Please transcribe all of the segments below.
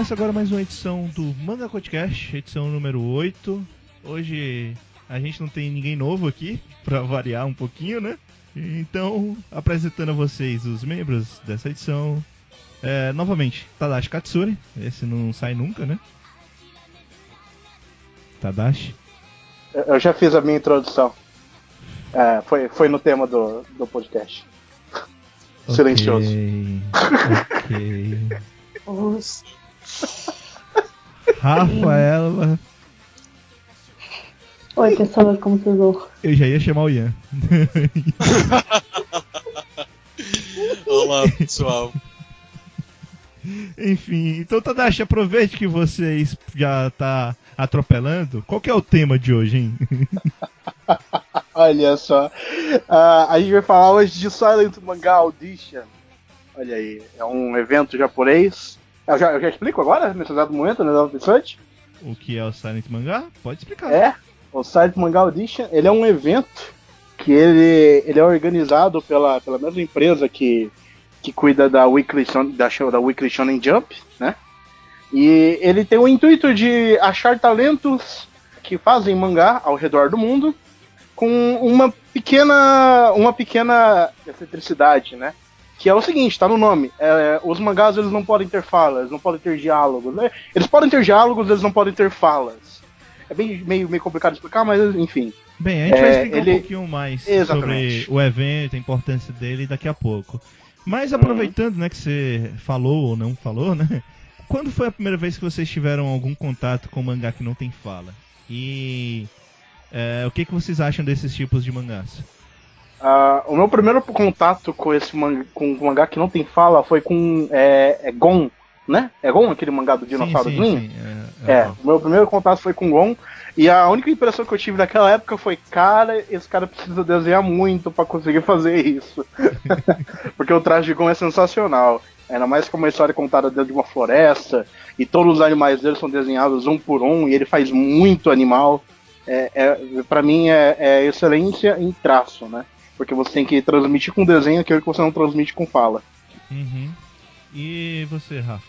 Começa agora mais uma edição do Manga Podcast, edição número 8. Hoje a gente não tem ninguém novo aqui, para variar um pouquinho, né? Então, apresentando a vocês os membros dessa edição. É, novamente, Tadashi Katsuri. Esse não sai nunca, né? Tadashi. Eu já fiz a minha introdução. É, foi, foi no tema do, do podcast. Ok, Silencioso. Ok. Os- Rafaela. Oi, pessoal, como vocês vão? Eu já ia chamar o Ian. Olá, pessoal. Enfim, então Tadashi, aproveite que vocês já tá atropelando. Qual que é o tema de hoje, hein? Olha só. Ah, a gente vai falar hoje de Silent Manga Audition. Olha aí, é um evento japonês. Eu já, eu já explico agora, nesse exato momento, no exato instante? O que é o Silent Mangá? Pode explicar. É, o Silent Manga Audition, ele é um evento que ele, ele é organizado pela, pela mesma empresa que, que cuida da Weekly, da, show, da Weekly Shonen Jump, né? E ele tem o intuito de achar talentos que fazem mangá ao redor do mundo com uma pequena uma pequena excentricidade, né? Que é o seguinte, tá no nome. é, os mangás eles não podem ter falas, não podem ter diálogos. Né? Eles podem ter diálogos, eles não podem ter falas. É bem meio, meio complicado de explicar, mas enfim. Bem, a gente vai É, explicar ele- um pouquinho mais Exatamente. sobre o evento, a importância dele daqui a pouco. Mas aproveitando, né, que você falou ou não falou, né? Quando foi a primeira vez que vocês tiveram algum contato com mangá que não tem fala? E é, o que, que vocês acham desses tipos de mangás? Ah, o meu primeiro contato com esse manga, com um mangá que não tem fala foi com é, é Gon, né? É Gon, aquele mangá do dinossaurozinho? sim, sim, é, É, o meu primeiro contato foi com Gon. E a única impressão que eu tive naquela época foi, cara, esse cara precisa desenhar muito pra conseguir fazer isso. Porque o traje de Gon é sensacional. Ainda mais que é uma história contada dentro de uma floresta. E todos os animais dele são desenhados um por um. E ele faz muito animal. É, é, para mim é, é excelência em traço, né? Porque você tem que transmitir com desenho aquilo que você não transmite com fala. Uhum. E você, Rafa?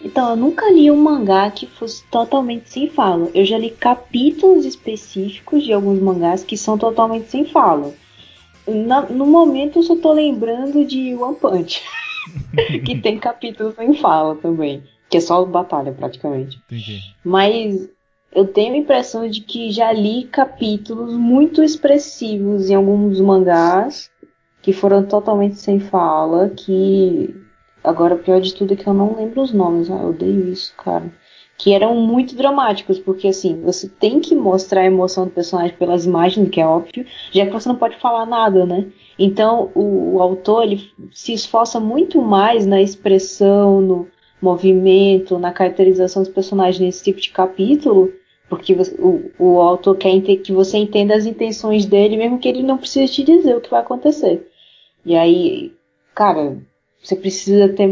Então, eu nunca li um mangá que fosse totalmente sem fala. Eu já li capítulos específicos de alguns mangás que são totalmente sem fala. Na- no momento, eu só tô lembrando de One Punch, que tem capítulos sem fala também, que é só batalha praticamente. Entendi. Mas eu tenho a impressão de que já li capítulos muito expressivos em alguns mangás que foram totalmente sem fala, que agora o pior de tudo é que eu não lembro os nomes, ah, eu odeio isso, cara. Que eram muito dramáticos, porque assim, você tem que mostrar a emoção do personagem pelas imagens, que é óbvio, já que você não pode falar nada, né? Então o, o autor ele se esforça muito mais na expressão, no, movimento, na caracterização dos personagens nesse tipo de capítulo, porque o, o autor quer que você entenda as intenções dele, mesmo que ele não precise te dizer o que vai acontecer. E aí, cara, você precisa ter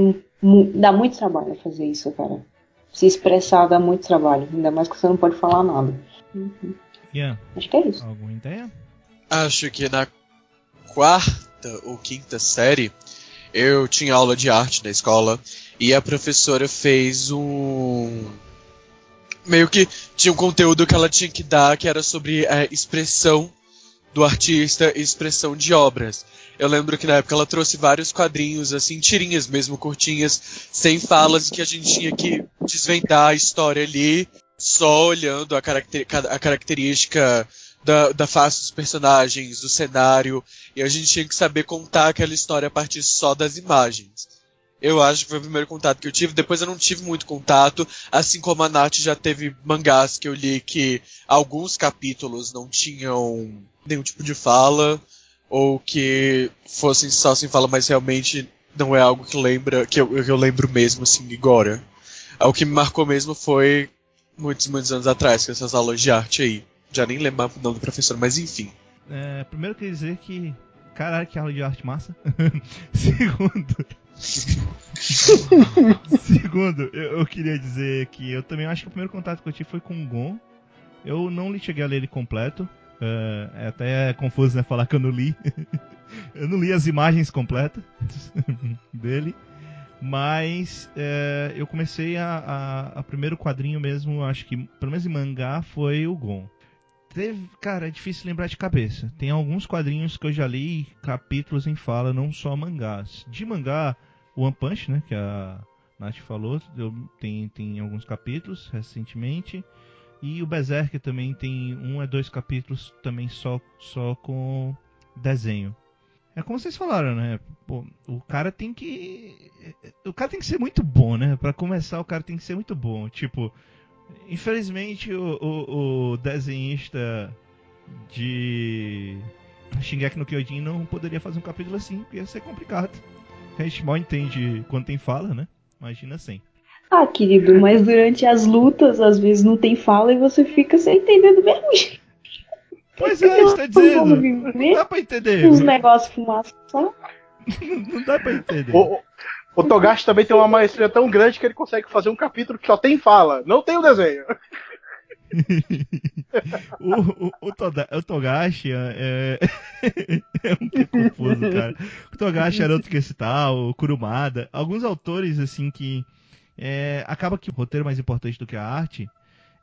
dá muito trabalho fazer isso, cara. Se expressar dá muito trabalho, ainda mais que você não pode falar nada. Uhum. Ian, Acho que é isso. alguma ideia? Acho que na quarta ou quinta série eu tinha aula de arte na escola e a professora fez um. Meio que tinha um conteúdo que ela tinha que dar que era sobre a expressão do artista e expressão de obras. Eu lembro que na época ela trouxe vários quadrinhos, assim, tirinhas mesmo, curtinhas, sem falas, que a gente tinha que desvendar a história ali, só olhando a, caracter- a característica da, da face dos personagens, do cenário, e a gente tinha que saber contar aquela história a partir só das imagens. Eu acho que foi o primeiro contato que eu tive. Depois eu não tive muito contato, assim como a Nath já teve mangás que eu li que alguns capítulos não tinham nenhum tipo de fala, ou que fossem só sem fala, mas realmente não é algo que lembra, que eu, que eu lembro mesmo assim agora. O que me marcou mesmo foi muitos, muitos anos atrás, com essas aulas de arte aí. Já nem lembrava o nome do professor, mas enfim. É, primeiro eu queria dizer que. Caralho, que aula de arte massa. Segundo. Segundo, eu, eu queria dizer que eu também acho que o primeiro contato que eu tive foi com o Gon. Eu não li- cheguei a ler ele completo. É, é até confuso né, falar que eu não li. eu não li as imagens completas dele. Mas é, eu comecei a, a, a, primeiro quadrinho mesmo, acho que pelo menos em mangá, foi o Gon. Teve, cara, é difícil lembrar de cabeça. Tem alguns quadrinhos que eu já li, capítulos em fala, não só mangás. De mangá, One Punch, né, que a Nath falou, eu, tem, tem alguns capítulos recentemente. E o Berserk também tem um a dois capítulos também só, só com desenho. É como vocês falaram, né? Pô, o cara tem que. O cara tem que ser muito bom, né? Para começar, o cara tem que ser muito bom. Tipo, infelizmente o, o, o desenhista de Shingeki no Kyojin não poderia fazer um capítulo assim, porque ia ser complicado. A gente mal entende quando tem fala, né? Imagina sem. Ah, querido, mas durante as lutas, às vezes não tem fala e você fica sem entender do mesmo jeito. Pois é, está dizendo. Não dá pra entender. Os negócios fumaça. não dá pra entender. O Togashi também tem uma maestria tão grande que ele consegue fazer um capítulo que só tem fala, não tem o desenho. o, o, o, Toda, o Togashi é, é um pouco confuso, cara. O Togashi era outro que citar, o Kurumada, alguns autores assim que é, acaba que o roteiro é mais importante do que a arte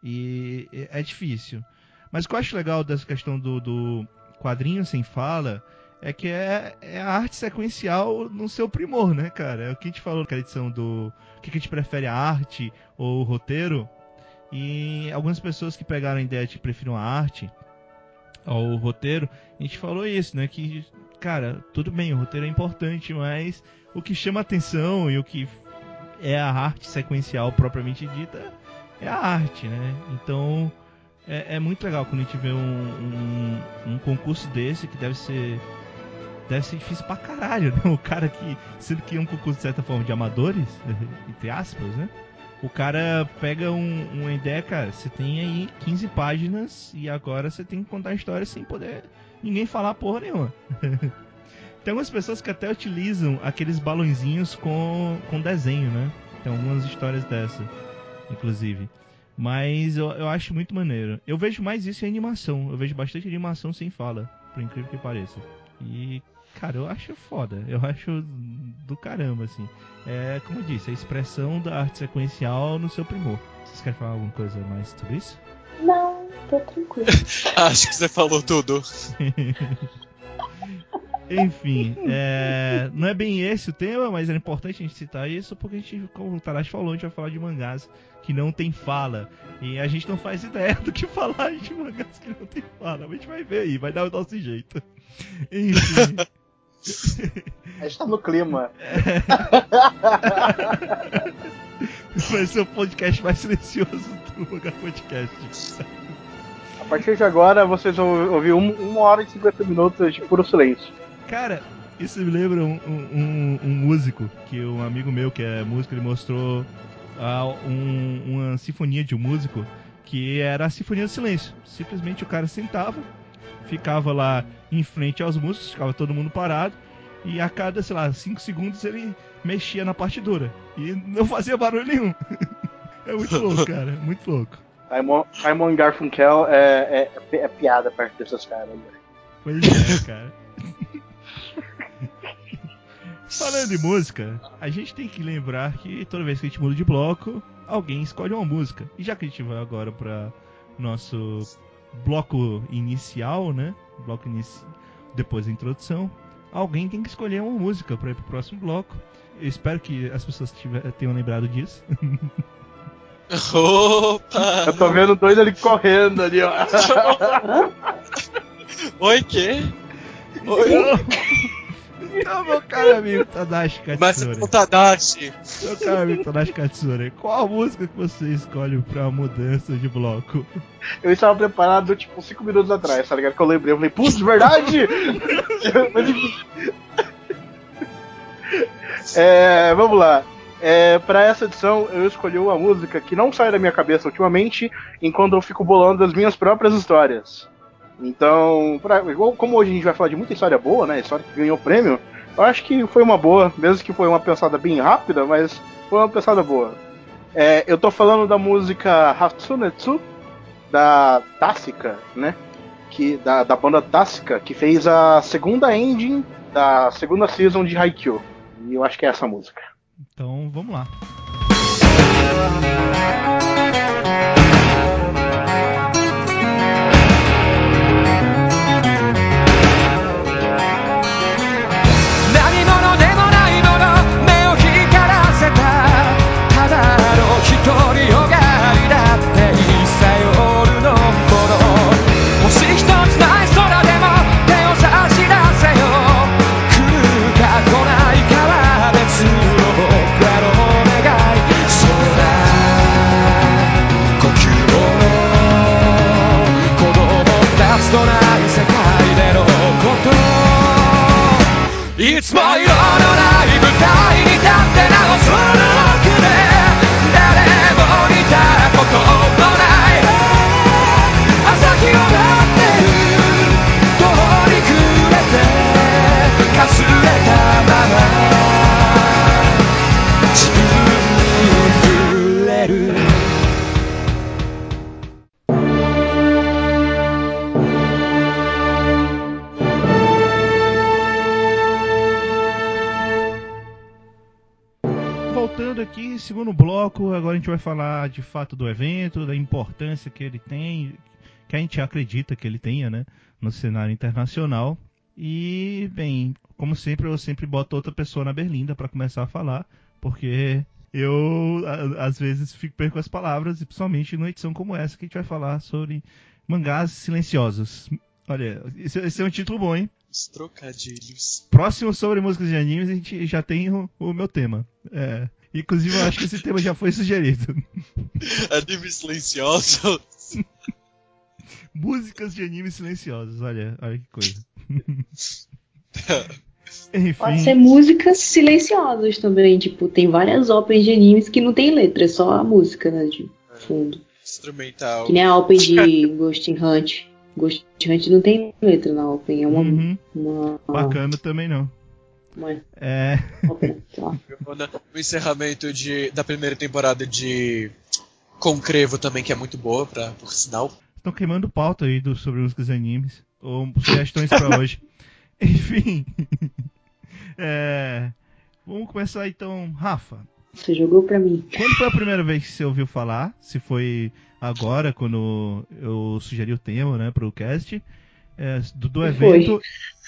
e é difícil. Mas o que eu acho legal dessa questão do, do quadrinho sem fala é que é, é, a arte sequencial no seu primor, né, cara? É o que a gente falou naquela edição do. O que a gente prefere, a arte ou o roteiro? E algumas pessoas que pegaram a ideia de que prefiram a arte ao roteiro, a gente falou isso, né? Que, cara, tudo bem, o roteiro é importante, mas o que chama atenção e o que é a arte sequencial propriamente dita é a arte, né? Então é, é, muito legal quando a gente vê um, um, um, concurso desse que deve ser. Deve ser difícil pra caralho, né? O cara que. Sendo que é um concurso de certa forma de amadores, entre aspas, né? O cara pega um, uma ideia, cara, você tem aí 15 páginas e agora você tem que contar a história sem poder ninguém falar porra nenhuma. tem algumas pessoas que até utilizam aqueles balãozinhos com, com desenho, né? Tem algumas histórias dessa, inclusive. Mas eu, eu acho muito maneiro. Eu vejo mais isso em animação. Eu vejo bastante animação sem fala, por incrível que pareça. E, cara, eu acho foda. Eu acho do caramba, assim. É, como eu disse, a expressão da arte sequencial no seu primor. Vocês querem falar alguma coisa mais sobre isso? Não, tô tranquilo. acho que você falou tudo. Enfim, é, não é bem esse o tema, mas é importante a gente citar isso porque a gente, como o Tarashi falou, a gente vai falar de mangás que não tem fala. E a gente não faz ideia do que falar de mangás que não tem fala. Mas a gente vai ver aí, vai dar o nosso jeito. Enfim. A gente tá no clima. Vai ser o podcast mais silencioso do Mangá Podcast. A partir de agora, vocês vão ouvir uma hora e 50 minutos de puro silêncio. Cara, isso me lembra um, um, um, músico que um amigo meu que é músico, ele mostrou um, uma sinfonia de um músico que era a Sinfonia do Silêncio. Simplesmente o cara sentava, ficava lá em frente aos músicos, ficava todo mundo parado, e a cada, sei lá, 5 segundos ele mexia na partitura. E não fazia barulho nenhum. é muito louco, cara, muito louco. Simon Garfunkel é, é, é piada perto desses caras. Pois é, cara. Falando de música, a gente tem que lembrar que toda vez que a gente muda de bloco, alguém escolhe uma música. E já que a gente vai agora para nosso bloco inicial, né? Bloco inici... depois da introdução, alguém tem que escolher uma música para ir pro próximo bloco. Eu espero que as pessoas tiver... tenham lembrado disso. Opa! Eu tô vendo dois ali correndo ali, ó. Oi, quê? Oi? Então, meu caro amigo Tadashi Katsura. Mas o Tadashi. Meu caro amigo Tadashi Katsura, qual a música que você escolhe pra mudança de bloco? Eu estava preparado, tipo, 5 minutos atrás, tá ligado? Que eu lembrei, eu falei, putz, de verdade? é, vamos lá. É, para essa edição, eu escolhi uma música que não sai da minha cabeça ultimamente, enquanto eu fico bolando as minhas próprias histórias. Então, pra, como hoje a gente vai falar de muita história boa, né? História que ganhou prêmio, eu acho que foi uma boa, mesmo que foi uma pensada bem rápida, mas foi uma pensada boa. É, eu tô falando da música Hatsunetsu, da Tássica, né? Que, da, da banda Tássica, que fez a segunda ending da segunda season de Haikyuu. E eu acho que é essa música. Então vamos lá. Voltando aqui, segundo bloco, agora a gente vai falar de fato do evento, da importância que ele tem, que a gente acredita que ele tenha, né, no cenário internacional. E, bem, como sempre, eu sempre boto outra pessoa na berlinda para começar a falar, porque eu às vezes fico perco as palavras, e principalmente numa edição como essa que a gente vai falar sobre mangás silenciosos. Olha, esse, esse é um título bom, hein? Os trocadilhos. Próximo sobre músicas de animes, a gente já tem o, o meu tema. É, inclusive, eu acho que esse tema já foi sugerido. Animes silenciosos. músicas de animes silenciosos, olha, olha que coisa. Enfim. Pode ser músicas silenciosas também, tipo, tem várias óperas de animes que não tem letra, é só a música, né, de fundo. Instrumental. Que nem a Open de Ghost in Hunt. Ghost in Hunt não tem letra na Open, é uma. Uhum. uma, Bacana também não. É. O encerramento de, da primeira temporada de Concrevo também, que é muito boa, pra, por sinal. Estão queimando pauta aí do, sobre músicas e animes. Ou sugestões pra hoje. Enfim. É, vamos começar então, Rafa. Você jogou pra mim. Quando foi a primeira vez que você ouviu falar? Se foi agora, quando eu sugeri o tema, né, pro cast, é, do, do Foi. evento.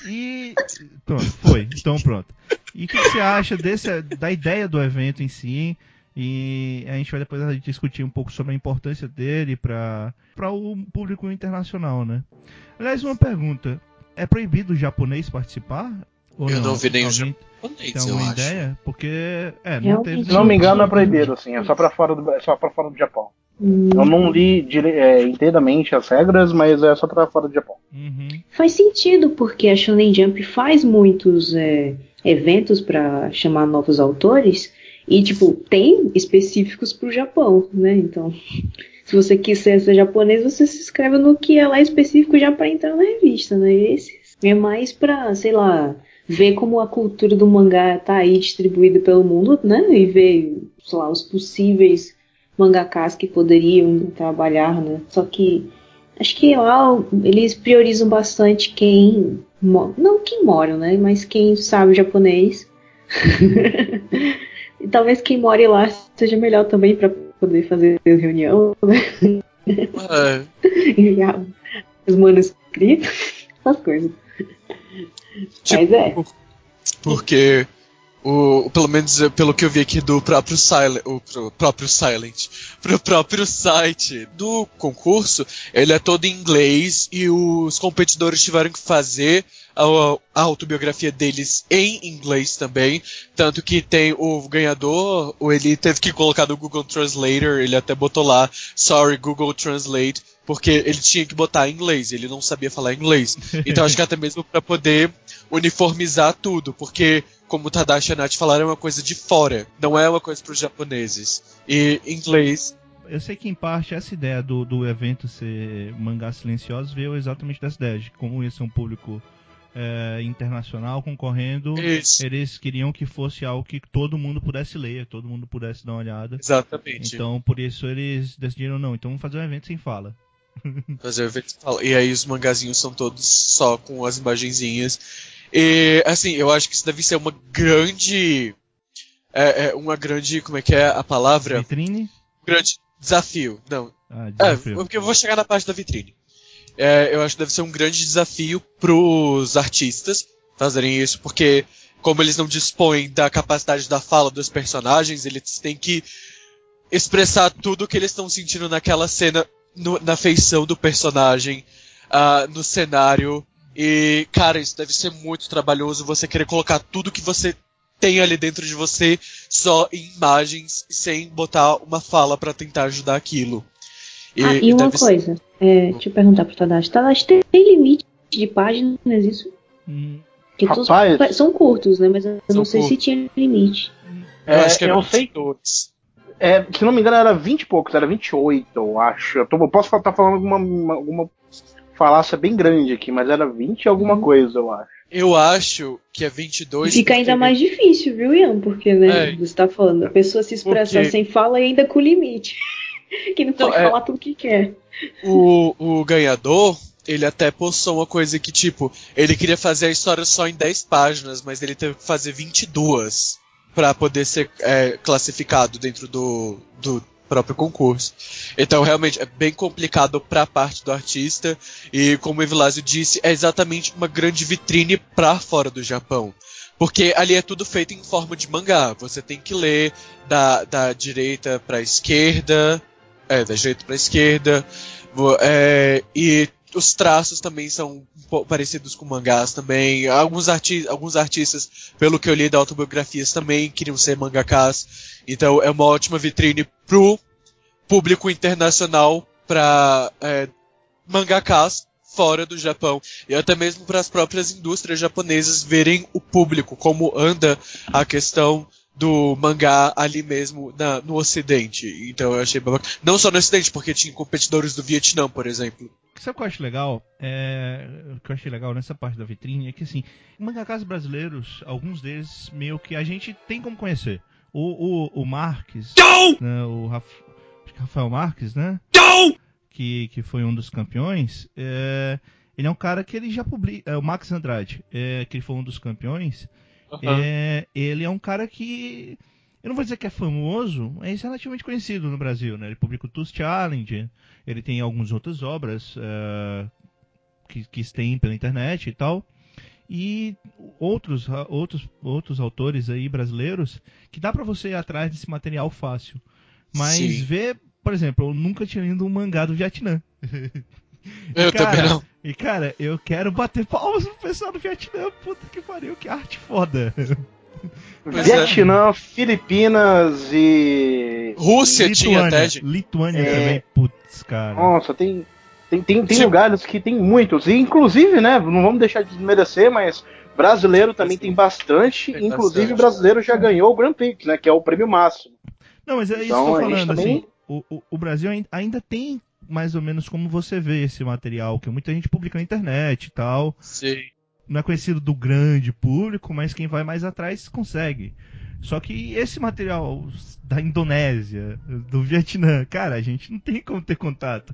E. Pronto, foi. Então pronto. E o que, você acha desse, da ideia do evento em si? E a gente vai depois discutir um pouco sobre a importância dele para o público internacional, né? Aliás, uma pergunta. É proibido o japonês participar? Ou Eu não vi nenhum Alguém japonês, tem eu alguma acho. ideia? Porque, é, não teve... Se não me engano, é proibido, assim, é só pra fora do, é só pra fora do Japão. Hum, Eu não li dire, é, inteiramente as regras, mas é só pra fora do Japão. Uhum. Faz sentido, porque a Shonen Jump faz muitos é, eventos pra chamar novos autores. E, tipo, tem específicos pro Japão, né? Então, se você quiser ser japonês, você se inscreve no que é lá específico já pra entrar na revista, né? Esse é mais pra, sei lá, ver como a cultura do mangá tá aí distribuída pelo mundo, né? E ver, sei lá, os possíveis mangakas que poderiam trabalhar, né? Só que acho que lá eles priorizam bastante quem não quem mora, né? Mas quem sabe japonês. e talvez quem more lá seja melhor também para poder fazer reunião, né? É, enviar os manuscritos, essas coisas. Tipo, Mas é. Porque o, pelo menos eh, pelo que eu vi aqui do próprio Silent, o pro- próprio Silent, pro próprio site do concurso, ele é todo em inglês e os competidores tiveram que fazer a, a autobiografia deles em inglês também, tanto que tem o ganhador, ele teve que colocar no Google Translator, ele até botou lá, sorry Google Translate, porque ele tinha que botar em inglês, ele não sabia falar inglês. Então acho que até mesmo para poder uniformizar tudo, porque como o Tadashi e a Nath falaram, é uma coisa de fora, não é uma coisa para os japoneses. E inglês, Eu sei que em parte essa ideia do, do evento ser mangá silencioso veio exatamente dessa ideia, de como ia ser um público é, internacional concorrendo. isso, Eles queriam que fosse algo que todo mundo pudesse ler, todo mundo pudesse dar uma olhada. exatamente. Então, por isso eles decidiram, não, então vamos fazer um evento sem fala. Fazer e. E aí os mangazinhos são todos só com as imagenzinhas. E assim, eu acho que isso deve ser uma grande é, é uma grande, como é que é a palavra? Vitrine? Grande desafio. Não. Ah, É, desafio. porque eu vou chegar na parte da vitrine. É, eu acho que deve ser um grande desafio pros artistas fazerem isso, porque como eles não dispõem da capacidade da fala dos personagens, eles têm que expressar tudo o que eles estão sentindo naquela cena, no- na feição do personagem, ah, no cenário. E, cara, isso deve ser muito trabalhoso você querer colocar tudo que você tem ali dentro de você só em imagens, sem botar uma fala pra tentar ajudar aquilo. ah, e uma deve ser- coisa, é, deixa eu perguntar pro Tadashi. Tadashi, tem limite de páginas isso? Hum, Porque todos Rapaz. são curtos, né? Mas eu não sei se curtos. tinha limite. Eu É, acho que é eu sei 22. É, se não me engano, era 20 e poucos, era 28, eu acho. Eu, tô- eu posso estar falando alguma, uma- alguma falácia bem grande aqui, mas era 20 e alguma coisa, eu acho. Eu acho que é E 22. fica ainda porque- mais difícil, viu, Ian? Porque, né, É. você tá falando, a pessoa se expressar Porque- sem fala e ainda com limite. que não pode Não, é- falar tudo que quer. O, o ganhador, ele até postou uma coisa que, tipo, ele queria fazer a história só em 10 páginas, mas ele teve que fazer 22 pra poder ser é, classificado dentro do, do próprio concurso. Então, realmente, é bem complicado pra parte do artista, e como o Evilásio disse, é exatamente uma grande vitrine pra fora do Japão. Porque ali é tudo feito em forma de mangá. Você tem que ler da, da direita pra esquerda, é, da direita pra esquerda, Vo- é, e os traços também são parecidos com mangás também. Alguns, arti alguns artistas, pelo que eu li da autobiografias, também queriam ser mangakas. Então é uma ótima vitrine pro público internacional para é, mangakas fora do Japão e até mesmo para as próprias indústrias japonesas verem o público como anda a questão do mangá ali mesmo na- no Ocidente. Então eu achei babaca. Não só no Ocidente, porque tinha competidores do Vietnã, por exemplo. Sabe o que eu acho legal? É, o que eu achei legal nessa parte da vitrine é que, assim, mangakas brasileiros, alguns deles, meio que a gente tem como conhecer. O, o, o Marques, né, o Raf- que Rafael Marques, né? Que, que foi um dos campeões. é, ele é um cara que ele já publica. É, o Max Andrade, é, que ele foi um dos campeões. É, ele é um cara que. Eu não vou dizer que é famoso, mas é relativamente conhecido no Brasil, né? Ele publica o Tooth Challenge, ele tem algumas outras obras eh, que, que tem pela internet e tal. E outros, ah, outros, outros autores aí brasileiros que dá pra você ir atrás desse material fácil. Mas Sim. ver, por exemplo, eu nunca tinha lido um mangá do Vietnã. Eu Cara, também não. E cara, eu quero bater palmas pro pessoal do Vietnã. Puta que pariu, que arte foda. Pois é. Vietnã, Filipinas e. Rússia tinha Lituânia, até. gente. Lituânia É. também, putz, cara. Nossa, tem. Tem, tem, tem Tipo- lugares que tem muitos. E inclusive, né? Não vamos deixar de desmerecer, mas brasileiro também tem bastante. Tem inclusive, bastante. brasileiro já ganhou o Grand Prix, né? Que é o prêmio máximo. Não, mas é isso Então, que eu tô gente falando, também- assim. O, o, o Brasil ain- ainda tem mais ou menos como você vê esse material, que muita gente publica na internet e tal. Sim. Não é conhecido do grande público, mas quem vai mais atrás consegue. Só que esse material da Indonésia, do Vietnã, cara, a gente não tem como ter contato.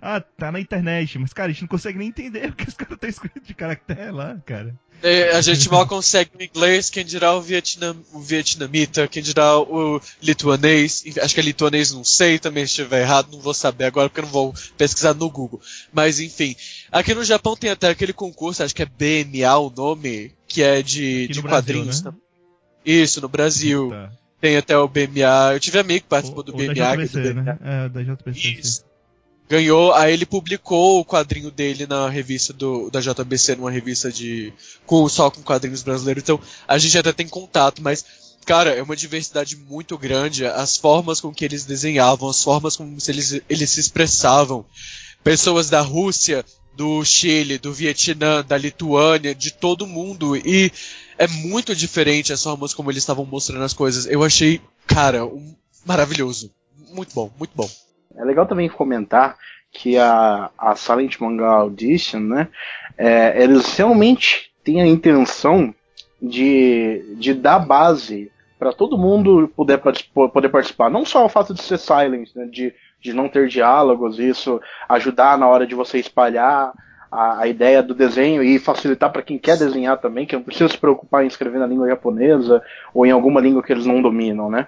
Ah, tá na internet, mas cara, a gente não consegue nem entender o que os caras estão escrito de caractere lá, cara. É, a gente mal consegue o inglês, quem dirá o, vietnam, o vietnamita, quem dirá o lituanês. Acho que é lituanês, não sei, também se estiver errado, não vou saber agora porque eu não vou pesquisar no Google. Mas enfim, aqui no Japão tem até aquele concurso, acho que é BMA o nome, que é de, de quadrinhos. né? Isso, no Brasil. Tá. Tem até o BMA. Eu tive amigo que participou do Ou- ou BMA. da do BMA. né? É, da JBC. Isso. Ganhou, aí ele publicou o quadrinho dele na revista do, da JBC, numa revista de. Com, só com quadrinhos brasileiros. Então, a gente até tem contato, mas, cara, é uma diversidade muito grande. As formas com que eles desenhavam, as formas como eles, eles se expressavam. Pessoas da Rússia, do Chile, do Vietnã, da Lituânia, de todo mundo. E é muito diferente as formas como eles estavam mostrando as coisas. Eu achei, cara, um, maravilhoso. Muito bom, muito bom. É legal também comentar que a, a Silent Manga Audition, né? é, eles realmente têm a intenção de, de dar base para todo mundo poder, poder participar. Não só o fato de ser silent, né? de, de não ter diálogos, isso ajudar na hora de você espalhar a, a ideia do desenho e facilitar para quem quer desenhar também, que não precisa se preocupar em escrever na língua japonesa ou em alguma língua que eles não dominam, né?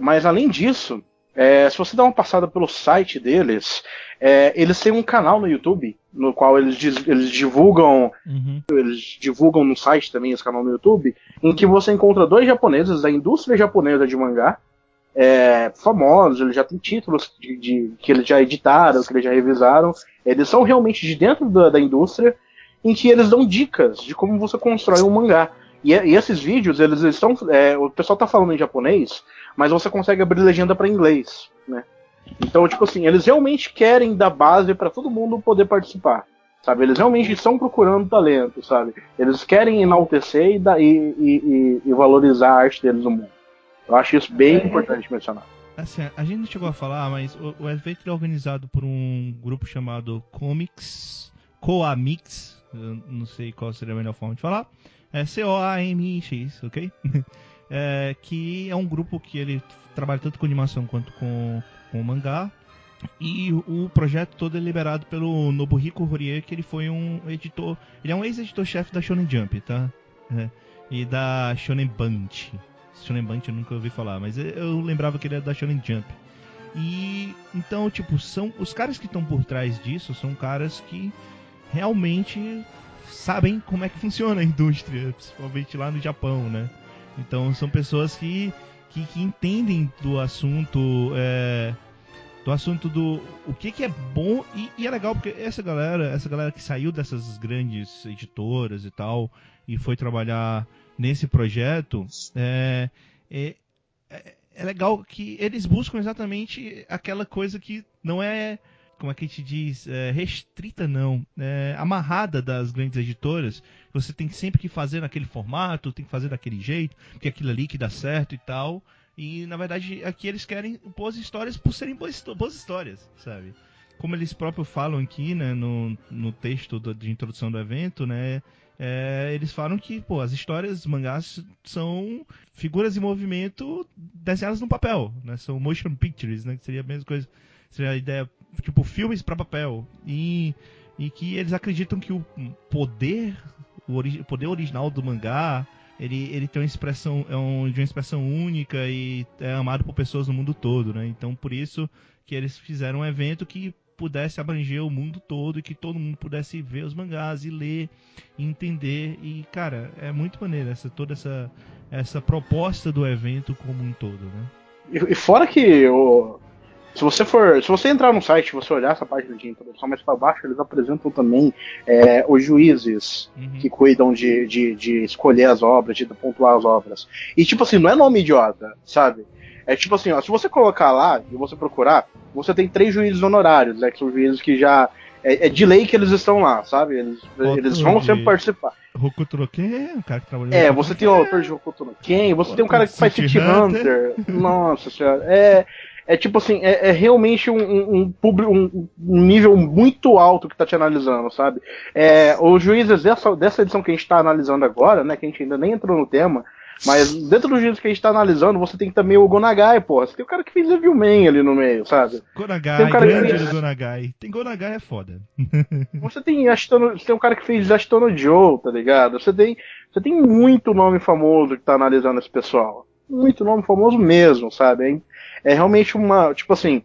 Mas além disso, é, se você dá uma passada pelo site deles, é, eles têm um canal no YouTube no qual eles, eles divulgam, uhum. eles divulgam no site também esse canal no YouTube, em que você encontra dois japoneses da indústria japonesa de mangá, é, famosos, eles já têm títulos de, de, que eles já editaram, que eles já revisaram, eles são realmente de dentro da, da indústria, em que eles dão dicas de como você constrói um mangá. E, e esses vídeos, eles estão. É, o pessoal está falando em japonês, mas você consegue abrir legenda para inglês, né? Então, tipo assim, eles realmente querem dar base para todo mundo poder participar, sabe? Eles realmente estão procurando talento, sabe? Eles querem enaltecer e, e, e, e valorizar a arte deles no mundo. Eu acho isso bem é, importante mencionar. Assim, a gente não chegou a falar, mas o, o evento é organizado por um grupo chamado Comics, Coamix, não sei qual seria a melhor forma de falar, é C-O-A-M-I-X, ok? é, que é um grupo que ele trabalha tanto com animação quanto com, com mangá, e o projeto todo é liberado pelo Nobuhiko Horie, que ele foi um editor, ele é um ex-editor-chefe da Shonen Jump, tá? É, e da Shonen Bunch, Shonen Bunch eu nunca ouvi falar, mas eu lembrava que ele era da Shonen Jump. E então, tipo, são os caras que estão por trás disso são caras que realmente sabem como é que funciona a indústria, principalmente lá no Japão, né? Então são pessoas que, que, que entendem do assunto, é, do assunto do o que, que é bom e, e, é legal porque essa galera, essa galera que saiu dessas grandes editoras e tal e foi trabalhar nesse projeto, é, é, é, legal que eles buscam exatamente aquela coisa que não é, como é que a gente diz, é, restrita não, é, amarrada das grandes editoras. Você tem sempre que fazer naquele formato, tem que fazer daquele jeito, porque aquilo ali que dá certo e tal. E na verdade aqui eles querem boas histórias por serem boas, boas histórias, sabe? Como eles próprios falam aqui, né, no, no texto do, de introdução do evento, né, é, eles falam que pô, as histórias mangás são figuras em movimento desenhadas no papel, né? São motion pictures, né? Que seria a mesma coisa, seria a ideia tipo filmes para papel e e que eles acreditam que o poder o ori poder original do mangá ele, ele tem uma expressão é um, de uma expressão única e é amado por pessoas no mundo todo, né? Então por isso que eles fizeram um evento que pudesse abranger o mundo todo e que todo mundo pudesse ver os mangás e ler e entender. E cara é muito maneiro essa toda essa essa proposta do evento como um todo né? E, fora que o se você for se você entrar no site você olhar essa página de introdução mais para baixo eles apresentam também é, os juízes uhum. que cuidam de, de, de escolher as obras de pontuar as obras. E tipo assim não é nome idiota sabe é tipo assim, ó, se você colocar lá e você procurar, você tem três juízes honorários, né? Que são juízes que já. É, é de lei que eles estão lá, sabe? Eles, eles vão sempre participar. Hokuto Ken, o cara que trabalhou É, você tem o autor de Hokuto Ken, você tem um cara que faz City Hunter. Nossa senhora. É, é tipo assim, é, é realmente um, um, um, um, nível muito alto que tá te analisando, sabe? É, os juízes dessa, dessa edição que a gente tá analisando agora, né? Que a gente ainda nem entrou no tema, mas dentro dos jeitos que a gente tá analisando, você tem também o Gonagai, porra. Você tem o cara que fez Man ali no meio, sabe? Gonagai, tem um cara grande que fez... Gonagai. Tem Gonagai é foda. você tem Ashtono, você tem um cara que fez Ashtono Joe, tá ligado? Você tem, você tem muito nome famoso que tá analisando esse pessoal. Muito nome famoso mesmo, sabe? É, é realmente uma, tipo assim,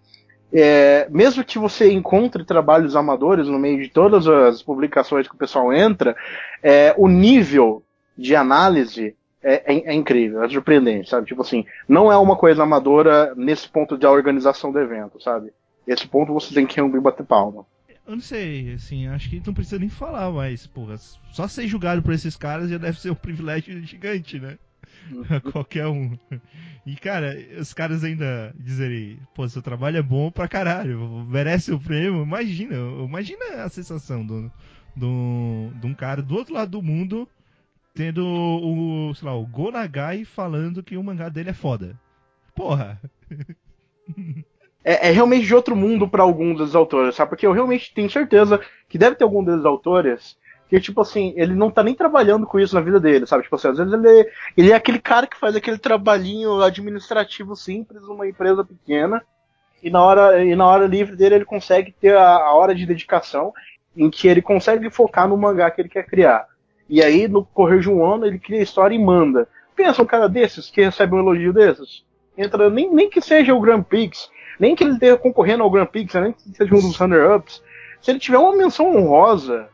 é, mesmo que você encontre trabalhos amadores no meio de todas as publicações que o pessoal entra, é, o nível de análise é, é, é, incrível, é surpreendente, sabe? Tipo assim, não é uma coisa amadora nesse ponto de organização do evento, sabe? Esse ponto você tem que realmente bater palma. Eu não sei, assim, acho que não precisa nem falar, mas, porra, só ser julgado por esses caras já deve ser um privilégio gigante, né? Uhum. Qualquer um. E, cara, os caras ainda dizerem, pô, seu trabalho é bom pra caralho, merece o prêmio. Imagina, imagina a sensação do, do, de um cara do outro lado do mundo tendo o, sei lá, o Gonagai falando que o mangá dele é foda. Porra. É, é, realmente de outro mundo para alguns dos autores, sabe? Porque eu realmente tenho certeza que deve ter algum desses autores que, tipo assim, ele não tá nem trabalhando com isso na vida dele, sabe? Tipo assim, às vezes ele, ele é aquele cara que faz aquele trabalhinho administrativo simples numa empresa pequena e na hora, e na hora livre dele ele consegue ter a, a hora de dedicação em que ele consegue focar no mangá que ele quer criar. E aí, no correr de um ano, ele cria a história e manda. Pensa um cara desses que recebe um elogio desses? Entra, nem, nem que seja o Grand Prix, nem que ele esteja concorrendo ao Grand Prix, nem que seja um dos runner-ups. Se ele tiver uma menção honrosa,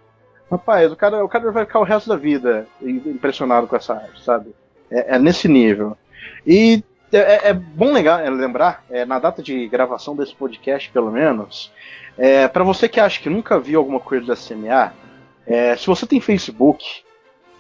rapaz, o cara, o cara vai ficar o resto da vida impressionado com essa arte, sabe? É, é nesse nível. E é, é, é bom é, lembrar, é, na data de gravação desse podcast, pelo menos, é, para você que acha que nunca viu alguma coisa da CMA, é, se você tem Facebook,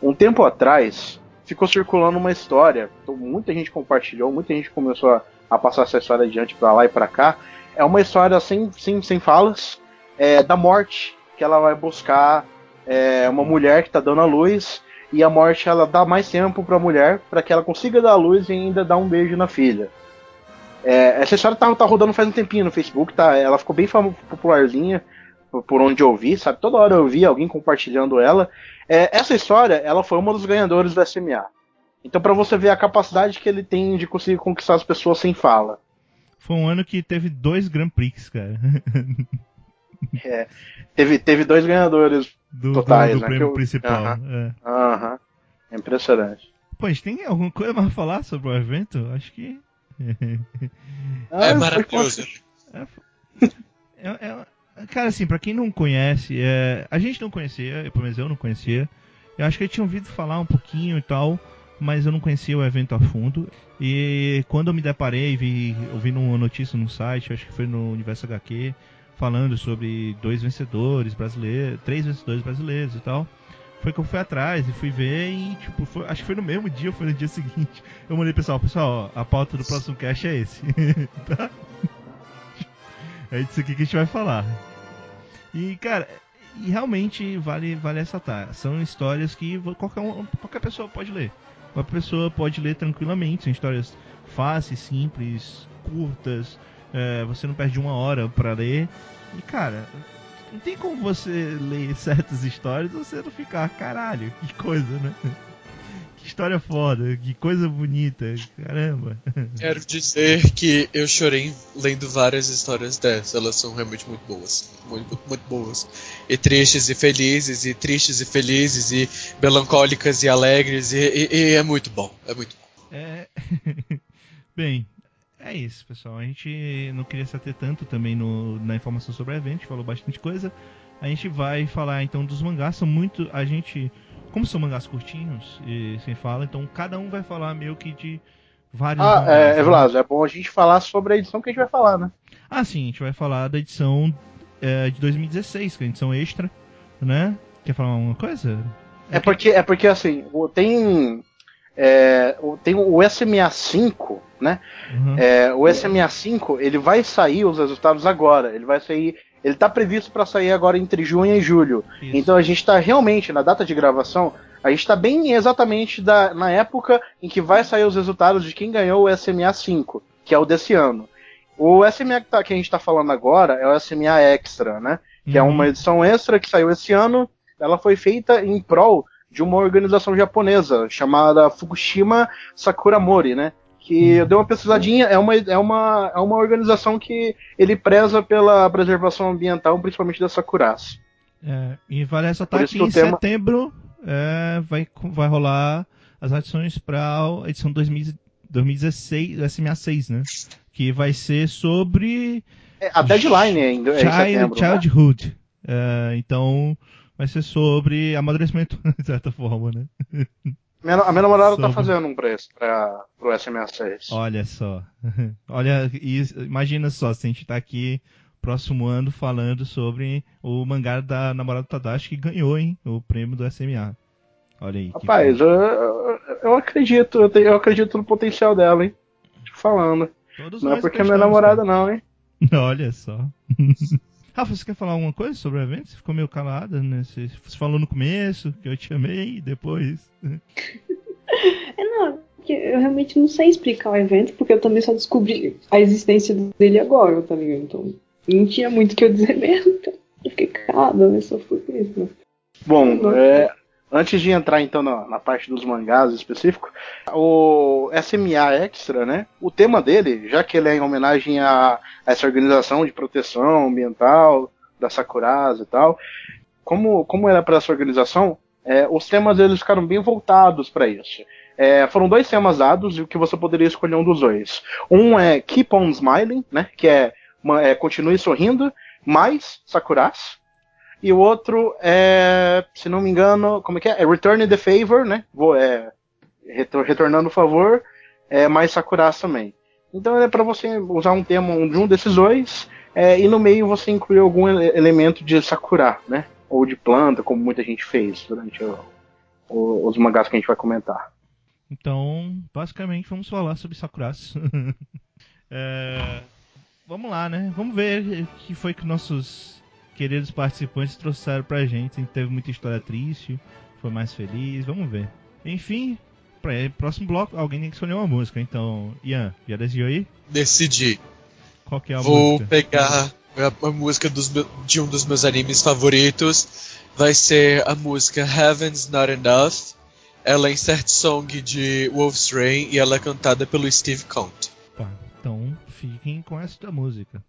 um tempo atrás ficou circulando uma história, então, muita gente compartilhou, muita gente começou a, a passar essa história adiante para lá e para cá. É uma história sem, sem, sem falas é, da morte, que ela vai buscar é, uma mulher que está dando a luz e a morte ela dá mais tempo para a mulher para que ela consiga dar a luz e ainda dar um beijo na filha. É, essa história tá, tá rodando faz um tempinho no Facebook, tá? Ela ficou bem popularzinha por onde eu vi, sabe? Toda hora eu vi alguém compartilhando ela. É, essa história, ela foi uma dos ganhadores do SMA. Então, para você ver a capacidade que ele tem de conseguir conquistar as pessoas sem fala. Foi um ano que teve dois Grand Prix, cara. é, teve, teve dois ganhadores do, totais, do, do né? prêmio eu... principal. Aham. Uh -huh. é. uh -huh. é impressionante. Gente tem alguma coisa mais a falar sobre o evento? Acho que. é maravilhoso. É, é, é, Cara, assim, pra quem não conhece, é, a gente não conhecia, pelo menos eu não conhecia. Eu acho que eu tinha ouvido falar um pouquinho e tal, mas eu não conhecia o evento a fundo. E quando eu me deparei, vi, ouvi uma notícia no site, acho que foi no Universo HQ, falando sobre dois vencedores brasileiros, três vencedores brasileiros e tal. Foi que eu fui atrás e fui ver e, tipo, foi, acho que foi no mesmo dia, foi no dia seguinte. Eu mandei pessoal, pessoal, a pauta do próximo cast é esse. tá? É disso aqui que a gente vai falar. E, cara, e realmente vale, vale essa tá. São histórias que qualquer, um, qualquer pessoa pode ler. Qualquer pessoa pode ler tranquilamente. São histórias fáceis, simples, curtas. É, você não perde uma hora para ler. E, cara, não tem como você ler certas histórias e você não ficar, caralho, que coisa, né? História foda, que coisa bonita, caramba. Quero dizer que eu chorei lendo várias histórias dessas, elas são realmente muito boas. Muito, muito boas. E tristes e felizes, e tristes e felizes, e melancólicas e alegres, e, e, e é muito bom, é muito bom. É. Bem, é isso, pessoal. A gente não queria se ater tanto também no, na informação sobre o evento, a gente falou bastante coisa. A gente vai falar então dos mangás, são muito. A gente como são mangás curtinhos e sem fala, então cada um vai falar meio que de vários. Ah, mangás, é, né? Vlad, é bom a gente falar sobre a edição que a gente vai falar, né? Ah, sim, a gente vai falar da edição é, de 2016, que é a edição extra, né? Quer falar alguma coisa? É porque, é porque assim, tem. É, tem o SMA 5, né? Uhum. É, o SMA 5 ele vai sair os resultados agora. Ele vai sair ele está previsto para sair agora entre junho e julho. Isso. Então a gente está realmente, na data de gravação, a gente está bem exatamente da, na época em que vai sair os resultados de quem ganhou o SMA 5, que é o desse ano. O SMA que, tá, que a gente está falando agora é o SMA Extra, né? Que é uhum. é uma edição extra que saiu esse ano. Ela foi feita em prol de uma organização japonesa chamada Fukushima Sakuramori, né? Que eu dei uma pesquisadinha, é uma, é uma, é uma organização que ele preza pela preservação ambiental, principalmente da Sakuraço. É, e vale ressaltar que, que em tema... setembro é, vai, vai rolar as adições para a edição 2000, 2016, do SMA 6, né? Que vai ser sobre. É, a deadline ainda é Child, setembro? Childhood. Né? Então, vai ser sobre amadurecimento, de certa forma, né? Minha, a minha namorada tá Sobre... tá fazendo um preço para pro SMA6. Olha só. Olha, imagina só, se a gente tá aqui próximo ano falando sobre o mangá da namorada Tadashi que ganhou, hein? O prêmio do SMA. Olha aí. Rapaz, eu, eu, acredito, eu, eu, acredito no potencial dela, hein? Tô falando. Todos não é porque é minha namorada, né? não, hein? Olha só. Rafa, você quer falar alguma coisa sobre o evento? Você ficou meio calada, né? Você, você falou no começo que eu te amei, depois. é, não, eu realmente não sei explicar o evento, porque eu também só descobri a existência dele agora, tá ligado? Então, não tinha muito o que eu dizer mesmo, então eu fiquei calada, né? Só foi isso. Né? Bom, é, Antes de entrar então na, na, parte dos mangás específico, o SMA Extra, né? O tema dele, já que ele é em homenagem a, a essa organização de proteção ambiental da Sakurasa e tal, como, como era para essa organização, é, os temas eles ficaram bem voltados para isso. É, foram dois temas dados e o que você poderia escolher um dos dois. Um é Keep on Smiling, né? Que é, é continue sorrindo, mais Sakuras. E o outro é, se não me engano, como é que é? É Return the Favor, né? Vou, é, retornando o favor, é mais Sakuras também. Então é para você usar um tema de um desses dois é, e no meio você incluir algum elemento de Sakura, né? Ou de planta, como muita gente fez durante o, o, os mangás que a gente vai comentar. Então, basicamente, vamos falar sobre Sakuras. é, vamos lá, né? Vamos ver o que foi que nossos queridos participantes trouxeram pra gente. A gente teve muita história triste, foi mais feliz, vamos ver. Enfim, pra, próximo bloco, alguém tem que escolher uma música. Então, Ian, já decidiu aí? Decidi. Qual que é a Vou música? pegar a, a música dos de um dos meus animes favoritos. Vai ser a música Heaven's Not Enough. Ela é insert song de Wolf's Rain e ela é cantada pelo Steve Conte. Tá, então fiquem com esta música.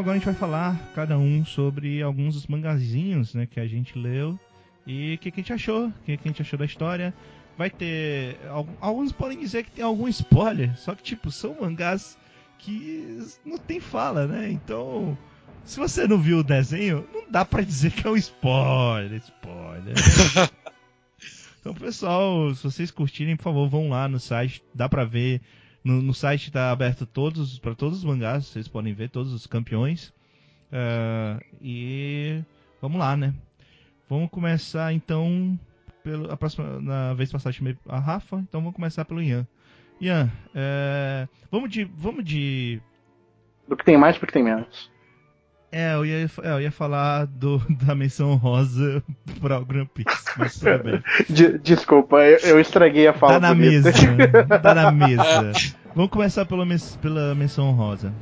Agora a gente vai falar cada um sobre alguns dos mangazinhos, né, que a gente leu e o que, que a gente achou, o que, que a gente achou da história. Vai ter al- alguns podem dizer que tem algum spoiler, só que tipo são mangás que não tem fala, né? Então, se você não viu o desenho, não dá pra dizer que é um spoiler, spoiler. Então, pessoal, se vocês curtirem, por favor, vão lá no site, dá pra ver. No, no site tá aberto todos para todos os mangás, vocês podem ver todos os campeões. Ah, e vamos lá, né? Vamos começar então pelo a próxima na vez chamei a Rafa, então vamos começar pelo Ian. Ian, é, vamos de vamos de Do que tem mais pro que tem menos. É, eu ia, é, eu ia falar do, da menção rosa para o Grand Prix, mas tudo bem. De- desculpa, eu, eu estraguei a fala Tá na bonita. mesa. Tá na mesa. Vamos começar pela, pela menção rosa.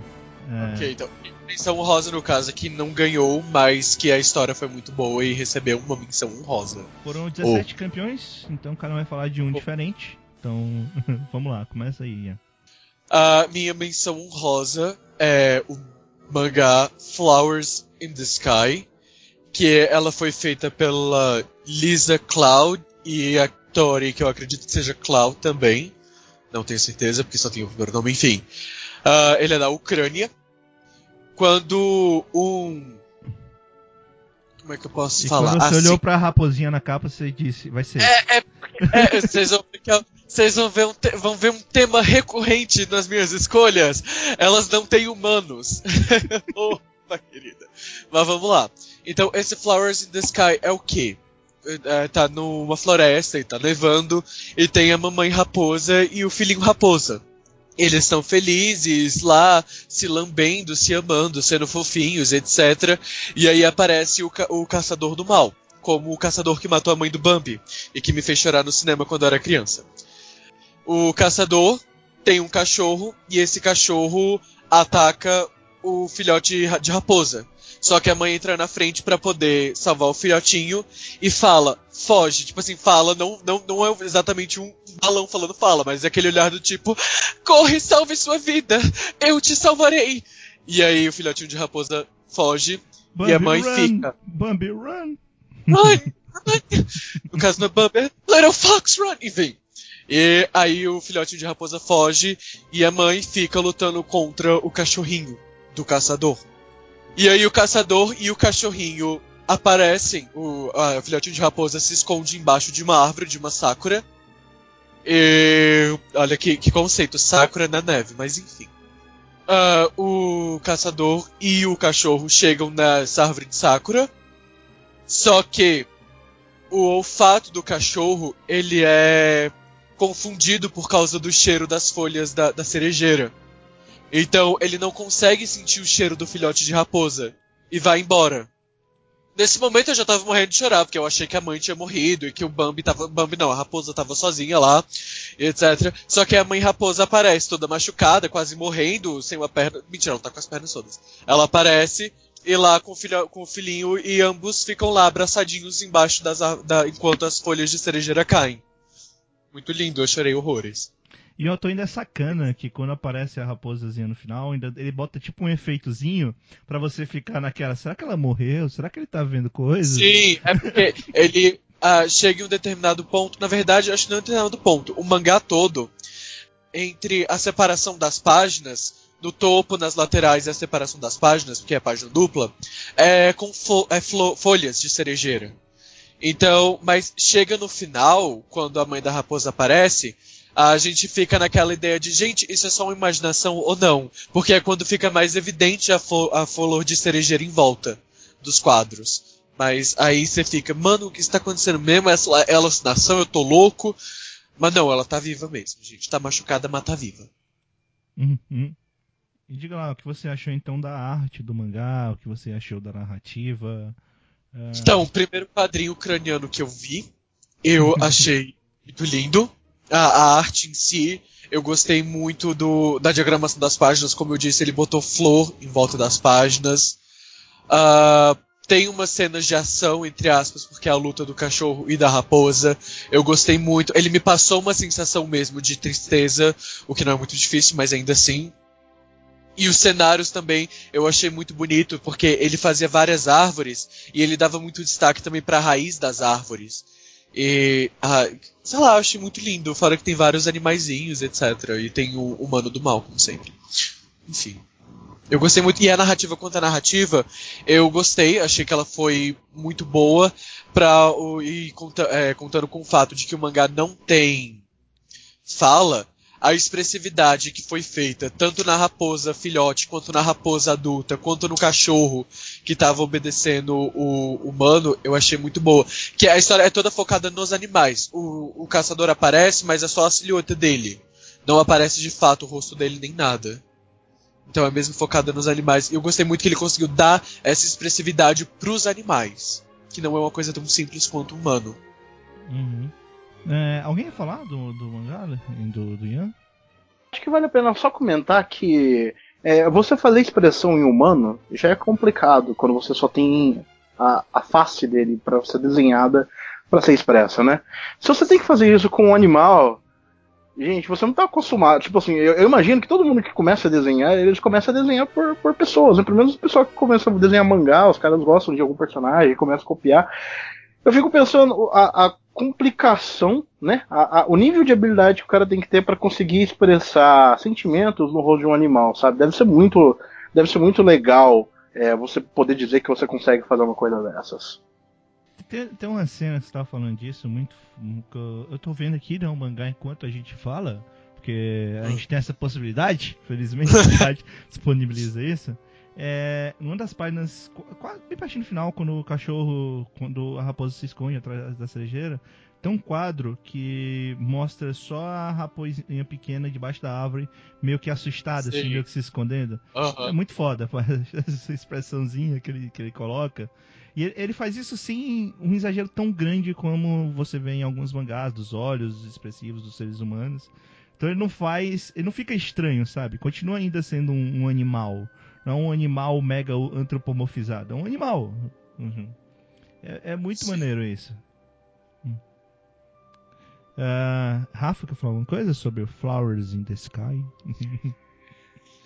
É, Ok, então. Menção honrosa no caso que não ganhou, mas que a história foi muito boa e recebeu uma menção honrosa. Foram 17 campeões, então cada um vai falar de um diferente. Então, vamos lá, começa aí, Ian. A minha menção honrosa é o mangá Flowers in the Sky, que ela foi feita pela Lisa Cloud e a Tori, que eu acredito que seja Cloud também. Não tenho certeza, porque só tem o primeiro nome, enfim. Ah, ele é da Ucrânia. Quando um. Como é que eu posso E falar? quando você Ah, olhou pra raposinha na capa, você disse, vai ser. É, é, é, vocês vão, ficar- vocês vão ver, um vão ver um tema recorrente nas minhas escolhas. Elas não têm humanos. Opa, querida. Mas vamos lá. Então, esse Flowers in the Sky é o quê? É, tá numa floresta e tá nevando, e tem a mamãe raposa e o filhinho raposa. Eles estão felizes lá, se lambendo, se amando, sendo fofinhos, etc. E aí aparece o, ca- o caçador do mal, como o caçador que matou a mãe do Bambi e que me fez chorar no cinema quando eu era criança. O caçador tem um cachorro e esse cachorro ataca o filhote de raposa. Só que a mãe entra na frente pra poder salvar o filhotinho e fala, foge. Tipo assim, fala, não, não, não é exatamente um balão falando fala, mas é aquele olhar do tipo, corre, salve sua vida, eu te salvarei. E aí o filhotinho de raposa foge Bambi e a mãe run, fica. Bambi run. Run! Run! No caso não é Bumper, Little Fox Run! Enfim. E aí o filhote de raposa foge e a mãe fica lutando contra o cachorrinho do caçador. E aí o caçador e o cachorrinho aparecem. O, ah, o filhotinho de raposa se esconde embaixo de uma árvore, de uma sakura. E, olha que, que conceito, sakura na neve, mas enfim. Ah, o caçador e o cachorro chegam nessa árvore de sakura. Só que o olfato do cachorro, ele é confundido por causa do cheiro das folhas da, da cerejeira. Então ele não consegue sentir o cheiro do filhote de raposa e vai embora. Nesse momento eu já tava morrendo de chorar, porque eu achei que a mãe tinha morrido e que o Bambi tava. Bambi não, a raposa tava sozinha lá, etc. Só que a mãe raposa aparece toda machucada, quase morrendo, sem uma perna. Mentira, ela tá com as pernas todas. Ela aparece e lá com o, filho, com o filhinho e ambos ficam lá abraçadinhos embaixo das da, enquanto as folhas de cerejeira caem. Muito lindo, eu chorei horrores. E eu tô ainda sacana que quando aparece a raposazinha no final, ainda ele bota tipo um efeitozinho pra você ficar naquela, será que ela morreu? Será que ele tá vendo coisas? Sim, é porque ele ah, chega em um determinado ponto. Na verdade, acho que não é um determinado ponto. O mangá todo, entre a separação das páginas, no topo, nas laterais e a separação das páginas, porque é página dupla, é com fo- é folhas de cerejeira. Então, mas chega no final, quando a mãe da raposa aparece, a gente fica naquela ideia de, gente, isso é só uma imaginação ou não? Porque é quando fica mais evidente a, fo- a flor de cerejeira em volta dos quadros. Mas aí você fica, mano, o que está acontecendo mesmo? Essa é alucinação, eu tô louco. Mas não, ela tá viva mesmo, gente. Tá machucada, mas tá viva. Uhum. E diga lá, o que você achou então da arte do mangá, o que você achou da narrativa? Então, o primeiro quadrinho ucraniano que eu vi, eu achei muito lindo. A, a arte em si, eu gostei muito do, da diagramação das páginas. Como eu disse, ele botou flor em volta das páginas. Ah, tem umas cenas de ação, entre aspas, porque é a luta do cachorro e da raposa. Eu gostei muito. Ele me passou uma sensação mesmo de tristeza, o que não é muito difícil, mas ainda assim. E os cenários também eu achei muito bonito, porque ele fazia várias árvores e ele dava muito destaque também para a raiz das árvores. E, ah, sei lá, eu achei muito lindo. Fora que tem vários animaizinhos, etc. E tem o humano do mal, como sempre. Enfim. Eu gostei muito. E a narrativa quanto a narrativa, eu gostei, achei que ela foi muito boa. Pra, e conta- é, contando com o fato de que o mangá não tem fala, a expressividade que foi feita, tanto na raposa filhote, quanto na raposa adulta, quanto no cachorro que estava obedecendo o humano, eu achei muito boa. Que a história é toda focada nos animais. O, o caçador aparece, mas é só a silhueta dele. Não aparece de fato o rosto dele nem nada. Então é mesmo focada nos animais. E eu gostei muito que ele conseguiu dar essa expressividade pros animais. Que não é uma coisa tão simples quanto humano. uhum. É, alguém ia falar do, do mangá, né? do, do Ian? Acho que vale a pena só comentar que é, você fazer expressão em humano já é complicado quando você só tem a, a face dele para ser desenhada para ser expressa, né? Se você tem que fazer isso com um animal, gente, você não tá acostumado. Tipo assim, eu, eu imagino que todo mundo que começa a desenhar, eles começam a desenhar por, por pessoas. Né? Pelo menos o pessoal que começa a desenhar mangá, os caras gostam de algum personagem, começam a copiar. Eu fico pensando a, a complicação, né? A, a, o nível de habilidade que o cara tem que ter para conseguir expressar sentimentos no rosto de um animal, sabe? Deve ser muito, deve ser muito legal é, você poder dizer que você consegue fazer uma coisa dessas. Tem, tem uma cena que você tava falando disso, muito. Eu tô vendo aqui, né, o mangá enquanto a gente fala, porque a gente tem essa possibilidade, felizmente a cidade disponibiliza isso. É, numa das páginas, quase bem pertinho no final, quando o cachorro, quando a raposa se esconde atrás da cerejeira, tem um quadro que mostra só a raposinha pequena debaixo da árvore, meio que assustada, assim, meio que se escondendo. Aham. É muito foda essa expressãozinha que ele, que ele coloca. E ele- ele faz isso sem um exagero tão grande como você vê em alguns mangás, dos olhos expressivos dos seres humanos. Então ele não faz. Ele não fica estranho, sabe? Continua ainda sendo um, um animal. Não é um animal mega antropomorfizado. É um animal. Uhum. É, é muito Sim. maneiro isso. Ah, Rafa, quer falar alguma coisa sobre o Flowers in the Sky?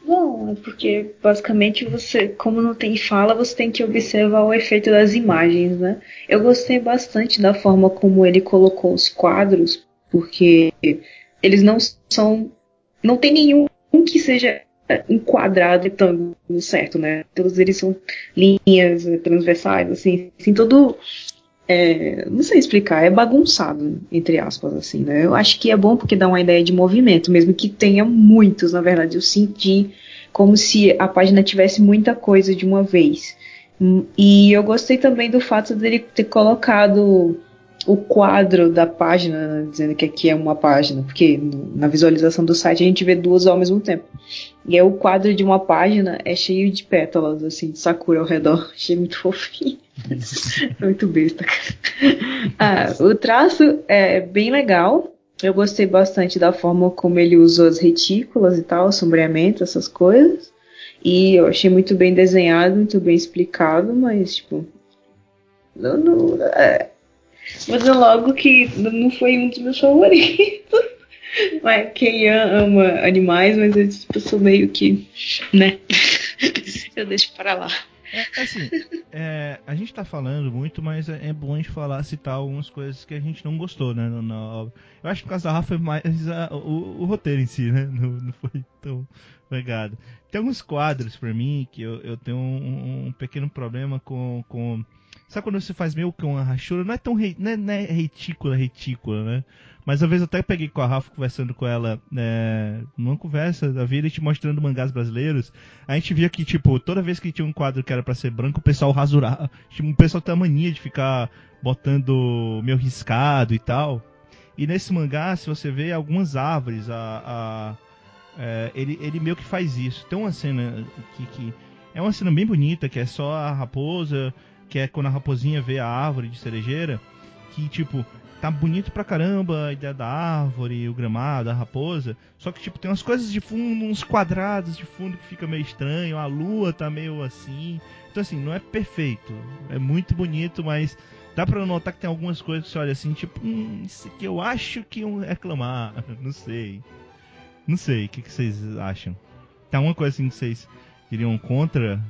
Não, é porque basicamente você, como não tem fala, você tem que observar o efeito das imagens, né? Eu gostei bastante da forma como ele colocou os quadros, porque eles não são. Não tem nenhum que seja enquadrado retângulo certo, né? Todos eles são linhas eh, transversais, assim, assim, todo. é, não sei explicar, é bagunçado, entre aspas, assim, né? Eu acho que é bom porque dá uma ideia de movimento, mesmo que tenha muitos, na verdade. Eu senti como se a página tivesse muita coisa de uma vez. E eu gostei também do fato dele ter colocado o quadro da página, dizendo que aqui é uma página, porque na visualização do site a gente vê duas ao mesmo tempo. E aí o quadro de uma página é cheio de pétalas, assim, de sakura ao redor. Achei muito fofinho. muito besta, cara. Ah, o traço é bem legal. Eu gostei bastante da forma como ele usou as retículas e tal, sombreamento, essas coisas. E eu achei muito bem desenhado, muito bem explicado, mas, tipo. Não, não, é, Vou dizer logo que não foi um dos meus favoritos. Mas quem ama animais, mas eu, tipo, sou meio que. né? eu deixo para lá. É, assim, é, a gente tá falando muito, mas é, é bom a gente falar, citar algumas coisas que a gente não gostou, né, na. Eu acho que por causa da Rafa foi mais a- o, o roteiro em si, né, não, não foi tão pegado. Tem alguns quadros pra mim que eu, eu tenho um, um pequeno problema com, com... Sabe quando você faz meio que uma rachura? Não é tão não é, não é retícula, retícula, né? Mas uma vez eu até peguei com a Rafa conversando com ela né, numa conversa da vida te mostrando mangás brasileiros. A gente via que, tipo, toda vez que tinha um quadro que era pra ser branco, o pessoal rasurava. Tipo, o pessoal tem a mania de ficar botando meio riscado e tal. E nesse mangá, se você vê algumas árvores, a, a- é, ele, ele meio que faz isso. Tem uma cena que, que é uma cena bem bonita, que é só a raposa, que é quando a raposinha vê a árvore de cerejeira, que tipo, tá bonito pra caramba a ideia da árvore, o gramado, a raposa. Só que tipo, tem umas coisas de fundo, uns quadrados de fundo que fica meio estranho, a lua tá meio assim. Então assim, não é perfeito. É muito bonito, mas dá pra notar que tem algumas coisas que você olha assim, tipo, hum, isso aqui eu acho que iam reclamar. Não sei. Não sei, o que, que vocês acham? Tem alguma coisa assim que vocês iriam contra?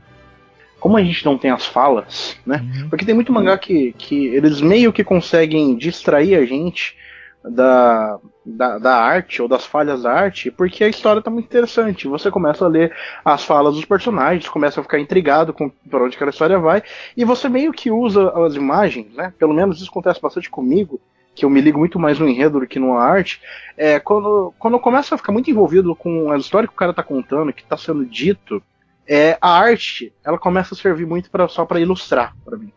Como a gente não tem as falas, né? Uhum. Porque tem muito mangá que, que eles meio que conseguem distrair a gente da, da, da arte ou das falhas da arte, porque a história tá muito interessante. Você começa a ler as falas dos personagens, começa a ficar intrigado com por onde aquela história vai, e você meio que usa as imagens, né? Pelo menos isso acontece bastante comigo, que eu me ligo muito mais no enredo do que numa arte. É, quando, quando eu começo a ficar muito envolvido com a história que o cara tá contando, que tá sendo dito, é, a arte ela começa a servir muito pra, só para ilustrar para mim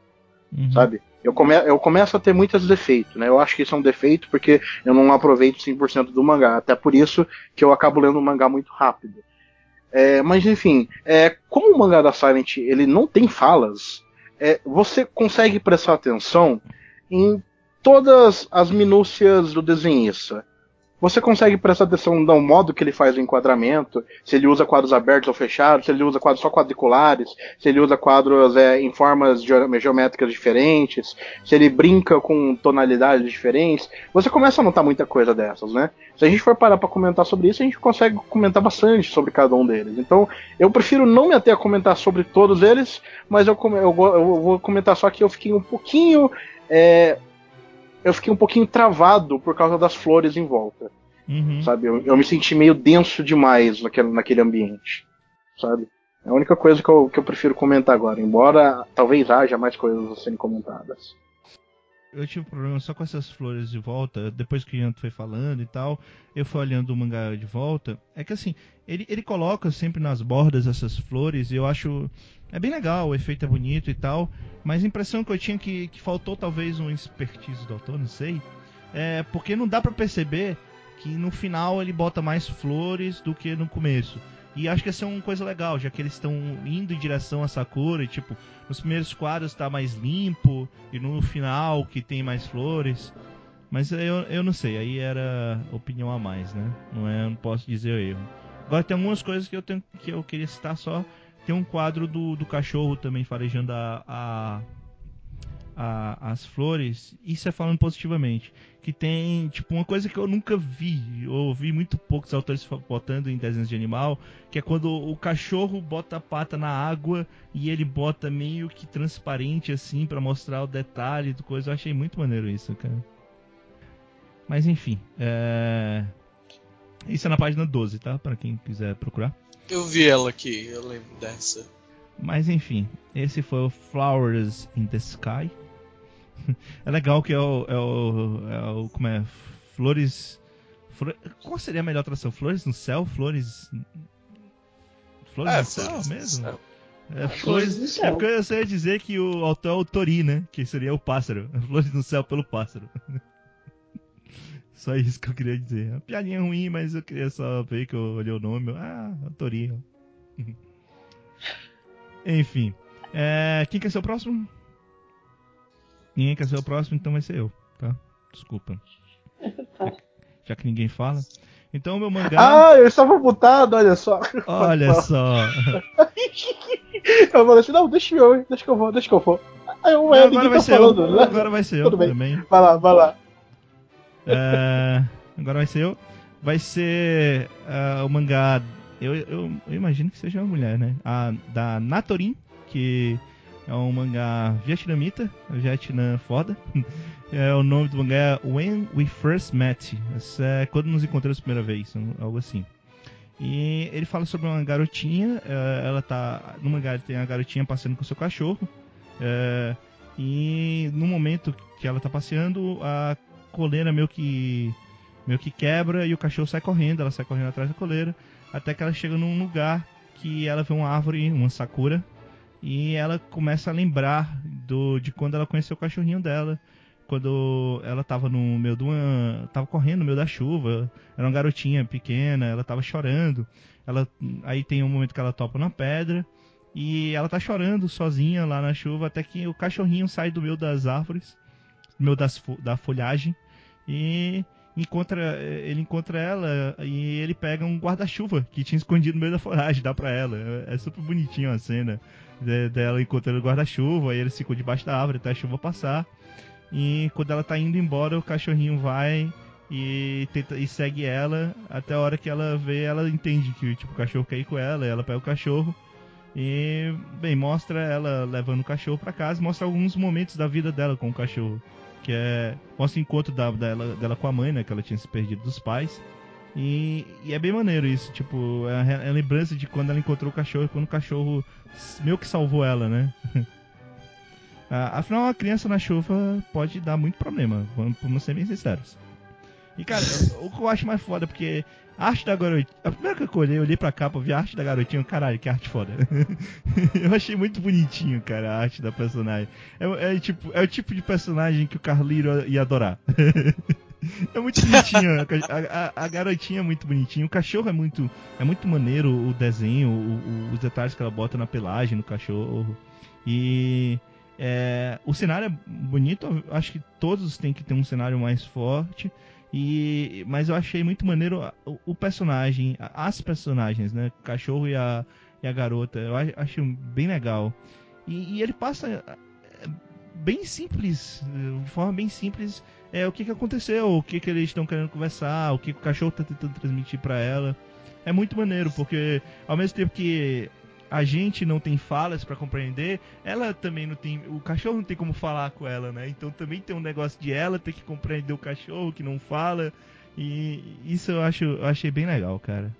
Uhum. sabe? Eu, come, eu começo a ter muitos defeitos, né? Eu acho que isso é um defeito porque eu não aproveito 100% do mangá. Até por isso que eu acabo lendo o mangá muito rápido. É, mas enfim, é, como o mangá da Silent ele não tem falas, é, você consegue prestar atenção em todas as minúcias do desenhista. Você consegue prestar atenção no modo que ele faz o enquadramento, se ele usa quadros abertos ou fechados, se ele usa quadros só quadriculares, se ele usa quadros é, em formas geo- geométricas diferentes, se ele brinca com tonalidades diferentes. Você começa a notar muita coisa dessas, né? Se a gente for parar para comentar sobre isso, a gente consegue comentar bastante sobre cada um deles. Então, eu prefiro não me ater a comentar sobre todos eles, mas eu, eu eu vou comentar só que eu fiquei um pouquinho é, eu fiquei um pouquinho travado por causa das flores em volta, Uhum. sabe? Eu, eu me senti meio denso demais naquele, naquele ambiente, sabe? É a única coisa que eu, que eu prefiro comentar agora, embora talvez haja mais coisas a serem comentadas. Eu tive problema só com essas flores de volta, depois que o Ian foi falando e tal, eu fui olhando o mangá de volta, é que assim, ele, ele coloca sempre nas bordas essas flores e eu acho, é bem legal, o efeito é bonito e tal, mas a impressão que eu tinha que, que faltou talvez um expertise do autor, não sei, é porque não dá pra perceber que no final ele bota mais flores do que no começo. E acho que essa é uma coisa legal, já que eles estão indo em direção a Sakura, e, tipo, nos primeiros quadros tá mais limpo, e no final que tem mais flores. Mas eu, eu não sei, aí era opinião a mais, né? Não é, não posso dizer o erro. Agora tem algumas coisas que eu tenho que eu queria citar só. Tem um quadro do, do cachorro também farejando a, a, a- as flores. Isso é falando positivamente. Que tem, tipo, uma coisa que eu nunca vi, eu ouvi muito poucos autores botando em desenhos de animal, que é quando o cachorro bota a pata na água e ele bota meio que transparente assim pra mostrar o detalhe do coisa. Eu achei muito maneiro isso, cara. Mas enfim, é... isso é na página 12, tá? Pra quem quiser procurar. Eu vi ela aqui, eu lembro dessa. Mas enfim, esse foi o Flowers in the Sky. É legal que é o. É o, é o como é? Flores. Flor- Qual seria a melhor tradução? Flores no céu? Flores. Flores É, no céu flores no mesmo? céu. É, Flores flores no É céu. porque eu sei dizer que o autor é o Tori, né? Que seria o pássaro. Flores no céu pelo pássaro. Só isso que eu queria dizer. Uma piadinha ruim, mas eu queria só ver que eu olhei o nome. eu, Ah, é o Tori. ó. Enfim. É, quem quer ser o próximo? Ninguém quer ser o próximo, então vai ser eu, tá? Desculpa. Tá. Já que ninguém fala. Então, meu mangá. Ah, eu estava mutado, olha só. olha só. Eu falei assim, não, deixa eu, deixa que eu vou, deixa que eu vou. Aí eu, Não, é, agora vai tá ser falando, eu. né? Agora vai ser eu Tudo bem. também. Vai lá, vai lá. É, agora vai ser eu. Vai ser ah, o mangá. Eu, eu, eu imagino que seja uma mulher, né? A, da Natorin, que é um mangá vietnamita, Vietnã foda. É, o nome do mangá é When We First Met. Essa é quando nos encontramos a primeira vez, algo assim. E ele fala sobre uma garotinha, eh, ela tá. No mangá tem a garotinha passeando com seu cachorro. eh, e no momento que ela tá passeando, a coleira meio que. meio que quebra e o cachorro sai correndo, ela sai correndo atrás da coleira, até que ela chega num lugar que ela vê uma árvore, uma sakura, e ela começa a lembrar do, de quando ela conheceu o cachorrinho dela. Quando ela tava no meio uma. tava correndo no meio da chuva, era uma garotinha pequena, ela tava chorando. Ela, aí tem um momento que ela topa na pedra e ela tá chorando sozinha lá na chuva até que o cachorrinho sai do meio das árvores, do meio das, da folhagem e encontra ele encontra ela e ele pega um guarda-chuva que tinha escondido no meio da folhagem, dá pra ela. É, é super bonitinho a cena de- dela encontrando o guarda-chuva, aí eles ficam debaixo da árvore até a chuva passar. E quando ela tá indo embora, o cachorrinho vai e, tenta, e segue ela até a hora que ela vê, ela entende que tipo, o cachorro quer ir com ela, ela pega o cachorro e, bem, mostra ela levando o cachorro pra casa, mostra alguns momentos da vida dela com o cachorro, que é mostra o encontro da, dela, dela com a mãe, né, que ela tinha se perdido dos pais. E, e é bem maneiro isso, tipo, é é a lembrança de quando ela encontrou o cachorro, quando o cachorro meio que salvou ela, né? Ah, Afinal, uma criança na chuva pode dar muito problema, vamos, vamos ser bem sinceros. E cara, o que eu acho mais foda, porque a arte da garotinha. A primeira que eu olhei, eu olhei pra capa, vi a arte da garotinha, caralho, que arte foda. eu achei muito bonitinho, cara, a arte da personagem. É, é tipo, é o tipo de personagem que o Carliro ia adorar. é muito bonitinho, a, a- a garotinha é muito bonitinha, o cachorro é muito, é muito maneiro, o desenho, o- o- os detalhes que ela bota na pelagem no cachorro. E é, o cenário é bonito, acho que todos têm que ter um cenário mais forte. E, mas eu achei muito maneiro o, o personagem, as personagens, né? O cachorro e a, e a garota. Eu acho bem legal. E, e ele passa é, bem simples, de forma bem simples, é o que, que aconteceu, o que, que eles estão querendo conversar, o que, que o cachorro está tentando transmitir para ela. É muito maneiro, porque ao mesmo tempo que a gente não tem falas pra compreender, ela também não tem. O cachorro não tem como falar com ela, né? Então também tem um negócio de ela ter que compreender o cachorro que não fala. E isso eu acho, eu achei bem legal, cara.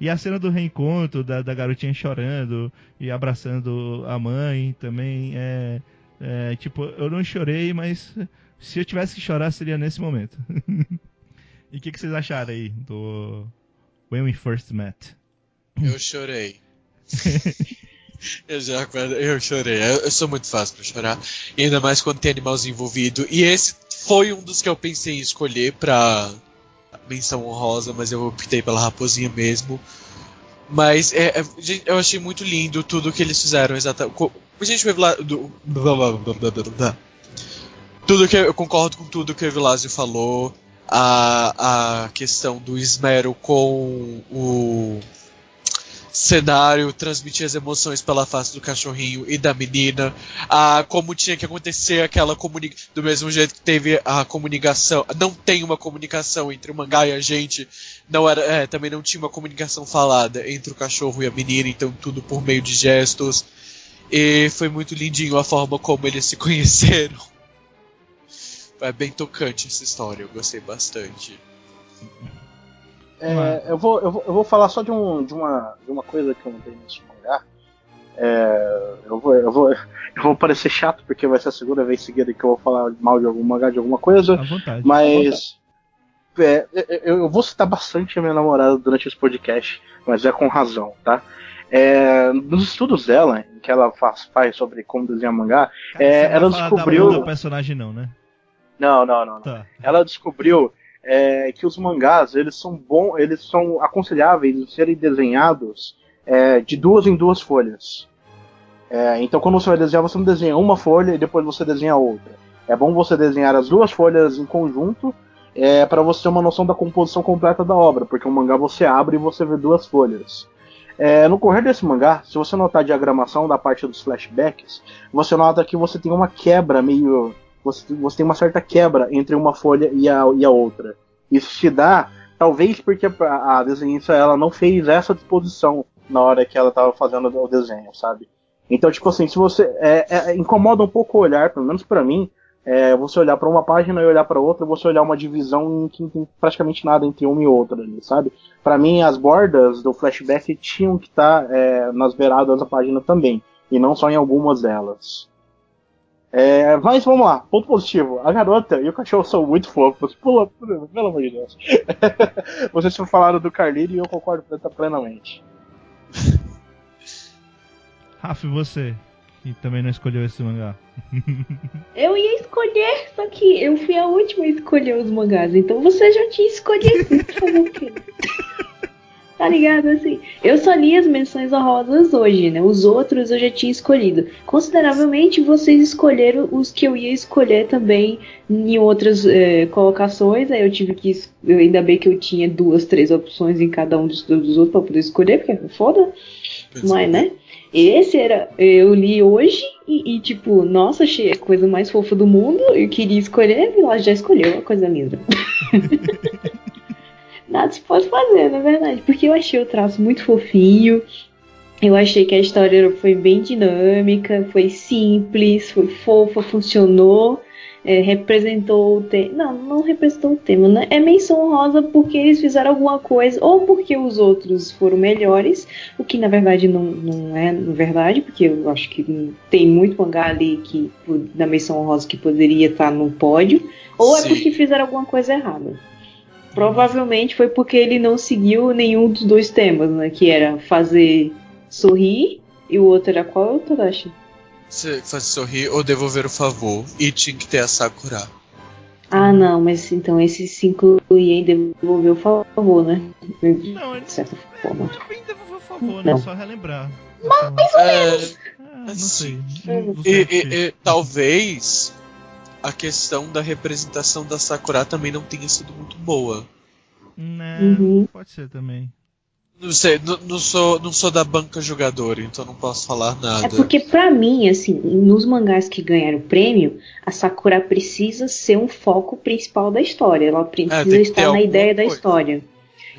E a cena do reencontro, da, da garotinha chorando e abraçando a mãe também é, é. Tipo, eu não chorei, mas se eu tivesse que chorar seria nesse momento. e o que, que vocês acharam aí do When We First Met? Eu chorei. eu já eu chorei. Eu, eu sou muito fácil pra chorar. E ainda mais quando tem animalzinho envolvido. E esse foi um dos que eu pensei em escolher pra menção honrosa, mas eu optei pela raposinha mesmo. Mas é, é, eu achei muito lindo tudo que eles fizeram exatamente. A gente vai lá do, tudo que eu concordo com tudo que o Evilásio falou. A, a questão do esmero com o cenário, transmitir as emoções pela face do cachorrinho e da menina, a como tinha que acontecer aquela comunicação, do mesmo jeito que teve a comunicação, não tem uma comunicação entre o mangá e a gente, não era, é, também não tinha uma comunicação falada entre o cachorro e a menina, então tudo por meio de gestos. E foi muito lindinho a forma como eles se conheceram. É bem tocante essa história, eu gostei bastante. É, eu, vou, eu, vou, eu vou falar só de, um, de, uma, de uma coisa que eu notei nesse mangá. É, eu, vou, eu, vou, eu vou parecer chato porque vai ser a segunda vez seguida que eu vou falar mal de algum mangá, de alguma coisa. À vontade. Mas é, eu, eu vou citar bastante a minha namorada durante esse podcast, mas é com razão, tá? É, nos estudos dela, que ela faz, faz sobre como desenhar mangá, Cara, é, não ela descobriu. Da personagem, não, né? Não, não, não. não. Tá. Ela descobriu é, que os mangás eles são bons, eles são aconselháveis de serem desenhados é, de duas em duas folhas. É, então quando você vai desenhar, você não desenha uma folha e depois você desenha outra. É bom você desenhar as duas folhas em conjunto é, para você ter uma noção da composição completa da obra, porque o mangá você abre e você vê duas folhas. É, no correr desse mangá, se você notar a diagramação da parte dos flashbacks, você nota que você tem uma quebra meio você, você tem uma certa quebra entre uma folha e a, e a outra. Isso se dá, talvez porque a, a desenhista ela não fez essa disposição na hora que ela estava fazendo o desenho, sabe? Então, tipo assim, se você. É, é, incomoda um pouco o olhar, pelo menos para mim, é, você olhar para uma página e olhar para outra, você olhar uma divisão em que não tem praticamente nada entre uma e outra ali, sabe? Para mim, as bordas do flashback tinham que estar tá, é, nas beiradas da página também, e não só em algumas delas. É, mas vamos lá, ponto positivo. A garota e o cachorro são muito fofos. Pula, pula, pelo amor de Deus. Vocês falaram do Carlírio e eu concordo plenamente. Rafa, e você? Que também não escolheu esse mangá. Eu ia escolher, só que eu fui a última a escolher os mangás, então você já tinha escolhido. Fazer o quê? Tá ligado? Assim, eu só li as menções honrosas hoje, né? Os outros eu já tinha escolhido. Consideravelmente, vocês escolheram os que eu ia escolher também em outras é, colocações. Aí eu tive que. Eu, ainda bem que eu tinha duas, três opções em cada um dos, dos outros pra poder escolher, porque é foda. Mas, né? Esse era. Eu li hoje e, e, tipo, nossa, achei a coisa mais fofa do mundo. Eu queria escolher, e lá já escolheu a coisa linda. nada se pode fazer, na verdade. Porque eu achei o traço muito fofinho. Eu achei que a história foi bem dinâmica, foi simples, foi fofa, funcionou, é, representou o tema. Não, não representou o tema, né? É menção honrosa porque eles fizeram alguma coisa, ou porque os outros foram melhores, o que na verdade não, não é verdade, porque eu acho que tem muito mangá ali que, na menção honrosa que poderia estar no pódio, ou Sim. é porque fizeram alguma coisa errada. Provavelmente foi porque ele não seguiu nenhum dos dois temas, né? Que era fazer sorrir e o outro era qual, Tadashi? Você faz sorrir ou devolver o favor. E tinha que ter a Sakura. Ah, não, mas então esse se inclui em devolver o favor, né? Não, ele De certa forma. também devolveu o favor, né? Não. Só relembrar. É, Ah, não sei. Não, não e, sei e- dizer. e talvez a questão da representação da Sakura também não tenha sido muito boa. Né, Uhum. Pode ser também. Não sei, não, não sou, não sou da banca jogadora, então não posso falar nada. É porque pra mim, assim, nos mangás que ganharam prêmio, a Sakura precisa ser um foco principal da história. Ela É, precisa que estar na ideia da coisa. história.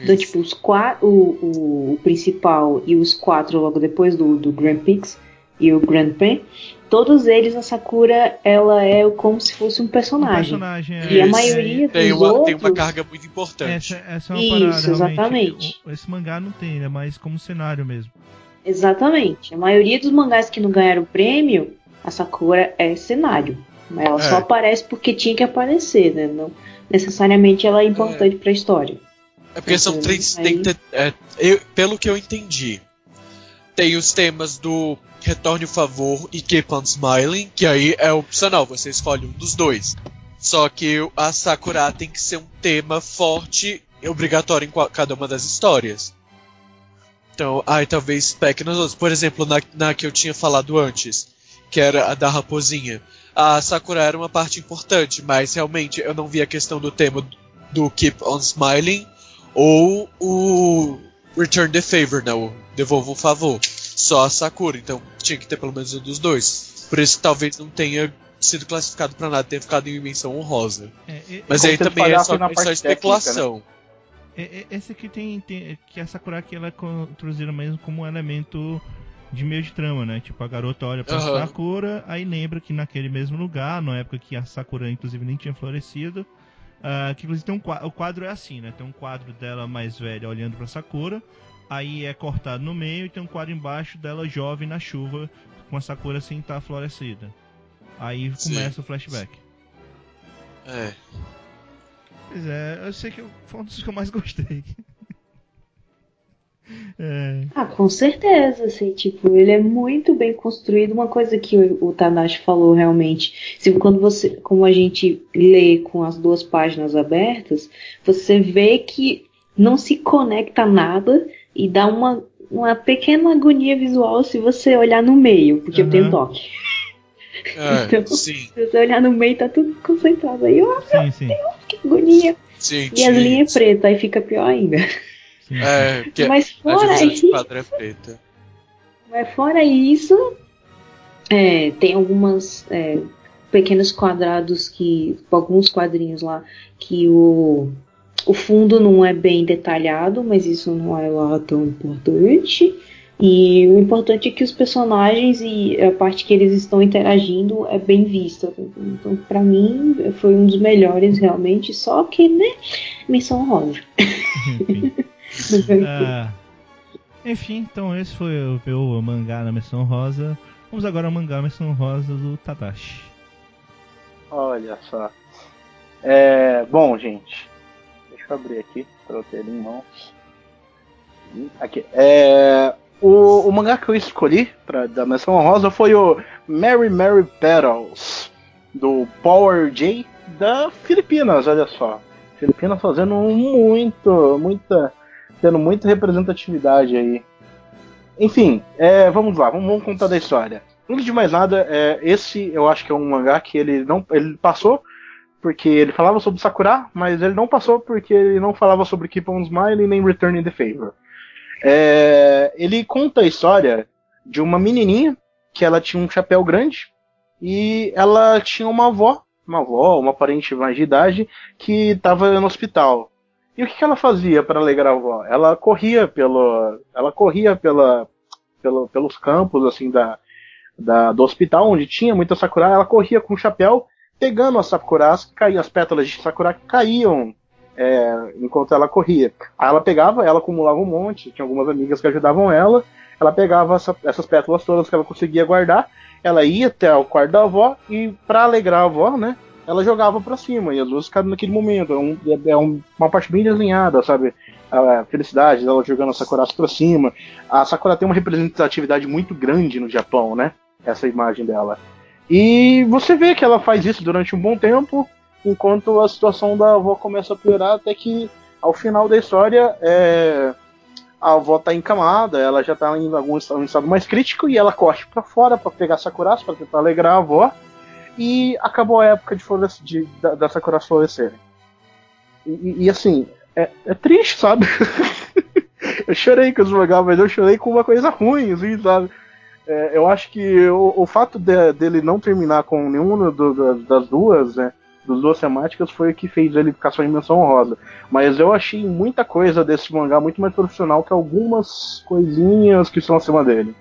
Então, Isso. tipo, os quatro, o, o, o principal e os quatro logo depois do, do Grand Prix e o Grand Prix, todos eles a Sakura, ela é como se fosse um Um personagem. personagem é, E a Isso. maioria tem dos uma, outros... tem uma carga muito importante. Essa, essa é uma Isso, parada, exatamente. O- Esse mangá não tem, ele é mais como cenário mesmo. Exatamente. A maioria dos mangás que não ganharam prêmio, a Sakura é cenário. Ela só É. aparece porque tinha que aparecer, né? Não necessariamente ela é importante pra história. É porque são três. aí- Tem, é, eu- pelo que eu entendi, tem os temas do Retorne o Favor e Keep on Smiling, que aí é opcional, você escolhe um dos dois. Só que a Sakura tem que ser um tema forte e obrigatório em cada uma das histórias. Então, aí talvez peque nos outros. Por exemplo, na, na que eu tinha falado antes, que era a da raposinha. A Sakura era uma parte importante, mas realmente eu não vi a questão do tema do Keep on Smiling ou o Return the Favor, né? O Devolva o Favor. Só a Sakura, então tinha que ter pelo menos um dos dois. Por isso que talvez não tenha sido classificado pra nada, tenha ficado em menção honrosa. É, e- Mas aí também é só, na é só especulação. é- é- esse aqui tem, tem. Que a Sakura aqui ela é co- introduzida mesmo como um elemento de meio de trama, né? Tipo, a garota olha pra Aham. Sakura, aí lembra que naquele mesmo lugar, na época que a Sakura inclusive nem tinha florescido. ah, que inclusive tem um quadro, o quadro é assim, né? Tem um quadro dela mais velha olhando pra Sakura, aí é cortado no meio e tem um quadro embaixo dela jovem na chuva, com a Sakura sem estar florescida. Aí Sim. começa o flashback. É. Pois é, eu sei que foi um dos que eu mais gostei. É, Ah, com certeza, assim, tipo, ele é muito bem construído. Uma coisa que o, o Tadashi falou realmente, se quando você, como a gente lê com as duas páginas abertas, você vê que não se conecta nada e dá uma, uma pequena agonia visual se você olhar no meio, porque eu tenho toque. É, Então- sim, Se você olhar no meio, tá tudo concentrado aí, ó, sim, sim. que agonia. sim. E as linhas pretas, aí fica pior ainda. sim. É, porque Mas a fora isso. quadro é preta. Mas fora isso, é, tem algumas é, pequenos quadrados que. alguns quadrinhos lá que o, o fundo não é bem detalhado, mas isso não é lá tão importante. E o importante é que os personagens e a parte que eles estão interagindo é bem vista. Então, pra mim, foi um dos melhores realmente, só que, né, missão rosa. Enfim. Ah, enfim, então esse foi o meu mangá na Missão Rosa. Vamos agora ao mangá na Missão Rosa do Tadashi. Olha só. É, bom, gente. Deixa eu abrir aqui para eu ter ele em mãos. Aqui. É, o, o mangá que eu escolhi pra, da menção rosa foi o Mary Mary Petals do Power J da Filipinas, olha só. Filipinas fazendo muito, muita, tendo muita representatividade aí. Enfim, é, vamos lá, vamos, vamos contar da história. Antes de mais nada, é, esse eu acho que é um mangá que ele não, ele passou porque ele falava sobre Sakura, mas ele não passou porque ele não falava sobre Keep on Smiling nem Returning the Favor. É, ele conta a história de uma menininha que ela tinha um chapéu grande e ela tinha uma avó, uma avó, uma parente mais de idade que estava no hospital. E o que, que ela fazia para alegrar a avó? Ela corria pelo, ela corria pela, pelo, pelos campos assim da, da, do hospital onde tinha muita sakura. Ela corria com o chapéu pegando as sakuras que as pétalas de sakura que caíam é, enquanto ela corria. Aí ela pegava, ela acumulava um monte, tinha algumas amigas que ajudavam ela. Ela pegava essa, essas pétalas todas que ela conseguia guardar, ela ia até o quarto da avó e, para alegrar a avó, né? Ela jogava para cima e as duas ficaram naquele momento. É, um, é um, uma parte bem desenhada, sabe? A felicidade dela jogando a Sakura para cima. A Sakura tem uma representatividade muito grande no Japão, né? Essa imagem dela. E você vê que ela faz isso durante um bom tempo, enquanto a situação da avó começa a piorar, até que ao final da história é, a avó tá encamada, ela já tá em algum estado, um estado mais crítico e ela corre para fora para pegar Sakuras para tentar alegrar a avó. E acabou a época de, florescer, de da, da Sakura florescerem. E, e, assim, é, é triste, sabe? eu chorei com os mangá, mas eu chorei com uma coisa ruim, assim, sabe? É, eu acho que o, o fato de, dele não terminar com nenhuma do, das duas, né? das duas temáticas foi o que fez ele ficar só em menção honrosa. Mas eu achei muita coisa desse mangá muito mais profissional que algumas coisinhas que estão acima dele.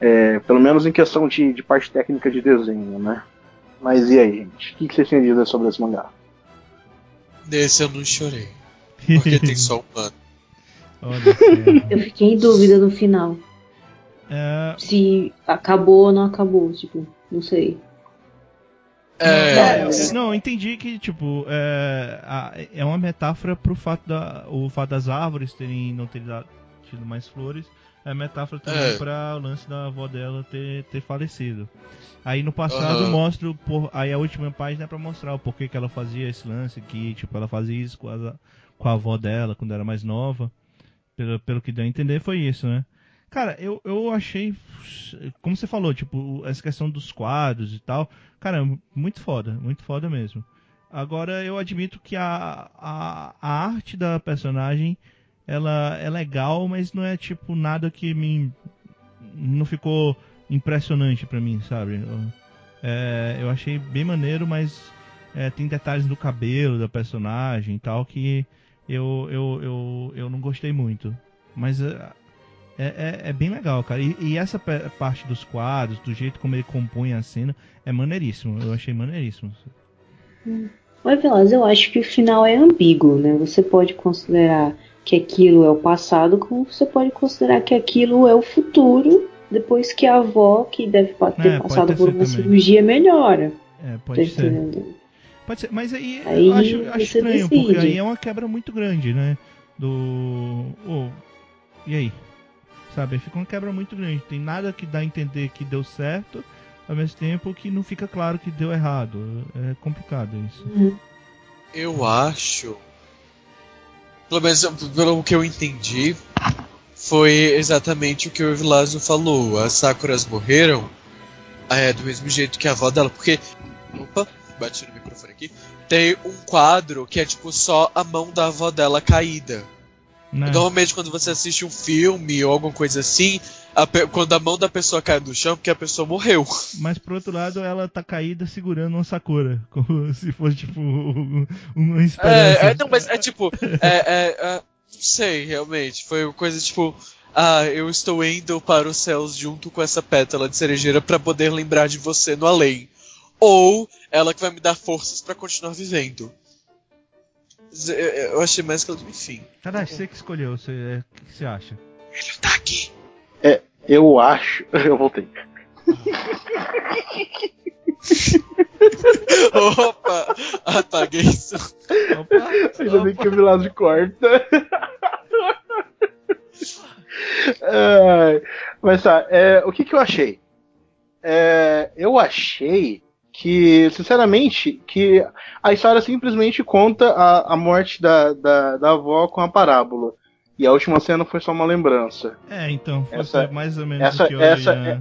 É, pelo menos em questão de, de parte técnica de desenho, né? Mas e aí, gente? O que, que vocês têm a dizer sobre esse mangá? Nesse eu não chorei. Porque tem só um ano. Olha, cara. Eu fiquei em dúvida no final. É, Se acabou ou não acabou, tipo, não sei. É. Não, eu- não, eu entendi que, tipo, é, a- é uma metáfora pro fato, da, o fato das árvores terem não terem dado- tido mais flores. É metáfora também É. pra o lance da avó dela ter, ter falecido. Aí no passado Aham. mostra por, aí a última página é pra mostrar o porquê que ela fazia esse lance, que tipo ela fazia isso com a, com a avó dela quando era mais nova. Pelo, pelo que deu a entender foi isso, né? Cara, eu, eu achei, como você falou, tipo, essa questão dos quadros e tal, cara, muito foda, muito foda mesmo. Agora eu admito que a, a, a arte da personagem ela é legal, mas não é tipo nada que me não ficou impressionante pra mim, sabe? Eu, é, eu achei bem maneiro, mas é, tem detalhes do cabelo da personagem e tal que eu, eu, eu, eu não gostei muito. Mas é, é, é bem legal, cara. E, e essa parte dos quadros, do jeito como ele compõe a cena, é maneiríssimo. Eu achei maneiríssimo. Mas, Velas, eu acho que o final é ambíguo, né? Você pode considerar que aquilo é o passado, como você pode considerar que aquilo é o futuro, depois que a avó, que deve ter É, passado ter por uma também. cirurgia, melhora. É, Tá pode ser. entendendo? Pode ser, mas aí, Aí eu acho, acho estranho, decide. porque aí é uma quebra muito grande, né? Do. ô, e aí? Sabe? Fica uma quebra muito grande. Tem nada que dá a entender que deu certo, ao mesmo tempo que não fica claro que deu errado. É complicado isso. Eu acho. Pelo menos pelo que eu entendi, foi exatamente o que o Evilásio falou. As Sakuras morreram é, do mesmo jeito que a avó dela, porque. Opa, bati no microfone aqui. Tem um quadro que é tipo só a mão da avó dela caída. Né? Normalmente quando você assiste um filme ou alguma coisa assim, a quando a mão da pessoa cai no chão, porque a pessoa morreu. Mas por outro lado, ela tá caída segurando uma Sakura. Como se fosse tipo uma esperança. É, é, não, mas é tipo, é, é, é, não sei, realmente. Foi uma coisa tipo, ah, eu estou indo para os céus junto com essa pétala de cerejeira para poder lembrar de você no além. Ou ela que vai me dar forças para continuar vivendo. Eu, eu achei mais que enfim. Tadashi, você que escolheu, você, é, o que você acha? Ele tá aqui. Eu acho. Eu voltei. Opa, apaguei isso. Opa, Ainda bem que o Vilásio corta. Ai, mas tá, é, o que, que eu achei? É, eu achei que, sinceramente, que a história simplesmente conta a, a morte da, da, da avó com a parábola. E a última cena foi só uma lembrança. É, então, foi Essa- mais ou menos essa- o que eu essa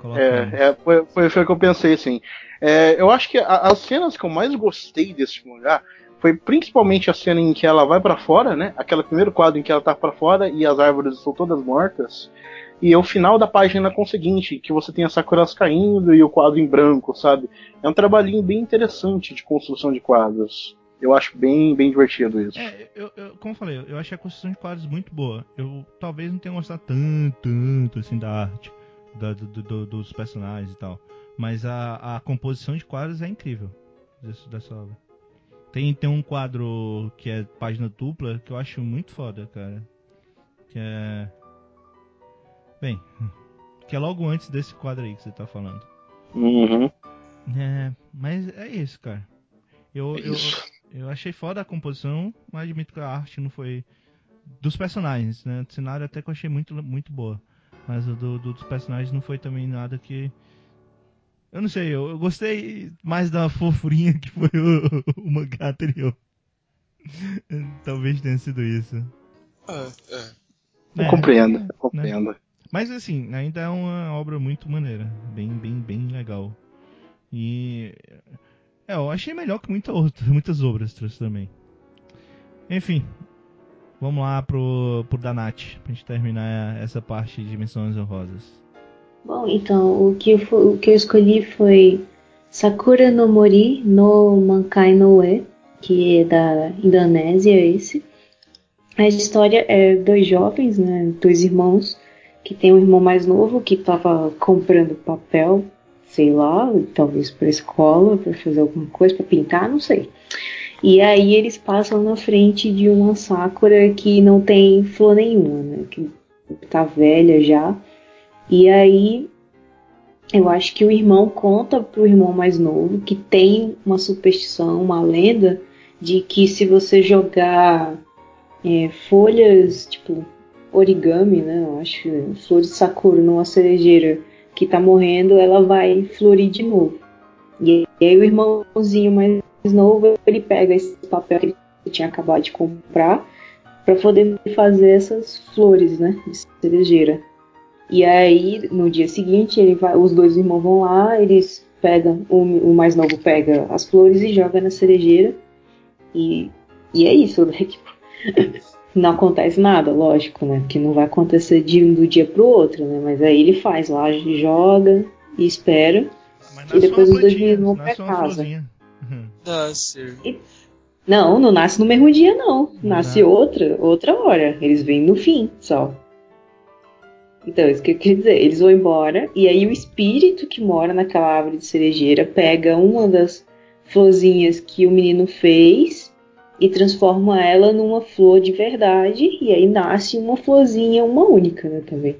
colocar. É, é, foi, foi, foi o que eu pensei, assim. É, eu acho que a- as cenas que eu mais gostei desse mangá foi principalmente a cena em que ela vai pra fora, né? Aquele primeiro quadro em que ela tá pra fora e as árvores estão todas mortas. E o final da página com o seguinte, que você tem as sakuras caindo e o quadro em branco, sabe? É um trabalhinho bem interessante de construção de quadros. Eu acho bem, bem divertido isso. É, eu, eu- como eu falei, eu achei a construção de quadros muito boa. Eu talvez não tenha gostado tanto, tanto assim da arte, da- do- do- do- dos personagens e tal. Mas a, a composição de quadros é incrível desse- dessa obra. Tem, tem um quadro que é página dupla que eu acho muito foda, cara. Que é. Bem, que é logo antes desse quadro aí que você tá falando. Uhum. É, mas é isso, cara. Eu, É eu, isso. eu achei foda a composição, mas admito que a arte não foi. Dos personagens, né? Do cenário até que eu achei muito, muito boa. Mas o do, do- dos personagens não foi também nada que. Eu não sei, eu, eu gostei mais da fofurinha que foi o, o mangá anterior. Talvez tenha sido isso. É, é. Eu É, compreendo, né? eu compreendo. Mas assim, ainda é uma obra muito maneira. Bem, bem, bem legal. E. É, eu achei melhor que muita outra, muitas obras também. Enfim. Vamos lá pro, pro Danate, pra gente terminar essa parte de menções honrosas. Bom, então, o que, eu, o que eu escolhi foi Sakura no Mori no Mankai no E, que é da Indonésia esse. A história é dois jovens, né, dois irmãos, que tem um irmão mais novo que estava comprando papel, sei lá, talvez para escola, para fazer alguma coisa, para pintar, não sei. E aí eles passam na frente de uma Sakura que não tem flor nenhuma, né, que tá velha já. E aí eu acho que o irmão conta pro irmão mais novo que tem uma superstição, uma lenda de que se você jogar é, folhas, tipo origami, né? Eu acho flores de sakura numa cerejeira que tá morrendo, ela vai florir de novo. E aí o irmãozinho mais novo, ele pega esse papel que ele tinha acabado de comprar para poder fazer essas flores, né, de cerejeira. E aí, no dia seguinte, ele vai, os dois irmãos vão lá, eles pegam, o, o mais novo pega as flores e joga na cerejeira. E, e é isso, né? Tipo, não acontece nada, lógico, né? Que não vai acontecer de um do dia pro outro, né? Mas aí ele faz lá, joga e espera. Mas E nasce depois os dois plantinha, vão pra uma casa. Uhum. Nasce. Não, não nasce no mesmo dia, não. Nasce Não. outra, outra hora. Eles vêm no fim, só. Então, isso que eu queria dizer. Eles vão embora, e aí o espírito que mora naquela árvore de cerejeira pega uma das florzinhas que o menino fez e transforma ela numa flor de verdade, e aí nasce uma florzinha, uma única, né, também,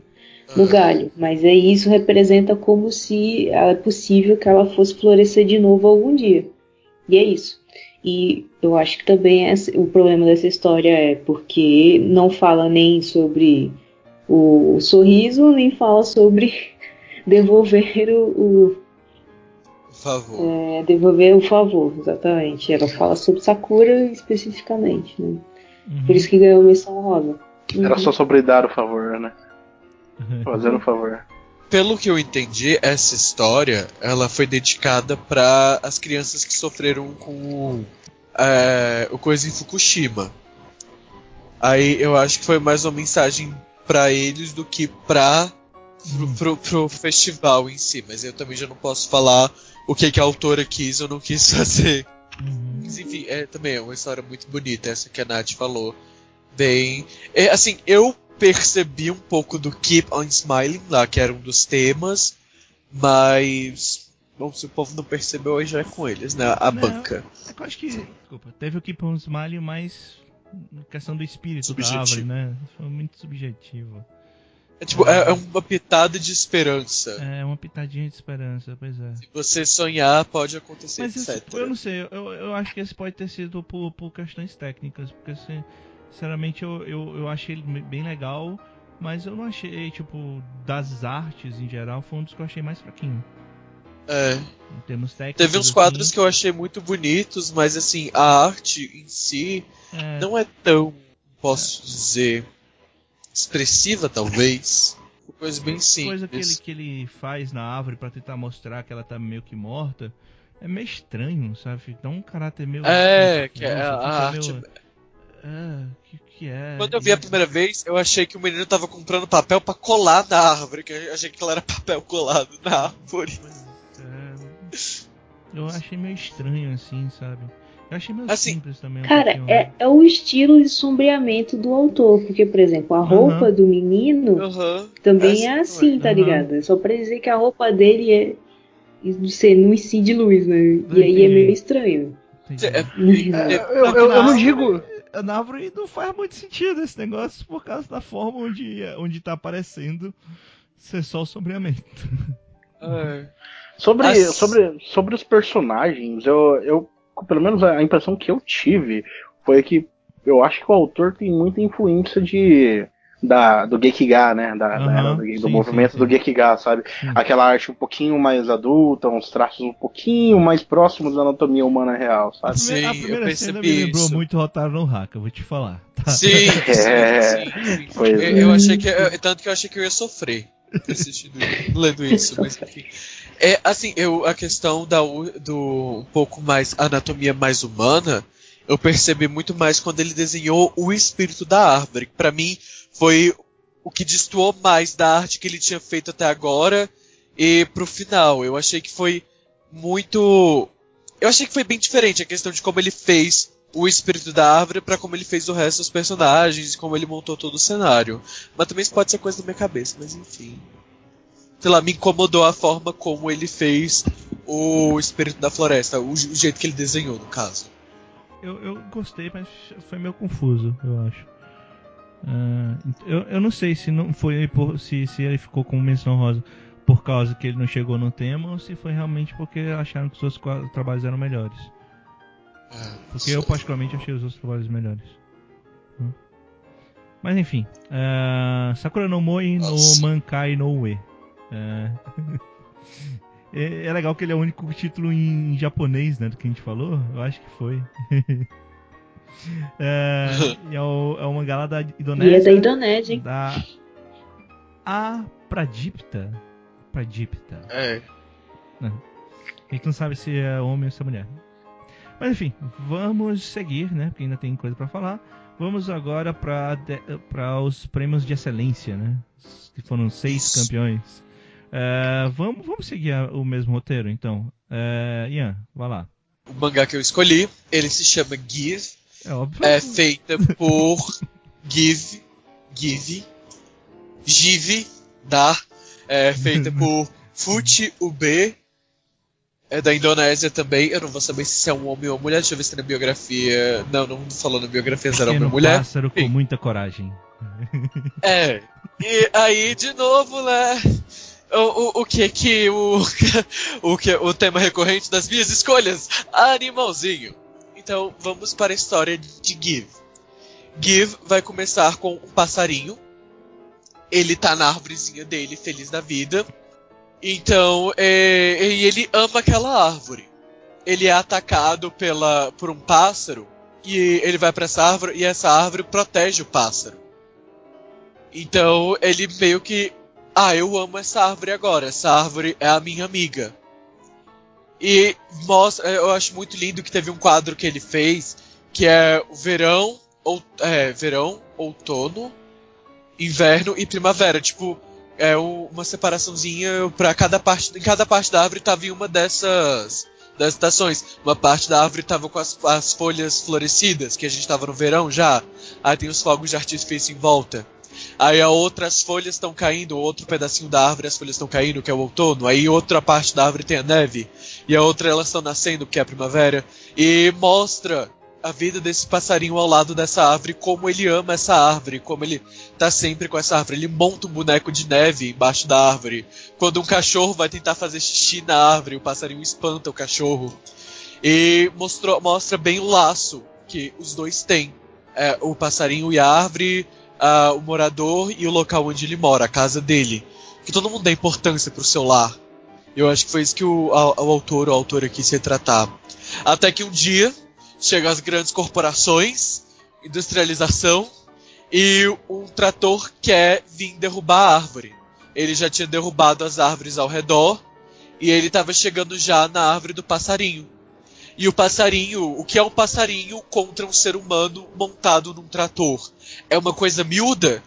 no galho. Mas aí isso representa como se é possível que ela fosse florescer de novo algum dia. E é isso. E eu acho que também o problema dessa história é porque não fala nem sobre o sorriso, nem fala sobre devolver o, o- favor. é, devolver o favor, exatamente. Ela fala sobre Sakura especificamente, né? Uhum. Por isso que ganhou menção rosa. Era Uhum. só sobre dar o favor, né? Uhum. Fazendo o favor. Pelo que eu entendi, essa história ela foi dedicada para as crianças que sofreram com é, o coisa em Fukushima. Aí eu acho que foi mais uma mensagem para eles do que para pro, pro, pro festival em si. Mas eu também já não posso falar o que, que a autora quis ou não quis fazer. Uhum. Mas enfim, é, também é uma história muito bonita, essa que a Nath falou. Bem. É, assim, eu percebi um pouco do Keep on Smiling lá, que era um dos temas, mas. Bom, se o povo não percebeu, aí já é com eles, né? A Não. banca. É eu acho que. Desculpa, teve o Keep on Smile, mas. Questão do espírito Subjetivo. da árvore, né? Foi muito subjetivo. É tipo, é, é uma pitada de esperança. É uma pitadinha de esperança, pois é. Se você sonhar, pode acontecer, Mas isso, etc. eu não sei, eu, eu acho que esse pode ter sido por, por questões técnicas, porque assim, sinceramente eu, eu, eu achei ele bem legal, mas eu não achei, tipo, das artes em geral, foi um dos que eu achei mais fraquinho. É. Teve uns quadros que eu achei muito bonitos, mas assim, a arte em si é, não é tão, posso dizer, expressiva, talvez. Coisa bem coisa que ele, simples. que ele faz na árvore pra tentar mostrar que ela tá meio que morta, é meio estranho, sabe? Dá um caráter meio. É, que é a arte. meio- É, que, que é? Quando eu vi a primeira vez, eu achei que o menino tava comprando papel pra colar na árvore, que eu achei que ela era papel colado na árvore. É, eu achei meio estranho assim, sabe? Eu achei meio Assim, simples também. um Cara, pouquinho, é, é o estilo de sombreamento do autor, porque, por exemplo, a roupa Aham. do menino Aham. também É é assim tá Aham. ligado? É só pra dizer que a roupa dele é não sei, não incide luz, né? E Entendi. aí é meio estranho. É, É, é- eu, eu- eu não digo. Na árvore não faz muito sentido esse negócio por causa da forma onde, onde tá aparecendo ser só o sombreamento. é. Sobre, As- sobre, sobre os personagens, eu, eu. Pelo menos a impressão que eu tive foi que eu acho que o autor tem muita influência de. Da, do Gekiga, né? Da, da Aham, era do, do sim, movimento sim, do sim. Gekiga, sabe? Sim. Aquela arte um pouquinho mais adulta, uns traços um pouquinho mais próximos da anatomia humana real, A sabe? primeira, a Sim, eu primeira cena me percebi lembrou isso. muito Rotaro no Haka, vou te falar. Tá? Sim, É, sim, sim, sim. pois Eu, é. eu achei que. eu- tanto que eu achei que eu ia sofrer assistindo, lendo isso, mas enfim. É, assim, eu, a questão da, do um pouco mais anatomia mais humana, eu percebi muito mais quando ele desenhou o espírito da árvore. Pra mim, foi o que destoou mais da arte que ele tinha feito até agora e pro final. Eu achei que foi muito. Eu achei que foi bem diferente a questão de como ele fez o espírito da árvore para como ele fez o resto dos personagens, como ele montou todo o cenário. Mas também isso pode ser coisa da minha cabeça, mas enfim. Sei lá, me incomodou a forma como ele fez o espírito da floresta, o, o jeito que ele desenhou, no caso. Eu, eu gostei, mas foi meio confuso, eu acho. Ah, eu, eu não sei se não foi por, se, se ele ficou com menção rosa por causa que ele não chegou no tema ou se foi realmente porque acharam que os quadros- trabalhos eram melhores. Porque eu particularmente achei os outros trabalhos melhores. Hum. Mas enfim, ah, Sakura no Moi no. Mankai no Ue. Ah, é, é legal que ele é o único título em japonês, né, do que a gente falou. Eu acho que foi. é, é, o, é o mangá lá da E é Indonésia. da Indonésia, hein? Da A Pradipta. Pradipta. É. A gente não sabe se é homem ou se é mulher. Mas enfim, vamos seguir, né? Porque ainda tem coisa pra falar. Vamos agora para os prêmios de excelência, né? Que foram seis Isso. campeões. É, vamos, vamos seguir a- o mesmo roteiro, então. É, Ian, vai lá. O mangá que eu escolhi, ele se chama Give, É óbvio. é feita por Give, Give, Give, Dar, é feita por Futi Ube, é da Indonésia também. Eu não vou saber se é um homem ou uma mulher, deixa eu ver se tem na biografia. Não, não na biografia se era homem ou mulher. pássaro com muita coragem. É. E aí, de novo, né? O, o, o que que o, o que o tema recorrente das minhas escolhas? Animalzinho. Então, vamos para a história de Give. Give vai começar com um passarinho. Ele tá na árvorezinha dele, feliz da vida. Então, é, e ele ama aquela árvore. Ele é atacado pela, por um pássaro. E ele vai para essa árvore e essa árvore protege o pássaro. Então ele meio que. Ah, eu amo essa árvore agora. Essa árvore é a minha amiga. E mostra, eu acho muito lindo que teve um quadro que ele fez que é verão, ou, é, verão, outono, inverno e primavera. Tipo, é uma separaçãozinha para cada parte. Em cada parte da árvore tava em uma dessas das estações. Uma parte da árvore tava com as, as folhas florescidas, que a gente tava no verão já. Aí tem os fogos de artifício em volta. Aí a outra as folhas estão caindo, outro pedacinho da árvore as folhas estão caindo, que é o outono. Aí outra parte da árvore tem a neve. E a outra elas estão nascendo, que é a primavera. E mostra a vida desse passarinho ao lado dessa árvore, como ele ama essa árvore, como ele tá sempre com essa árvore. Ele monta um boneco de neve embaixo da árvore. Quando um cachorro vai tentar fazer xixi na árvore, o passarinho espanta o cachorro. E mostrou, mostra bem o laço que os dois têm. É, o passarinho e a árvore, ah, o morador e o local onde ele mora, a casa dele. Que todo mundo dá importância pro seu lar. Eu acho que foi isso que o, a- o autor ou a autora quis retratar. Até que um dia chegam as grandes corporações, industrialização, e um trator quer vir derrubar a árvore. Ele já tinha derrubado as árvores ao redor, e ele estava chegando já na árvore do passarinho. E o passarinho, o que é um passarinho contra um ser humano montado num trator? É uma coisa miúda,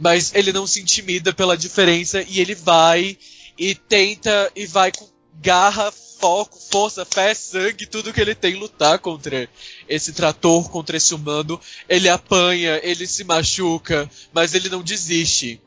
mas ele não se intimida pela diferença e ele vai e tenta e vai com garra, foco, força, fé, sangue, tudo que ele tem lutar contra esse trator, contra esse humano. Ele apanha, ele se machuca, mas ele não desiste.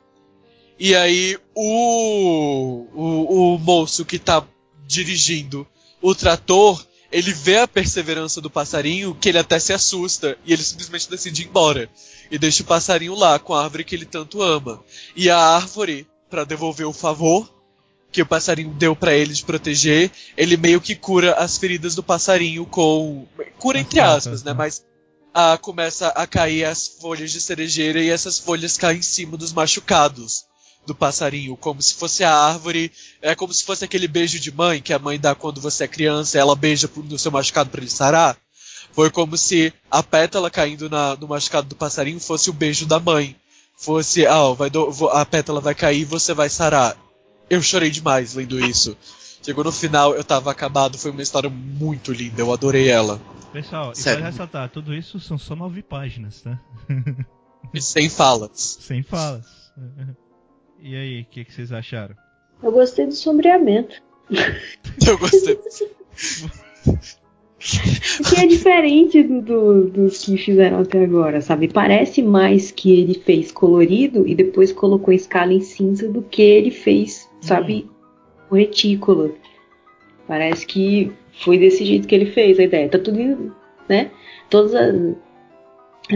E aí o, o, o moço que tá dirigindo o trator, ele vê a perseverança do passarinho que ele até se assusta e ele simplesmente decide ir embora e deixa o passarinho lá com a árvore que ele tanto ama. E a árvore, para devolver o favor que o passarinho deu para ele de proteger, ele meio que cura as feridas do passarinho com cura entre aspas, né? né? Mas ah, começa a cair as folhas de cerejeira e essas folhas caem em cima dos machucados do passarinho, como se fosse a árvore, é como se fosse aquele beijo de mãe que a mãe dá quando você é criança, ela beija no seu machucado para ele sarar. Foi como se a pétala caindo na- no machucado do passarinho fosse o beijo da mãe. Fosse, ah, vai do- a pétala vai cair e você vai sarar. Eu chorei demais lendo isso. Chegou no final, eu tava acabado, foi uma história muito linda, eu adorei ela. Pessoal, e vale ressaltar, tudo isso são só nove páginas, tá? E sem falas. Sem falas. E aí, o que, que vocês acharam? Eu gostei do sombreamento. Eu gostei. Que é diferente do, do- dos que fizeram até agora, sabe? Parece mais que ele fez colorido e depois colocou escala em cinza do que ele fez, sabe? O retículo. Parece que foi desse jeito que ele fez a ideia. Tá tudo, né? Todas as,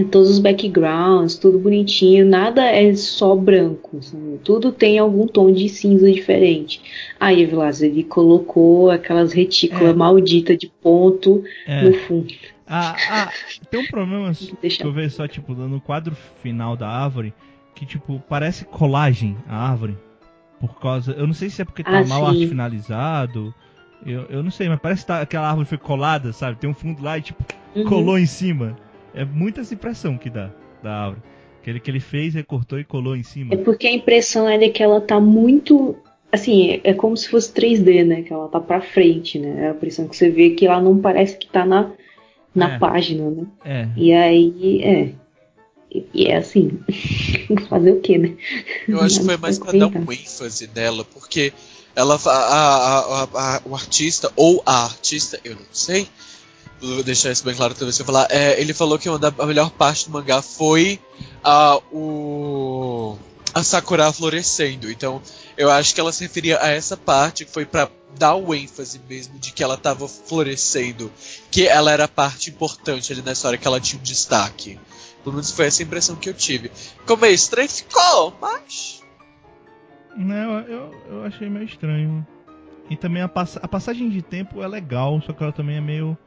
todos os backgrounds, tudo bonitinho, nada é só branco, sabe? tudo tem algum tom de cinza diferente. Aí, Vilas, ele colocou aquelas retículas É. malditas de ponto É. no fundo. Ah, ah, tem um problema Deixa que eu vejo só, tipo, no quadro final da árvore, que, tipo, parece colagem a árvore. Por causa. Eu não sei se é porque tá Ah, mal sim. arte finalizado. Eu, eu não sei, mas parece que tá- aquela árvore foi colada, sabe? Tem um fundo lá e, tipo, Uhum. colou em cima. É muita essa impressão que dá da árvore. Aquele que ele fez, recortou e colou em cima. É porque a impressão é de que ela tá muito. Assim, é, é como se fosse 3D, né? Que ela tá pra frente, né? É a impressão que você vê que ela não parece que tá na, na É. página, né? É. E aí, é. E, e é assim. Fazer o quê, né? Eu acho que foi mais pra pra dar um ênfase nela, porque ela, a- a- a- a- o artista, ou a artista, eu não sei, deixar isso bem claro toda vez que eu falar, é, ele falou que uma da, a melhor parte do mangá foi a, o, a Sakura florescendo. Então, eu acho que ela se referia a essa parte que foi pra dar o ênfase mesmo de que ela tava florescendo, que ela era a parte importante ali na história, que ela tinha um destaque. Pelo menos foi essa impressão que eu tive. Ficou meio estranho, ficou, mas. Não, eu, eu achei meio estranho. E também a, passa- a passagem de tempo é legal, só que ela também é meio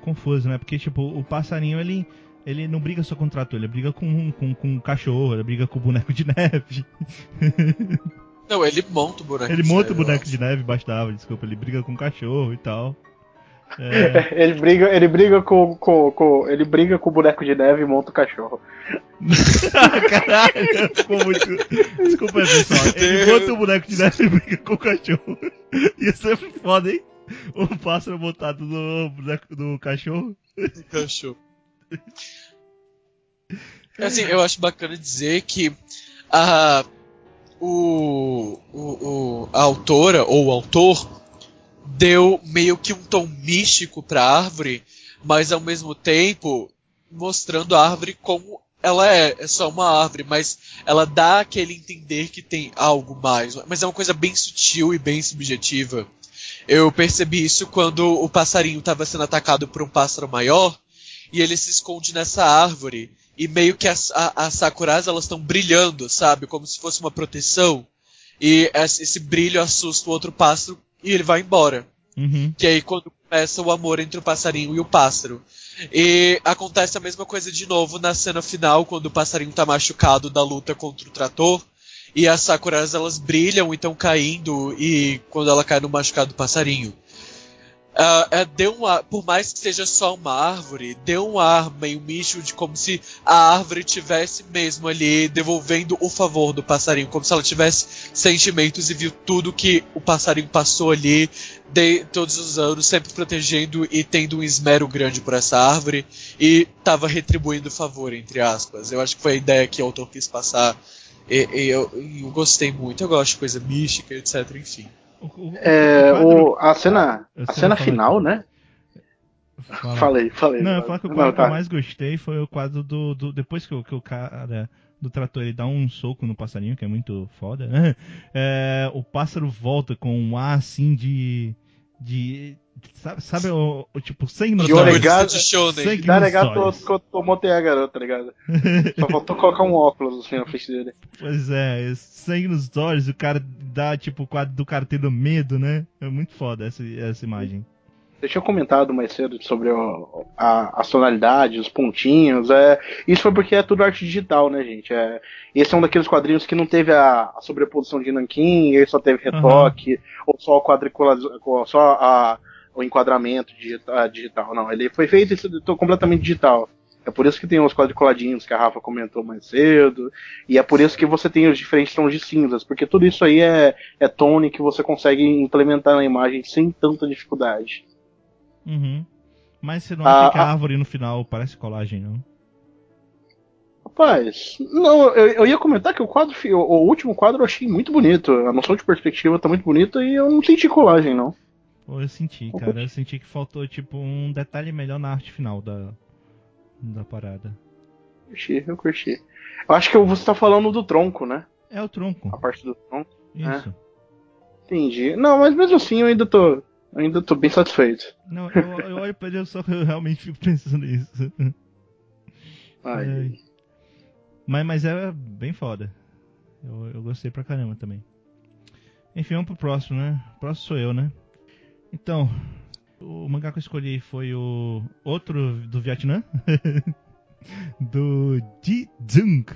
confusa, né? Porque, tipo, o passarinho, ele, ele não briga só com o trator, ele briga com, com, com o cachorro, ele briga com o boneco de neve. Não, ele monta o boneco ele de monta o neve, boneco de neve árvore, desculpa, ele briga com o cachorro e tal. É, Ele briga, ele briga com, com, com- ele briga com o boneco de neve e monta o cachorro. Caralho, ficou muito. Desculpa aí, pessoal. Ele monta o boneco de neve e briga com o cachorro. Ia ser foda, hein? O pássaro montado no do cachorro. Cachorro. Assim, eu acho bacana dizer que a, o, o, a autora ou o autor deu meio que um tom místico pra árvore, mas ao mesmo tempo mostrando a árvore como ela é, é só uma árvore, mas ela dá aquele entender que tem algo mais, mas é uma coisa bem sutil e bem subjetiva. Eu percebi isso quando o passarinho estava sendo atacado por um pássaro maior e ele se esconde nessa árvore e meio que as, a- as sakuras elas estão brilhando, sabe, como se fosse uma proteção. E esse brilho assusta o outro pássaro e ele vai embora. Uhum. Que aí quando começa o amor entre o passarinho e o pássaro. E acontece a mesma coisa de novo na cena final, quando o passarinho tá machucado da luta contra o trator. E as sakuras elas brilham e estão caindo, e quando ela cai no machucado do passarinho. É, deu por mais que seja só uma árvore, deu um ar meio místico de como se a árvore tivesse mesmo ali devolvendo o favor do passarinho, como se ela tivesse sentimentos e viu tudo que o passarinho passou ali de todos os anos, sempre protegendo e tendo um esmero grande por essa árvore e estava retribuindo o favor, entre aspas. Eu acho que foi a ideia que o autor quis passar. E, e eu, eu gostei muito, eu gosto de coisa mística, etc, enfim. O, o- É, o quadro- o, a cena, a cena final, aqui. né? Fala. Falei, falei. Não, eu falar que o Não, quadro que eu tá. mais gostei foi o quadro do. do- depois que, o- que o cara do trator ele dá um soco no passarinho, que é muito foda, né? É, o pássaro volta com um ar assim de. de. Sabe, sabe o, o tipo, Dá nos legal, olhos. tô, tomou a garota, tá ligado? Só faltou colocar um óculos assim na frente dele. Pois é, sangue nos olhos, o cara dá tipo o quadro do cara tendo medo, né? É muito foda essa, essa imagem. Eu tinha comentado mais cedo sobre o- a, as tonalidades, os pontinhos. É, isso foi porque é tudo arte digital, né, gente? É, esse é um daqueles quadrinhos que não teve a, a sobreposição de nanquim, ele só teve retoque, ou só o quadriculação, só a, o enquadramento digita- digital. Não, ele foi feito completamente digital. É por isso que tem os quadriculadinhos que a Rafa comentou mais cedo. E é por isso que você tem os diferentes tons de cinzas. Porque tudo isso aí é, é tone que você consegue implementar na imagem sem tanta dificuldade. Uhum. Mas você não Ah, acha que a ah. árvore no final parece colagem, não? Rapaz, não, eu, eu ia comentar que o quadro, o, o último quadro eu achei muito bonito. A noção de perspectiva tá muito bonita e eu não senti colagem, não. Eu senti, cara. Eu senti que faltou, tipo, um detalhe melhor na arte final da, da parada. Curti, eu curti. Eu acho que você tá falando do tronco, né? É o tronco. A parte do tronco. Isso. Entendi. Não, mas mesmo assim eu ainda tô. eu ainda tô bem satisfeito. Não, eu, eu olho pra ele só que eu realmente fico pensando nisso. Ai, Ai. Mas, mas é bem foda. Eu, eu gostei pra caramba também. Enfim, vamos pro próximo, né? O próximo sou eu, né? Então, o mangá que eu escolhi foi o outro do Vietnã. do Ji Zung.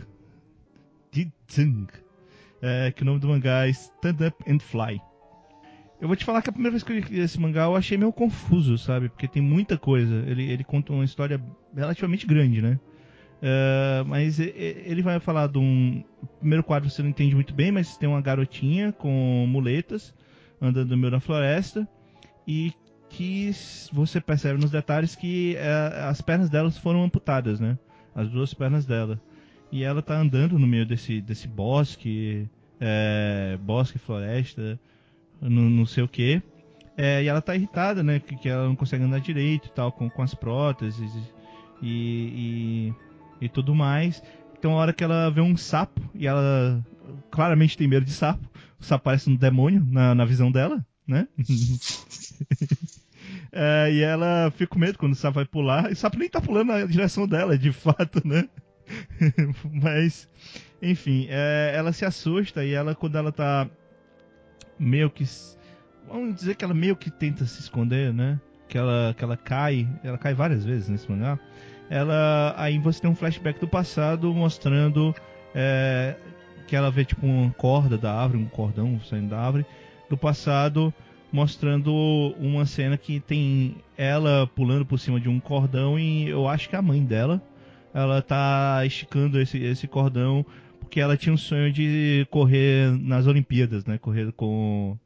Ji Zung. É, que o nome do mangá é Stand Up and Fly. Eu vou te falar que a primeira vez que eu li esse mangá eu achei meio confuso, sabe? Porque tem muita coisa. Ele, ele conta uma história relativamente grande, né? É, mas ele vai falar de um. O primeiro quadro você não entende muito bem, mas tem uma garotinha com muletas andando no meio da floresta e que você percebe nos detalhes que é, as pernas delas foram amputadas, né? As duas pernas dela. E ela tá andando no meio desse, desse bosque, é, bosque, floresta, não, sei o que. e ela tá irritada, né? Que, que ela não consegue andar direito tal, com, com as próteses e, e, e tudo mais. Então, a hora que ela vê um sapo, e ela claramente tem medo de sapo, o sapo parece um demônio na, na visão dela, né? É, e ela fica com medo quando o sapo vai pular, e o sapo nem tá pulando na direção dela, de fato, né? Mas, enfim, é, ela se assusta e ela, quando ela tá meio que. Vamos dizer que ela meio que tenta se esconder, né? Que ela, que ela cai, ela cai várias vezes nesse mangá. Ela. Aí você tem um flashback do passado mostrando é, que ela vê tipo uma corda da árvore, um cordão saindo da árvore, do passado mostrando uma cena que tem ela pulando por cima de um cordão e eu acho que a mãe dela ela tá esticando esse, esse cordão porque ela tinha um sonho de correr nas Olimpíadas, né? Correr com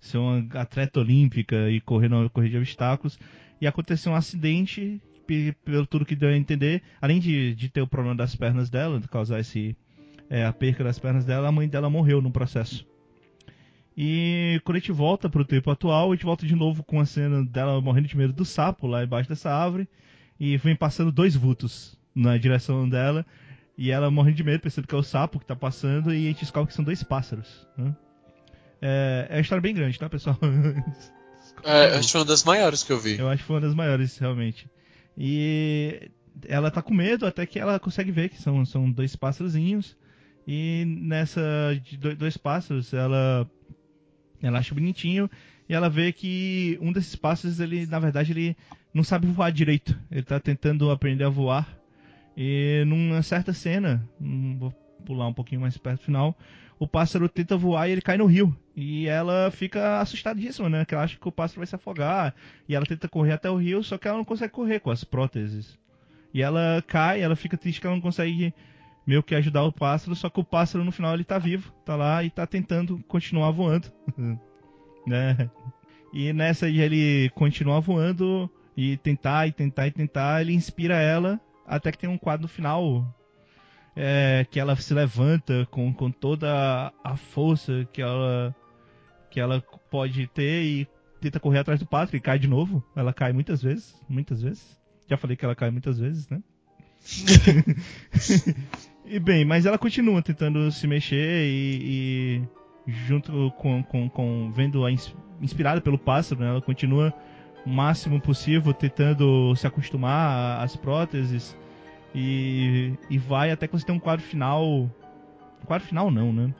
ser uma atleta olímpica e correr na corrida de obstáculos e aconteceu um acidente pe- pelo tudo que deu a entender, além de, de ter o problema das pernas dela, de causar esse é, a perca das pernas dela, a mãe dela morreu no processo. E quando a gente volta pro tempo atual, a gente volta de novo com a cena dela morrendo de medo do sapo lá embaixo dessa árvore. E vem passando dois vultos na direção dela. E ela morrendo de medo, pensando que é o sapo que tá passando. E a gente descobre que são dois pássaros. né? É, é uma história bem grande, tá, pessoal? É, acho que foi uma das maiores que eu vi. Eu acho que foi uma das maiores, realmente. E ela tá com medo até que ela consegue ver que são, são dois pássarozinhos. E nessa de do- dois pássaros, ela ela acha bonitinho e ela vê que um desses pássaros, ele na verdade ele não sabe voar direito. Ele tá tentando aprender a voar. E numa certa cena, hum, vou pular um pouquinho mais perto do final, o pássaro tenta voar e ele cai no rio. E ela fica assustadíssima, né? Que ela acha que o pássaro vai se afogar. E ela tenta correr até o rio, só que ela não consegue correr com as próteses. E ela cai, ela fica triste que ela não consegue meio que ajudar o pássaro, só que o pássaro no final ele tá vivo, tá lá e tá tentando continuar voando. né? E nessa de ele continuar voando e tentar e tentar e tentar, ele inspira ela até que tem um quadro final é, que ela se levanta com, com toda a força que ela que ela pode ter e tenta correr atrás do pássaro e cai de novo. Ela cai muitas vezes, muitas vezes. Já falei que ela cai muitas vezes, né? e bem, mas ela continua tentando se mexer e, e junto com, com, com vendo a ins- inspirada pelo pássaro, né? Ela continua o máximo possível tentando se acostumar às próteses e, e vai até que você tem um quadro final. Quadro final não, né?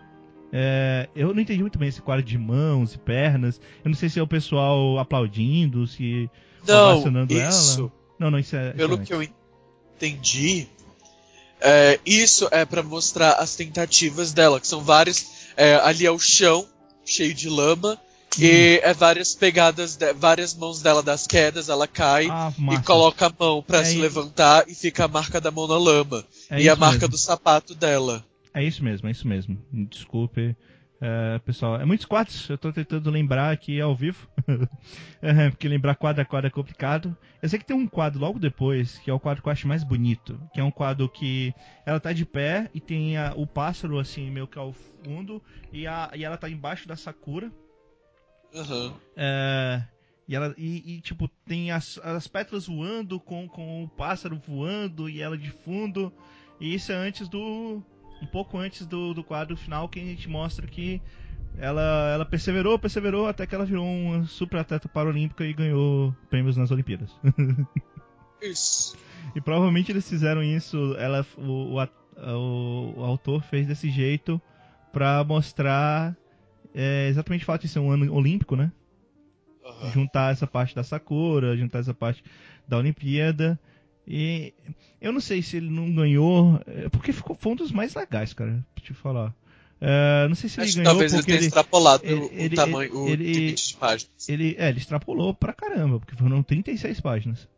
É, eu não entendi muito bem esse quadro de mãos e pernas. Eu não sei se é o pessoal aplaudindo, se Não, isso, ela. Não, não, isso é. pelo que eu entendi, é, isso é pra mostrar as tentativas dela, que são várias. é, ali é o chão, cheio de lama, e é várias pegadas, de- várias mãos dela das quedas, ela cai Ah, e coloca a mão pra É se isso. levantar e fica a marca da mão na lama. É e a marca mesmo. do sapato dela. É isso mesmo, é isso mesmo. Desculpe, É, pessoal, é muitos quadros, eu tô tentando lembrar aqui ao vivo. É, porque lembrar quadro a quadro é complicado. Eu sei que tem um quadro logo depois, que é o quadro que eu acho mais bonito. Que é um quadro que ela tá de pé e tem a- o pássaro assim, meio que ao fundo, e, a, e ela tá embaixo da Sakura. É, e, ela, e, e, tipo, tem as, as pétalas voando com, com o pássaro voando e ela de fundo. E isso é antes do. Um pouco antes do, do quadro final que a gente mostra que ela, ela perseverou, perseverou até que ela virou uma super atleta paralímpica e ganhou prêmios nas Olimpíadas. Isso. E provavelmente eles fizeram isso, ela, o, o, o- autor fez desse jeito pra mostrar é, exatamente o fato de ser um ano olímpico, né? Aham. juntar essa parte da Sakura, juntar essa parte da Olimpíada. E eu não sei se ele não ganhou, é, porque ficou, foi um dos mais legais, cara, pra te falar. É, não sei se ele Acho que ganhou talvez ele porque tenha ele, extrapolado ele- o ele- tamanho, o ele- limite de páginas. ele, é, ele extrapolou pra caramba, porque foram 36 páginas.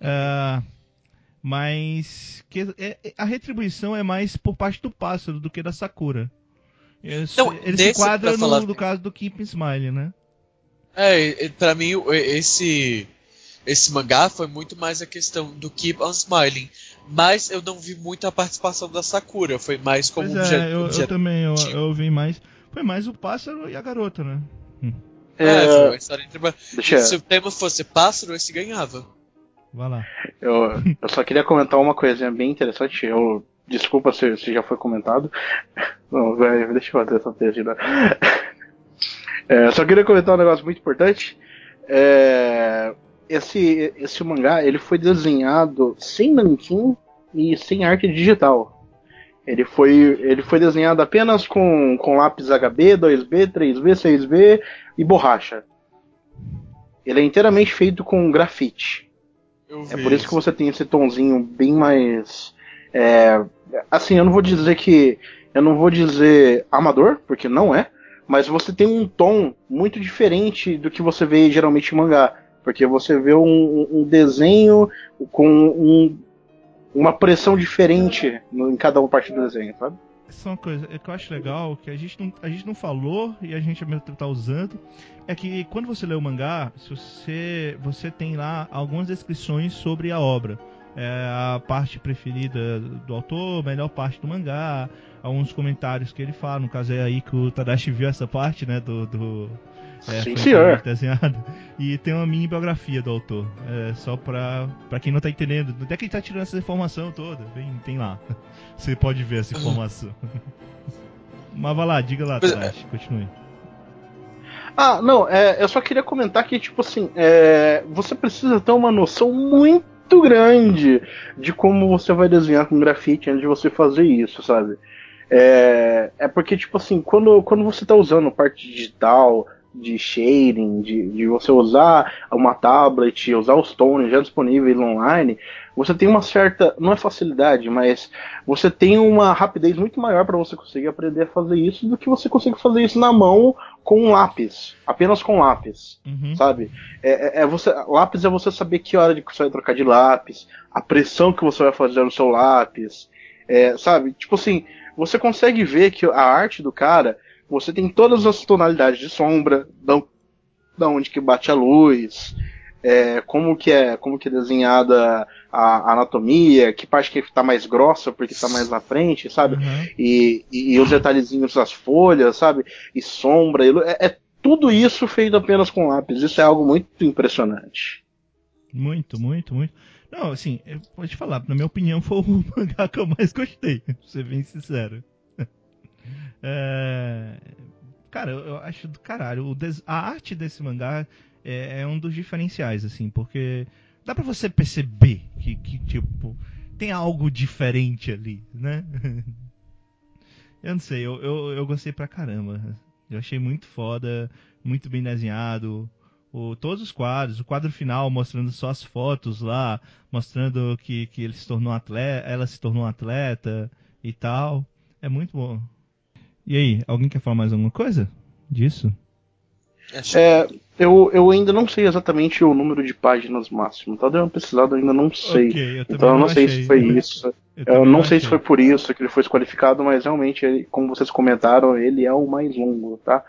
É, mas que, é- é- a retribuição é mais por parte do pássaro do que da Sakura. Esse- Não, ele se falar- no, no caso do Keep Smile, né? É, pra mim, o- esse, esse mangá foi muito mais a questão do Keep on Smiling. Mas eu não vi muito a participação da Sakura. Foi mais como Pois obje- é, eu, eu obje- também, eu, eu ouvi mais. Foi mais o pássaro e a garota, né? É, É, foi uma história entre... deixa, Se o tema fosse pássaro, esse ganhava. Vai lá. eu, eu só queria comentar uma coisinha bem interessante. Eu, desculpa se, se já foi comentado. Não, vai, deixa eu fazer essa tese. É, só queria comentar um negócio muito importante. É, esse, esse mangá ele foi desenhado sem nanquim e sem arte digital. Ele foi, ele foi desenhado apenas com, com lápis HB, 2B, 3B, 6B e borracha. Ele é inteiramente feito com grafite. É por isso que você tem esse tonzinho bem mais. é, assim, eu não vou dizer que. Eu não vou dizer amador, porque não é. Mas você tem um tom muito diferente do que você vê geralmente em mangá. Porque você vê um, um desenho com um- uma pressão diferente no- em cada uma parte do desenho, sabe? Só uma coisa é que eu acho legal, que a gente não, a gente não falou e a gente mesmo tempo tá usando, é que quando você lê o mangá, se você, você tem lá algumas descrições sobre a obra. É a parte preferida do autor, melhor parte do mangá, alguns comentários que ele fala, no caso é aí que o Tadashi viu essa parte, né, do... do é, Sim, senhor. desenhado. E tem uma mini biografia do autor. É, só pra, pra quem não tá entendendo. Onde é que ele tá tirando essa informação toda? Bem, tem lá. Você pode ver essa informação. Mas vai lá, diga lá, é. Tadashi, continue. Ah, não, é, eu só queria comentar que, tipo assim, é, você precisa ter uma noção muito grande de como você vai desenhar com grafite antes de você fazer isso, sabe? É, é porque, tipo assim, quando, quando você tá usando parte digital, de shading, de, de você usar uma tablet, usar os tones já disponíveis online, você tem uma certa, não é facilidade, mas você tem uma rapidez muito maior para você conseguir aprender a fazer isso do que você consegue fazer isso na mão com um lápis, apenas com lápis, Uhum. sabe? É, é- é você, lápis é você saber que hora de que você vai trocar de lápis, a pressão que você vai fazer no seu lápis, é, sabe? Tipo assim, você consegue ver que a arte do cara, você tem todas as tonalidades de sombra, da, da onde que bate a luz, é, como que é, como que é desenhada a, a anatomia, que parte que está mais grossa porque está mais na frente, sabe? Uhum. e, e, e os detalhezinhos das folhas, sabe? E sombra, e é, é tudo isso feito apenas com lápis. Isso é algo muito impressionante. Muito, muito, muito. Não, assim, te falar, na minha opinião, foi o mangá que eu mais gostei, pra ser bem sincero. É, Cara, eu, acho do caralho. des- A arte desse mangá é, é um dos diferenciais, assim, porque dá pra você perceber que, que, tipo, tem algo diferente ali, né? eu não sei, eu, eu, eu gostei pra caramba. Eu achei muito foda, muito bem desenhado. O, todos os quadros, o quadro final mostrando só as fotos lá, mostrando que, que ele se tornou atleta, ela se tornou atleta e tal. É muito bom. E aí, alguém quer falar mais alguma coisa disso? Acho- É, eu, eu ainda não sei exatamente o número de páginas máximo, tá? Deu uma pesquisada, eu ainda não sei. Ok, eu então eu não sei achei. se foi isso. Eu também não sei se foi por isso que ele foi desqualificado, mas realmente, ele- como vocês comentaram, ele é o mais longo, tá?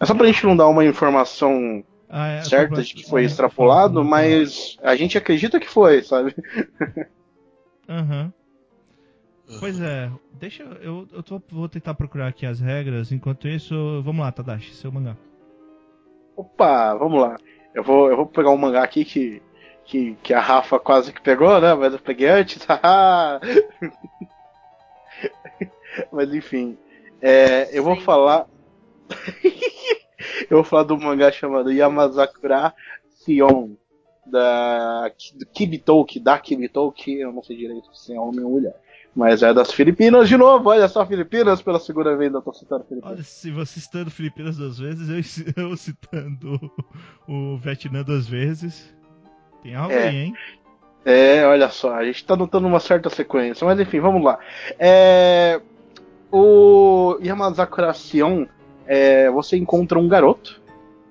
É só pra gente não dar uma informação Ah, é, certa de que foi é, extrapolado, foi- mas a gente acredita que foi, sabe? Aham. Pois é, deixa eu. Eu, tô- vou tentar procurar aqui as regras. Enquanto isso, vamos lá, Tadashi, seu mangá. Opa, vamos lá. Eu vou, eu vou pegar um mangá aqui que, que, que a Rafa quase que pegou, né? Mas eu peguei antes. haha. Mas enfim. é, eu vou falar. eu vou falar do mangá chamado Yamazakura Sion. Da, do Kibitoki, da Kibitoki, eu não sei direito se é homem ou mulher. Mas é das Filipinas de novo, olha só, Filipinas, pela segunda vez eu tô citando Filipinas. Olha, se você citando Filipinas duas vezes, eu, eu citando o Vietnã duas vezes. Tem algo É. aí, hein? É, olha só, a gente tá notando uma certa sequência, mas enfim, vamos lá. É, o Yamazakura Sion, é, você encontra um garoto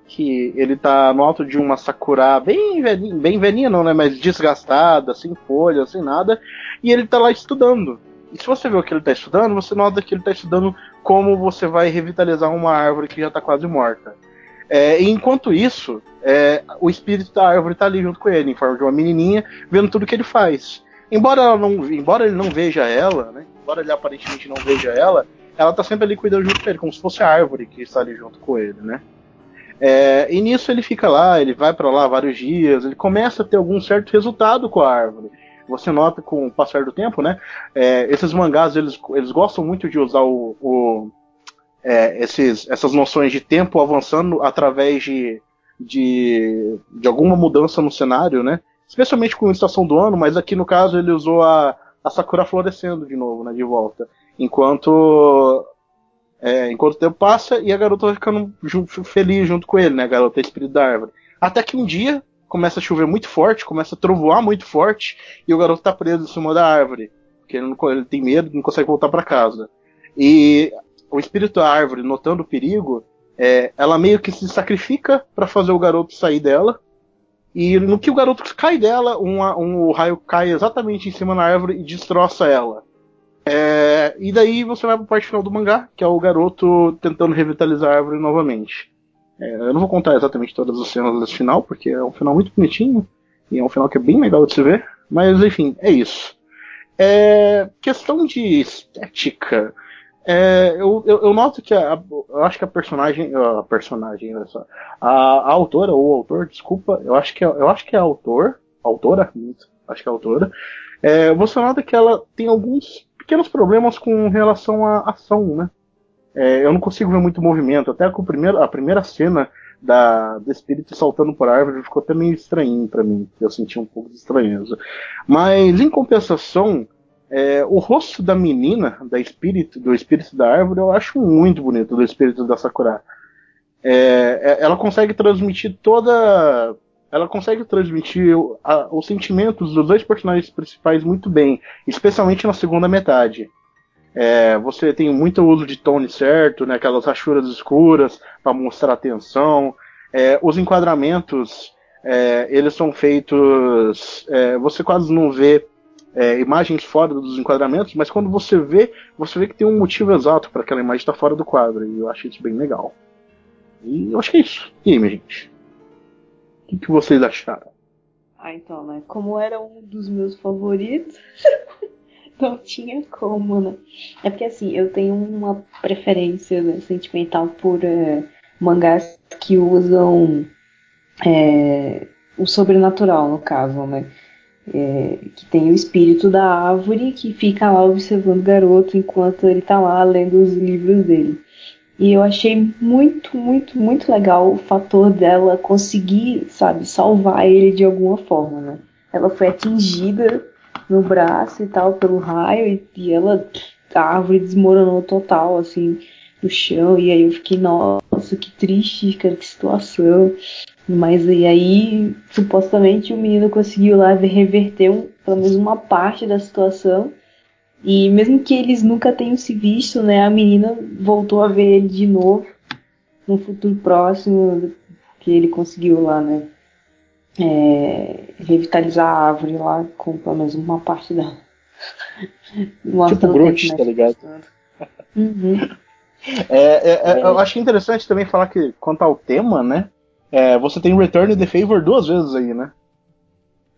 que ele tá no alto de uma sakura bem velhinha, bem velhinha não, né, mas desgastada, sem folhas, sem nada, e ele tá lá estudando. E se você vê o que ele tá estudando, você nota que ele tá estudando como você vai revitalizar uma árvore que já tá quase morta. É, enquanto isso, é, o espírito da árvore tá ali junto com ele, em forma de uma menininha, vendo tudo que ele faz. Embora, não, embora ele não veja ela, né, embora ele aparentemente não veja ela, ela tá sempre ali cuidando junto com ele, como se fosse a árvore que está ali junto com ele, né? É, e nisso ele fica lá, ele vai para lá vários dias, ele começa a ter algum certo resultado com a árvore. Você nota com o passar do tempo, né? é, esses mangás eles, eles gostam muito de usar o, o- é, esses, essas noções de tempo avançando através de, de, de alguma mudança no cenário, né? Especialmente com a estação do ano, mas aqui no caso ele usou a, a Sakura florescendo de novo, né? De volta. Enquanto é, enquanto o tempo passa e a garota vai ficando ju- feliz junto com ele, né? A garota é espírito da árvore. Até que um dia começa a chover muito forte, começa a trovoar muito forte e o garoto tá preso em cima da árvore. Porque ele, não, ele tem medo, não consegue voltar para casa. E o espírito da árvore, notando o perigo, é, ela meio que se sacrifica para fazer o garoto sair dela. E no que o garoto cai dela, um, um raio cai exatamente em cima da árvore e destroça ela. É, e daí você vai pra parte final do mangá, que é o garoto tentando revitalizar a árvore novamente. É, eu não vou contar exatamente todas as cenas desse final, porque é um final muito bonitinho, e é um final que é bem legal de se ver, mas enfim, é isso. É, questão de estética, é, eu, eu, eu noto que a, eu acho que a personagem, a personagem, olha só, a, a autora ou o autor, desculpa, eu acho que é, eu acho que é a autor, autora, acho que é a autora. É, você nota que ela tem alguns pequenos problemas com relação à ação, né? É, eu não consigo ver muito movimento, até com o primeiro, a primeira cena da, do espírito saltando por árvore ficou até meio estranhinho para mim, eu senti um pouco de estranheza. Mas em compensação, é, o rosto da menina, da espírito, do espírito da árvore, eu acho muito bonito, do espírito da Sakura. É, ela consegue transmitir toda. Ela consegue transmitir a, os sentimentos dos dois personagens principais muito bem, especialmente na segunda metade. É, você tem muito uso de tone certo, né, aquelas rachuras escuras para mostrar atenção. É, os enquadramentos, é, eles são feitos. você quase não vê é, imagens fora dos enquadramentos, mas quando você vê, você vê que tem um motivo exato para aquela imagem estar fora do quadro, e eu acho isso bem legal. E eu acho que é isso. E aí, minha gente? Que, que vocês acharam? Ah, então, né? Como era um dos meus favoritos, não tinha como, né? É porque assim, eu tenho uma preferência né, sentimental por é, mangás que usam é, o sobrenatural, no caso, né? É, que tem o espírito da árvore que fica lá observando o garoto enquanto ele tá lá lendo os livros dele. E eu achei muito, muito, muito legal o fator dela conseguir, sabe, salvar ele de alguma forma, né? Ela foi atingida no braço e tal pelo raio e, e ela, a árvore desmoronou total, assim, no chão. E aí eu fiquei, nossa, que triste, cara, que situação. Mas e aí, supostamente, o menino conseguiu lá reverter um, pelo menos uma parte da situação. E mesmo que eles nunca tenham se visto, né, a menina voltou a ver ele de novo no futuro próximo que ele conseguiu lá, né, é, revitalizar a árvore lá com pelo menos uma parte dela. Mostra Tipo Groot, tá ligado? Uhum. É, é, é, eu acho interessante também falar que, quanto ao tema, né? é, você tem Return the Favor duas vezes aí, né?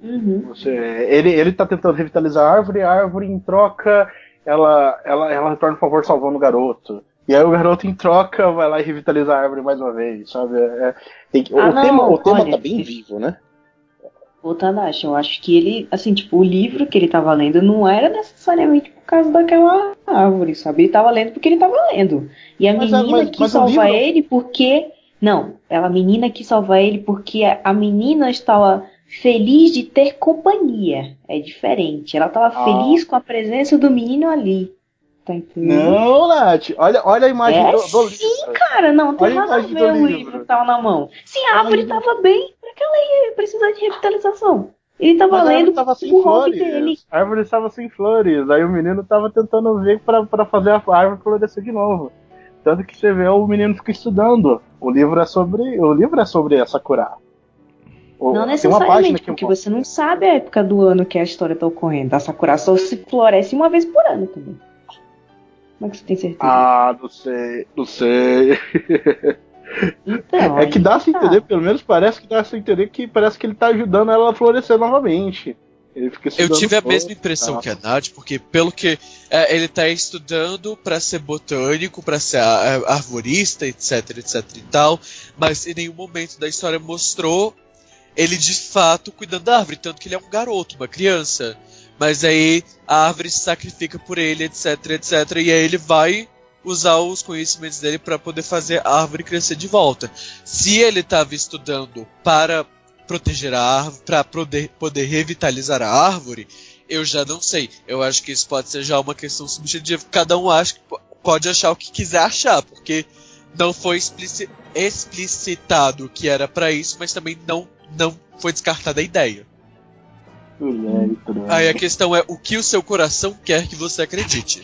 Uhum. Você, ele, ele tá tentando revitalizar a árvore, a árvore em troca, ela, ela, ela retorna o favor salvando o garoto. E aí o garoto em troca vai lá e revitaliza a árvore mais uma vez, sabe? É, tem que- Ah, o, não, tema, o tema olha, tá bem vivo, né? Ô, Tadashi, eu acho que ele, assim, tipo, o livro que ele tava lendo não era necessariamente por causa daquela árvore, sabe? Ele tava lendo porque ele tava lendo. E a Mas é- menina mas- que mas o salva livro- ele porque. Não, ela a menina que salva ele porque a menina estava feliz de ter companhia. É diferente. Ela tava Ah. feliz com a presença do menino ali. Tá? Não, Nath, olha, olha a imagem É do, do sim, livro. cara, não tem Olha nada a ver o livro. que tava na mão. Sim, a árvore tava bem, pra que ela ia precisar de revitalização? Ele tava Mas lendo tava sem o hobby dele. flores. A árvore estava sem flores. Aí o menino tava tentando ver pra, pra fazer a árvore florescer de novo. Tanto que você vê o menino fica estudando. O livro é sobre. O livro é sobre a Sakura. Não necessariamente, que porque você não sabe a época do ano que a história tá ocorrendo. A Sakura só se floresce uma vez por ano também. Como é que você tem certeza? Ah, não sei, não sei. então, é que dá a se tá. entender, pelo menos parece que dá a se entender que parece que ele tá ajudando ela a florescer novamente. Ele fica Eu tive a mesma impressão tal. que a Nath, porque pelo que é, ele tá estudando pra ser botânico, pra ser a- a- arvorista, etc, etc e tal, mas em nenhum momento da história mostrou ele de fato cuidando da árvore, tanto que ele é um garoto, uma criança. Mas aí a árvore se sacrifica por ele, etc, etc, e aí ele vai usar os conhecimentos dele pra poder fazer a árvore crescer de volta. Se ele estava estudando para proteger a árvore, para poder, poder revitalizar a árvore, eu já não sei. Eu acho que isso pode ser já uma questão subjetiva. Cada um acha pode achar o que quiser achar, porque não foi explici- explicitado que era pra isso, mas também não, não foi descartada a ideia. Tudo bem, tudo bem. Aí a questão é o que o seu coração quer que você acredite.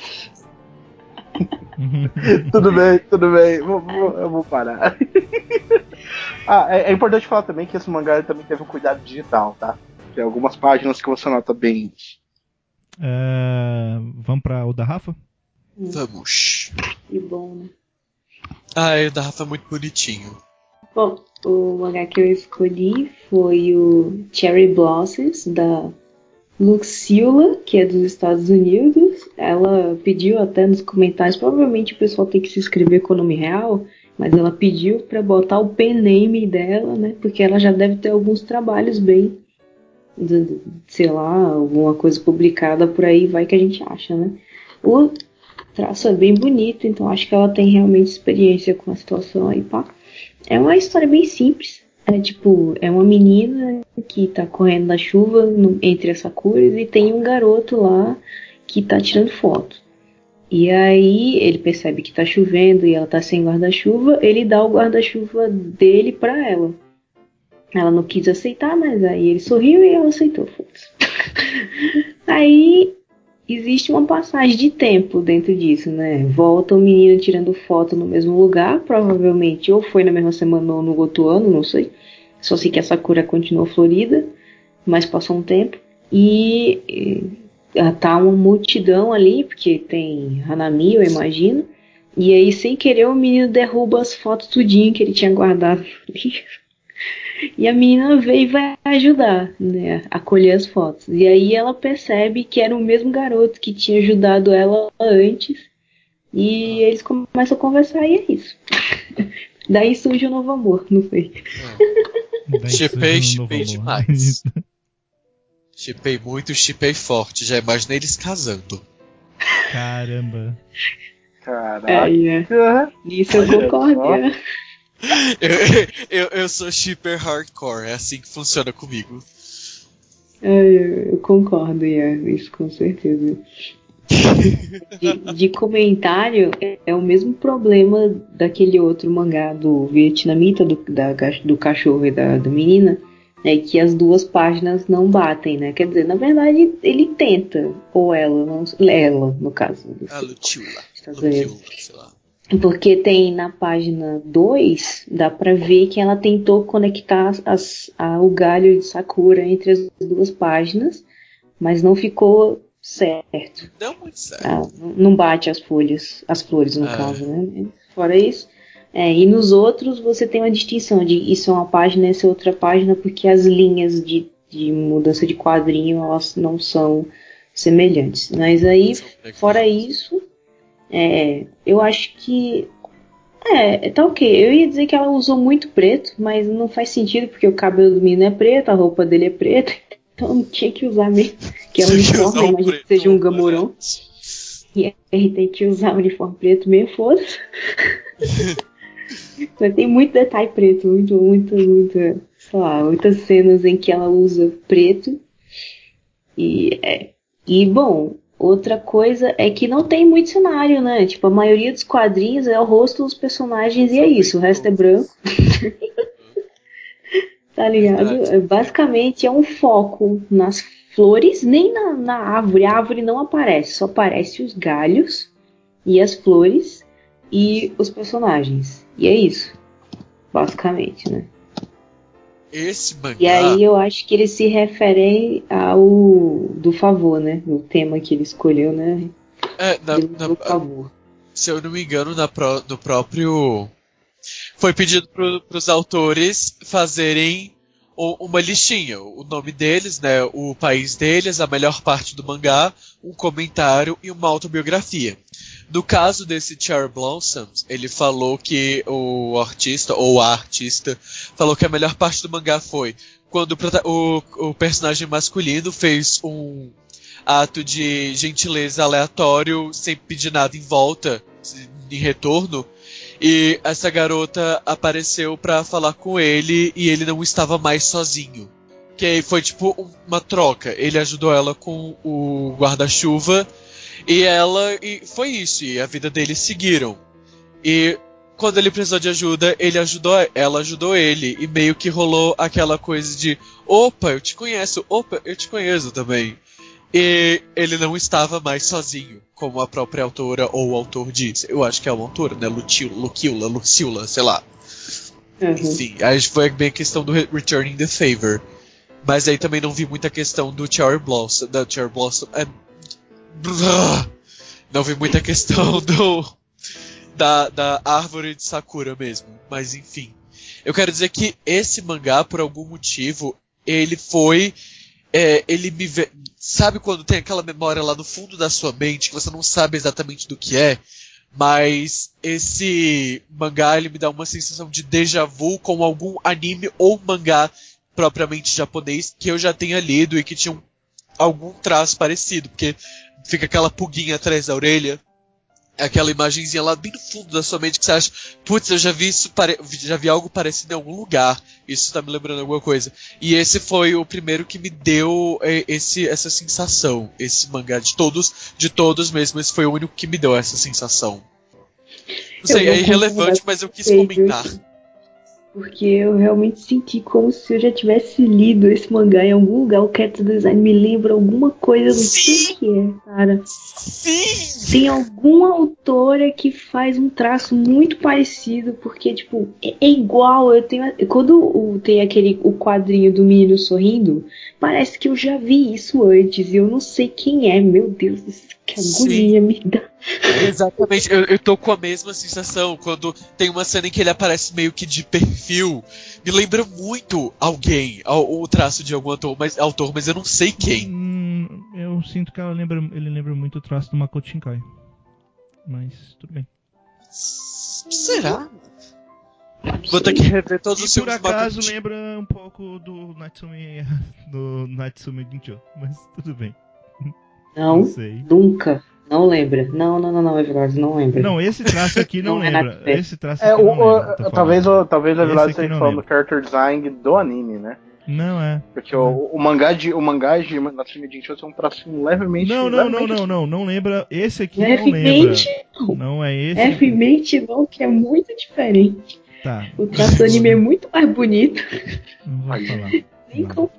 Tudo bem, tudo bem. Vou- vou- eu vou parar. ah, é, é importante falar também que esse mangá também teve um cuidado digital, tá? Tem algumas páginas que você nota bem. É, vamos pra o da Rafa? Vamos. Que bom, né? Ai, o da Rafa é muito bonitinho. Bom, o mangá que eu escolhi foi o Cherry Blossoms, da Luxila, que é dos Estados Unidos. Ela pediu até nos comentários, provavelmente o pessoal tem que se inscrever com o nome real, mas ela pediu pra botar o pen name dela, né? Porque ela já deve ter alguns trabalhos bem, sei lá, alguma coisa publicada por aí, vai que a gente acha, né? O traço é bem bonito, então acho que ela tem realmente experiência com a situação aí, pá. É uma história bem simples. É tipo, é uma menina que tá correndo na chuva no- entre as sakuras e tem um garoto lá que tá tirando foto. E aí ele percebe que tá chovendo e ela tá sem guarda-chuva, ele dá o guarda-chuva dele pra ela. Ela não quis aceitar, mas aí ele sorriu e ela aceitou. aí existe uma passagem de tempo dentro disso, né? Volta o menino tirando foto no mesmo lugar, provavelmente ou foi na mesma semana ou no outro ano, não sei. Só sei que a Sakura continuou florida, mas passou um tempo. E, e tá uma multidão ali, porque tem Hanami, eu imagino. E aí, sem querer, o menino derruba as fotos tudinho que ele tinha guardado. E a menina veio e vai ajudar, né, a colher as fotos. E aí ela percebe que era o mesmo garoto que tinha ajudado ela antes. E eles começam a conversar e é isso. Daí surge o novo amor, não sei. Daí Chipei, um chipei demais. Chipei muito, chipei forte. Já imaginei eles casando. Caramba. Caraca. É, é. Nisso eu concordo. Eu, eu, eu sou shipper hardcore, é assim que funciona comigo. É, eu concordo, é, isso com certeza. De, de comentário, é, é o mesmo problema daquele outro mangá do vietnamita, do, da, do cachorro e da, da menina, é que as duas páginas não batem, né? Quer dizer, na verdade, ele tenta, ou ela, não, ela, no caso. dos A Lutiula. Estados Unidos. Lutiula, sei lá. Porque tem na página 2, dá pra ver que ela tentou conectar as, a- o galho de Sakura entre as duas páginas, mas não ficou certo. Não muito certo. Ah, não bate as folhas, as flores no Ah. caso, né? Fora isso. É, e nos outros você tem uma distinção de isso é uma página, essa é outra página, porque as linhas de, de mudança de quadrinho elas não são semelhantes. Mas aí, fora isso, é, eu acho que. É, tá ok. Eu ia dizer que ela usou muito preto, mas não faz sentido, porque o cabelo do menino é preto, a roupa dele é preta, então não tinha que usar mesmo. Que é um uniforme, o imagina que seja um né? gamoron. E aí tem que usar o uniforme preto mesmo, foda-se. Mas tem muito detalhe preto, muito, muito, muito, sei lá, muitas cenas em que ela usa preto. E, é, e bom, outra coisa é que não tem muito cenário, né? Tipo, a maioria dos quadrinhos é o rosto dos personagens e é isso, o resto é branco. Tá ligado? É, Basicamente é um foco nas flores, nem na, na árvore. A árvore não aparece, só aparece os galhos e as flores e os personagens. E é isso, basicamente, né? Esse mangá. E aí eu acho que eles se referem ao do favor, né? O tema que ele escolheu, né? é, na- do, na- do favor. se eu não me engano, na pró- no próprio. Foi pedido pro, pros autores fazerem uma listinha. O nome deles, né? O país deles, a melhor parte do mangá, um comentário e uma autobiografia. No caso desse Cherry Blossoms, ele falou que o artista, ou a artista, falou que a melhor parte do mangá foi quando o, o- personagem masculino fez um ato de gentileza aleatório, sem pedir nada em volta, em retorno. E essa garota apareceu pra falar com ele e ele não estava mais sozinho. Que aí foi tipo um- uma troca. Ele ajudou ela com o guarda-chuva e ela e foi isso. E a vida deles seguiram. E quando ele precisou de ajuda, ele ajudou, ela ajudou ele e meio que rolou aquela coisa de, opa, eu te conheço, opa, eu te conheço também. E ele não estava mais sozinho, como a própria autora ou o autor diz. Eu acho que é uma autora, né? Luquila, Lucila, sei lá. Uhum. Enfim, aí foi bem a questão do Re- Returning the Favor. Mas aí também não vi muita questão do Cherry Blossom. Da Cherry Blossom. É... Não vi muita questão do. Da, da árvore de Sakura mesmo. Mas enfim. Eu quero dizer que esse mangá, por algum motivo, ele foi. é, ele me vê. Sabe quando tem aquela memória lá no fundo da sua mente que você não sabe exatamente do que é? Mas esse mangá ele me dá uma sensação de déjà vu com algum anime ou mangá propriamente japonês que eu já tenha lido e que tinha um- algum traço parecido, porque fica aquela pulguinha atrás da orelha, aquela imagenzinha lá bem no fundo da sua mente que você acha, putz, eu já vi isso, já vi algo parecido em algum lugar, isso tá me lembrando alguma coisa. E esse foi o primeiro que me deu é, esse, essa sensação, esse mangá de todos, de todos mesmo, esse foi o único que me deu essa sensação. Não sei, é irrelevante, mas eu quis comentar. Porque eu realmente senti como se eu já tivesse lido esse mangá em algum lugar. O character design me lembra alguma coisa, eu não sei o que é, cara. Sim! Tem alguma autora que faz um traço muito parecido, porque, tipo, é, é igual. Eu tenho. Quando o- tem aquele o quadrinho do menino sorrindo, parece que eu já vi isso antes e eu não sei quem é. Meu Deus, que Sim. agonia me dá. Exatamente, eu, eu tô com a mesma sensação quando tem uma cena em que ele aparece meio que de perfil. Me lembra muito alguém, ao- o traço de algum autor, mas, autor, mas eu não sei quem. Hum, eu sinto que ela lembra, ele lembra muito o traço do Makoto Shinkai. Mas tudo bem. Será? Vou ter que rever todos os E por filmes do acaso Makoto. lembra um pouco do Natsumi do Natsumi Jincho, mas tudo bem. Não, Não sei. nunca. Não lembra. Não, não, não, não, Everard, não lembra. Não, esse traço aqui não, Não é lembra. ver. Esse traço É, aqui o, não o- lembra. tô talvez, o, talvez verdade aqui esteja não falando do character design do anime, né? Não é. Porque o, o mangá de o mangá de Natsume Jinchou tem um tracinho levemente Não, não, não, levemente não, não, não lembra. Esse aqui não lembra. Levemente, Não é esse. levemente não, que é muito diferente. Tá. O traço do anime é muito mais bonito. Não vou falar. Nem Não.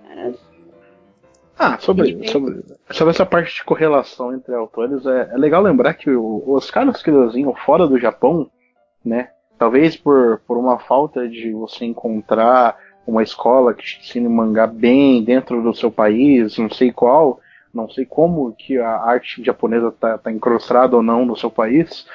Ah, sobre, sobre, sobre essa parte de correlação entre autores, é, é legal lembrar que o- os caras que desenham fora do Japão, né? Talvez por, por uma falta de você encontrar uma escola que te ensine mangá bem dentro do seu país, não sei qual, Não sei como que a arte japonesa tá, tá encrostada ou não no seu país,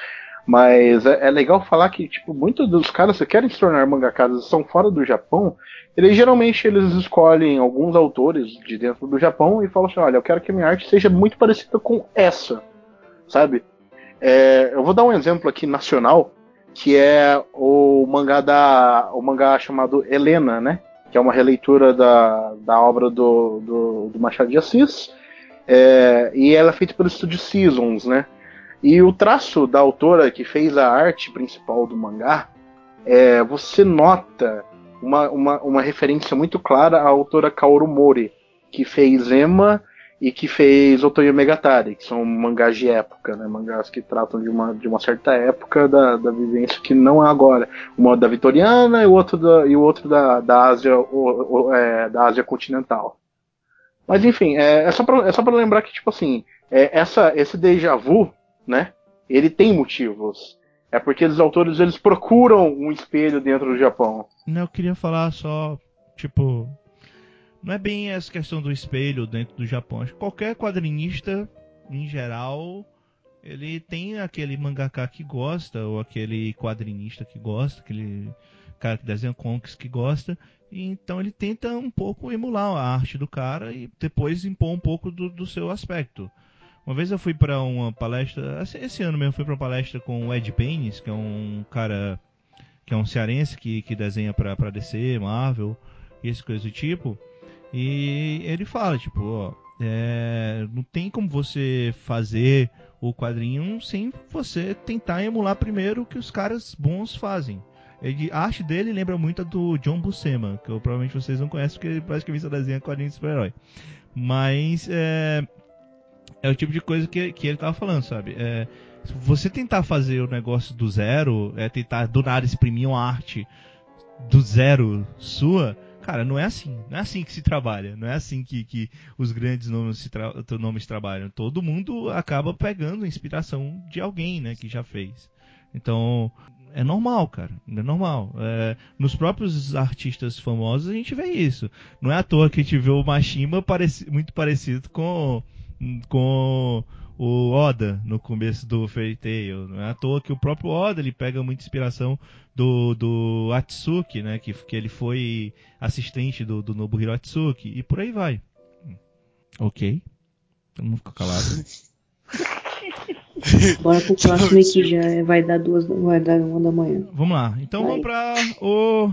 mas é, é legal falar que tipo muitos dos caras que querem se tornar mangakas são fora do Japão. Eles geralmente eles escolhem alguns autores de dentro do Japão e falam assim, olha, eu quero que a minha arte seja muito parecida com essa, sabe? É, eu vou dar um exemplo aqui nacional que é o mangá da o mangá chamado Helena, né? Que é uma releitura da, da obra do, do, do Machado de Assis. É, e ela é feita pelo estúdio Seasons, né? E o traço da autora que fez a arte principal do mangá, é, você nota uma, uma, uma referência muito clara à autora Kaoru Mori, que fez Emma e que fez Otoyo Megatari, que são mangás de época, né? Mangás que tratam de uma, de uma certa época da, da vivência que não é agora. Uma da vitoriana e o outro da, e o outro da, da, Ásia, o, o, é, da Ásia continental. Mas enfim, é, é só pra, é só lembrar que, tipo assim, é, essa, esse déjà vu, né? Ele tem motivos. É porque os autores eles procuram um espelho dentro do Japão. Não, eu queria falar só, tipo, não é bem essa questão do espelho dentro do Japão. Acho que qualquer quadrinista, em geral, ele tem aquele mangaka que gosta, ou aquele quadrinista que gosta, aquele cara que desenha comics que gosta, então ele tenta um pouco emular a arte do cara e depois impor um pouco do, do seu aspecto. Uma vez eu fui para uma palestra, esse ano mesmo fui para uma palestra com o Ed Paynes, que é um cara que é um cearense que, que desenha para DC, Marvel e esse coisa do tipo. E ele fala, tipo, ó, é, não tem como você fazer o quadrinho sem você tentar emular primeiro o que os caras bons fazem. Ele, a arte dele lembra muito a do John Buscema, que eu, provavelmente vocês não conhecem porque ele praticamente só desenha quadrinho de super-herói. Mas é, é o tipo de coisa que, que ele tava falando, sabe? É, você tentar fazer o negócio do zero, é tentar do nada exprimir uma arte do zero sua, Cara, não é assim. Não é assim que se trabalha. Não é assim que, que os grandes nomes, se tra nomes trabalham. Todo mundo acaba pegando inspiração de alguém, né? Que já fez. Então, é normal, cara. É normal. É, nos próprios artistas famosos a gente vê isso. Não é à toa que a gente vê o Mashima pareci muito parecido com, com o Oda no começo do Fairy Tail. Não é à toa que o próprio Oda ele pega muita inspiração do, do Atsuki, né? Que, que ele foi assistente do, do Nobuhiro Atsuki e por aí vai. Ok. Todo mundo ficou calado. Bora pro próximo que já vai dar duas, vai dar uma da manhã. Vamos lá. Então Vai. vamos para o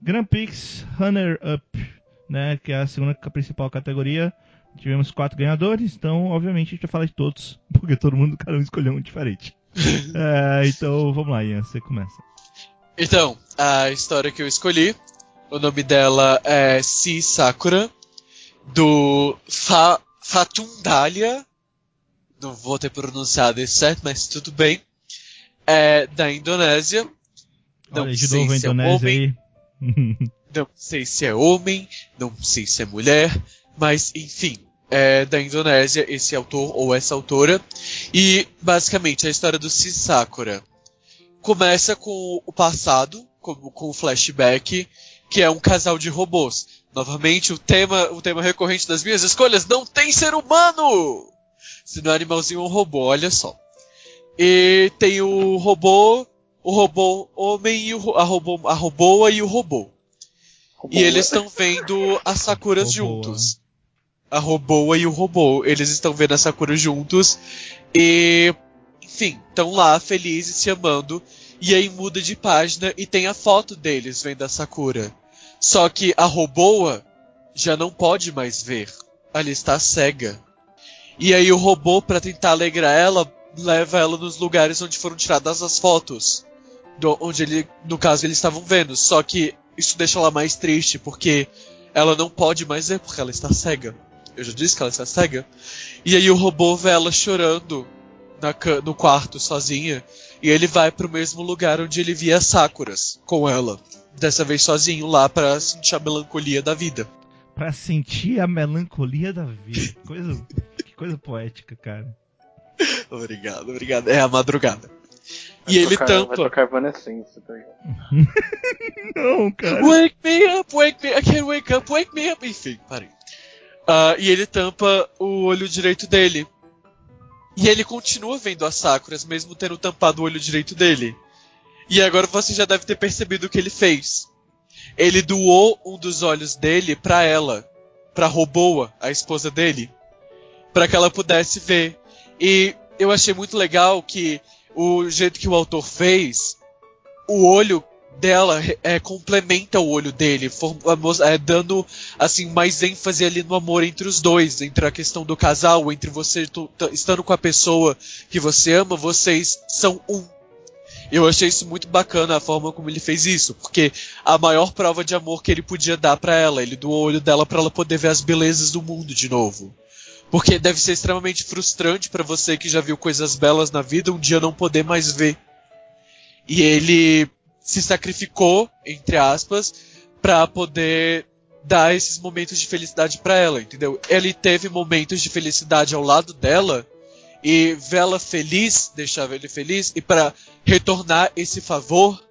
Grand Prix Runner Up, né? Que é a segunda principal categoria. Tivemos quatro ganhadores, então obviamente a gente vai falar de todos, porque todo mundo, cada um escolheu um diferente. É, então vamos lá, Ian, você começa. Então, a história que eu escolhi, o nome dela é Si Sakura, do Fa Fatundalia. Não vou ter pronunciado isso certo, mas tudo bem. É da Indonésia. Não Olha, de sei novo a se é Indonésia homem, aí. não sei se é homem, não sei se é mulher, mas enfim, é da Indonésia esse autor ou essa autora. E basicamente a história do Si Sakura começa com o passado, com, com o flashback, que é um casal de robôs. Novamente, o tema, o tema recorrente das minhas escolhas não tem ser humano! Se não é animalzinho ou um robô, olha só. E tem o robô, o robô homem e o, a, robô, a roboa e o robô. E eles estão vendo as Sakuras Roboa. juntos. A roboa e o robô. Eles estão vendo a Sakura juntos. E. Enfim, estão lá felizes, se amando. E aí muda de página e tem a foto deles vendo a Sakura. Só que a roboa já não pode mais ver. Ela está cega. E aí o robô, para tentar alegrar ela, leva ela nos lugares onde foram tiradas as fotos. Do- onde ele, no caso, eles estavam vendo. Só que isso deixa ela mais triste, porque ela não pode mais ver, porque ela está cega. Eu já disse que ela está cega. E aí o robô vê ela chorando na no quarto, sozinha. E ele vai pro mesmo lugar onde ele via Sakuras com ela. Dessa vez sozinho lá para sentir a melancolia da vida. Pra sentir a melancolia da vida. Coisa, que coisa poética, cara. Obrigado, obrigado. É a madrugada. E Vai ele tocar- Vai tampa. tocar Evanescence, tá ligado? Não, cara. Wake me up, wake me I can't wake up, wake me up. Enfim, parei. Ah, e ele tampa o olho direito dele. E ele continua vendo as Sakuras, mesmo tendo tampado o olho direito dele. E agora você já deve ter percebido o que ele fez. Ele doou um dos olhos dele pra ela, pra Roboa, a esposa dele, para que ela pudesse ver. E eu achei muito legal que o jeito que o autor fez, o olho dela é, complementa o olho dele, é, dando assim mais ênfase ali no amor entre os dois, entre a questão do casal, entre você estando com a pessoa que você ama, vocês são um. Eu achei isso muito bacana a forma como ele fez isso, porque a maior prova de amor que ele podia dar pra ela, ele doou o olho dela pra ela poder ver as belezas do mundo de novo. Porque deve ser extremamente frustrante pra você que já viu coisas belas na vida um dia não poder mais ver. E ele se sacrificou, entre aspas, pra poder dar esses momentos de felicidade pra ela, entendeu? Ele teve momentos de felicidade ao lado dela e vê-la feliz, deixava ele feliz e pra retornar esse favor,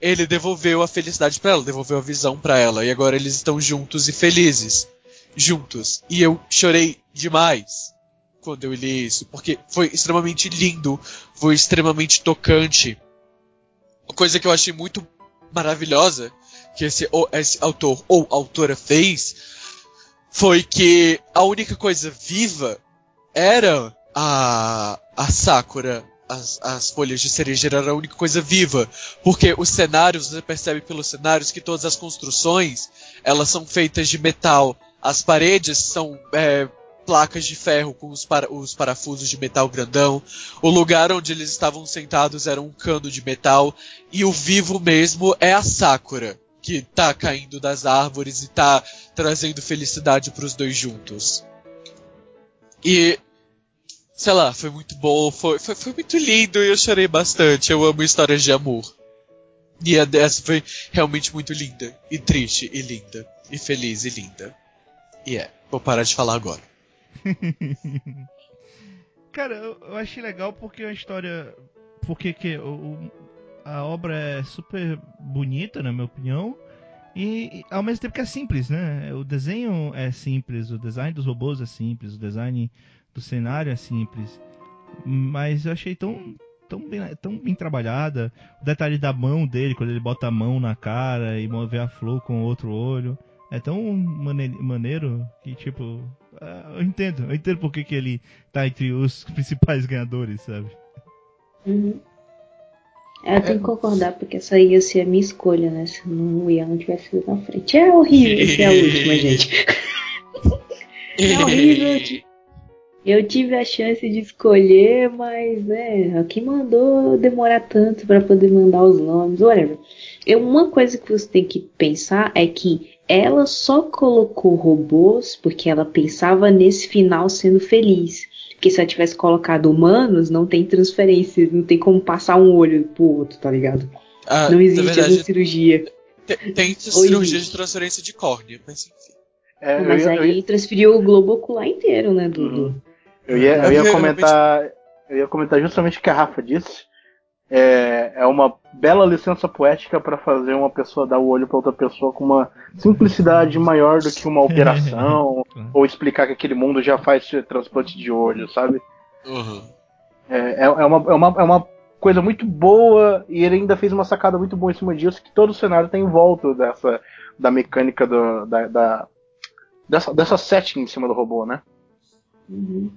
ele devolveu a felicidade pra ela, devolveu a visão pra ela e agora eles estão juntos e felizes, juntos. E eu chorei demais quando eu li isso, porque foi extremamente lindo, foi extremamente tocante. Coisa que eu achei muito maravilhosa que esse, esse autor ou autora fez foi que a única coisa viva era a, a Sakura. As, as folhas de cerejeira era a única coisa viva. Porque os cenários, você percebe pelos cenários que todas as construções elas são feitas de metal. As paredes são é, placas de ferro com os, para- os parafusos de metal grandão. O lugar onde eles estavam sentados era um cano de metal. E o vivo mesmo é a Sakura, que tá caindo das árvores e tá trazendo felicidade pros dois juntos. E, sei lá, foi muito bom, foi, foi, foi muito lindo e eu chorei bastante. Eu amo histórias de amor. E a dessa foi realmente muito linda, e triste, e linda, e feliz, e linda. E é, vou parar de falar agora. Cara, eu, eu achei legal porque a história. Porque que o, a obra é super bonita, na minha opinião. E, ao mesmo tempo que é simples, né? O desenho é simples, o design dos robôs é simples, o design do cenário é simples. Mas eu achei tão, tão, bem, tão bem trabalhada. O detalhe da mão dele, quando ele bota a mão na cara e move a flor com o outro olho. É tão mane- maneiro que, tipo, eu entendo. Eu entendo por que, ele tá entre os principais ganhadores, sabe? Uhum. É, eu tenho que concordar, porque essa ia ser a minha escolha, né? Se não- o Ian não tivesse ido na frente. É horrível ser a última, gente. É horrível. Eu ti- Eu tive a chance de escolher, mas, né, quem mandou demorar tanto pra poder mandar os nomes, whatever. Eu, uma coisa que você tem que pensar é que ela só colocou robôs porque ela pensava nesse final sendo feliz. Porque se ela tivesse colocado humanos, não tem transferência, não tem como passar um olho pro outro, tá ligado? Ah, não na existe verdade, essa cirurgia. te- tem Oi, cirurgia de transferência de córnea, mas enfim. É, eu, Mas eu, aí ia, transferiu o globo ocular inteiro, né, do, do- eu ia- eu ia comentar. Eu ia comentar justamente o que a Rafa disse. É, é uma bela licença poética para fazer uma pessoa dar o olho para outra pessoa com uma simplicidade maior do que uma operação ou explicar que aquele mundo já faz transplante de olho, sabe? Uhum. É, é, é uma, é, uma, é uma coisa muito boa e ele ainda fez uma sacada muito boa em cima disso que todo o cenário tem em volta dessa da mecânica do, da, da- dessa, dessa setting em cima do robô, né? Uhum.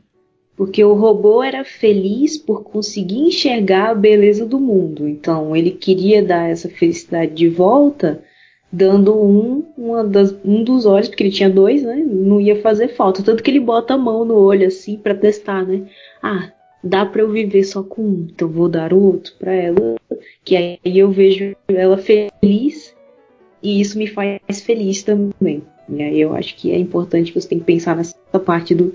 Porque o robô era feliz por conseguir enxergar a beleza do mundo. Então ele queria dar essa felicidade de volta, dando um, das, um dos olhos, porque ele tinha dois, né? Não ia fazer falta. Tanto que ele bota a mão no olho assim pra testar, né? Ah, dá pra eu viver só com um, então vou dar outro pra ela. Que aí eu vejo ela feliz e isso me faz feliz também. E aí eu acho que é importante você tem que pensar nessa parte do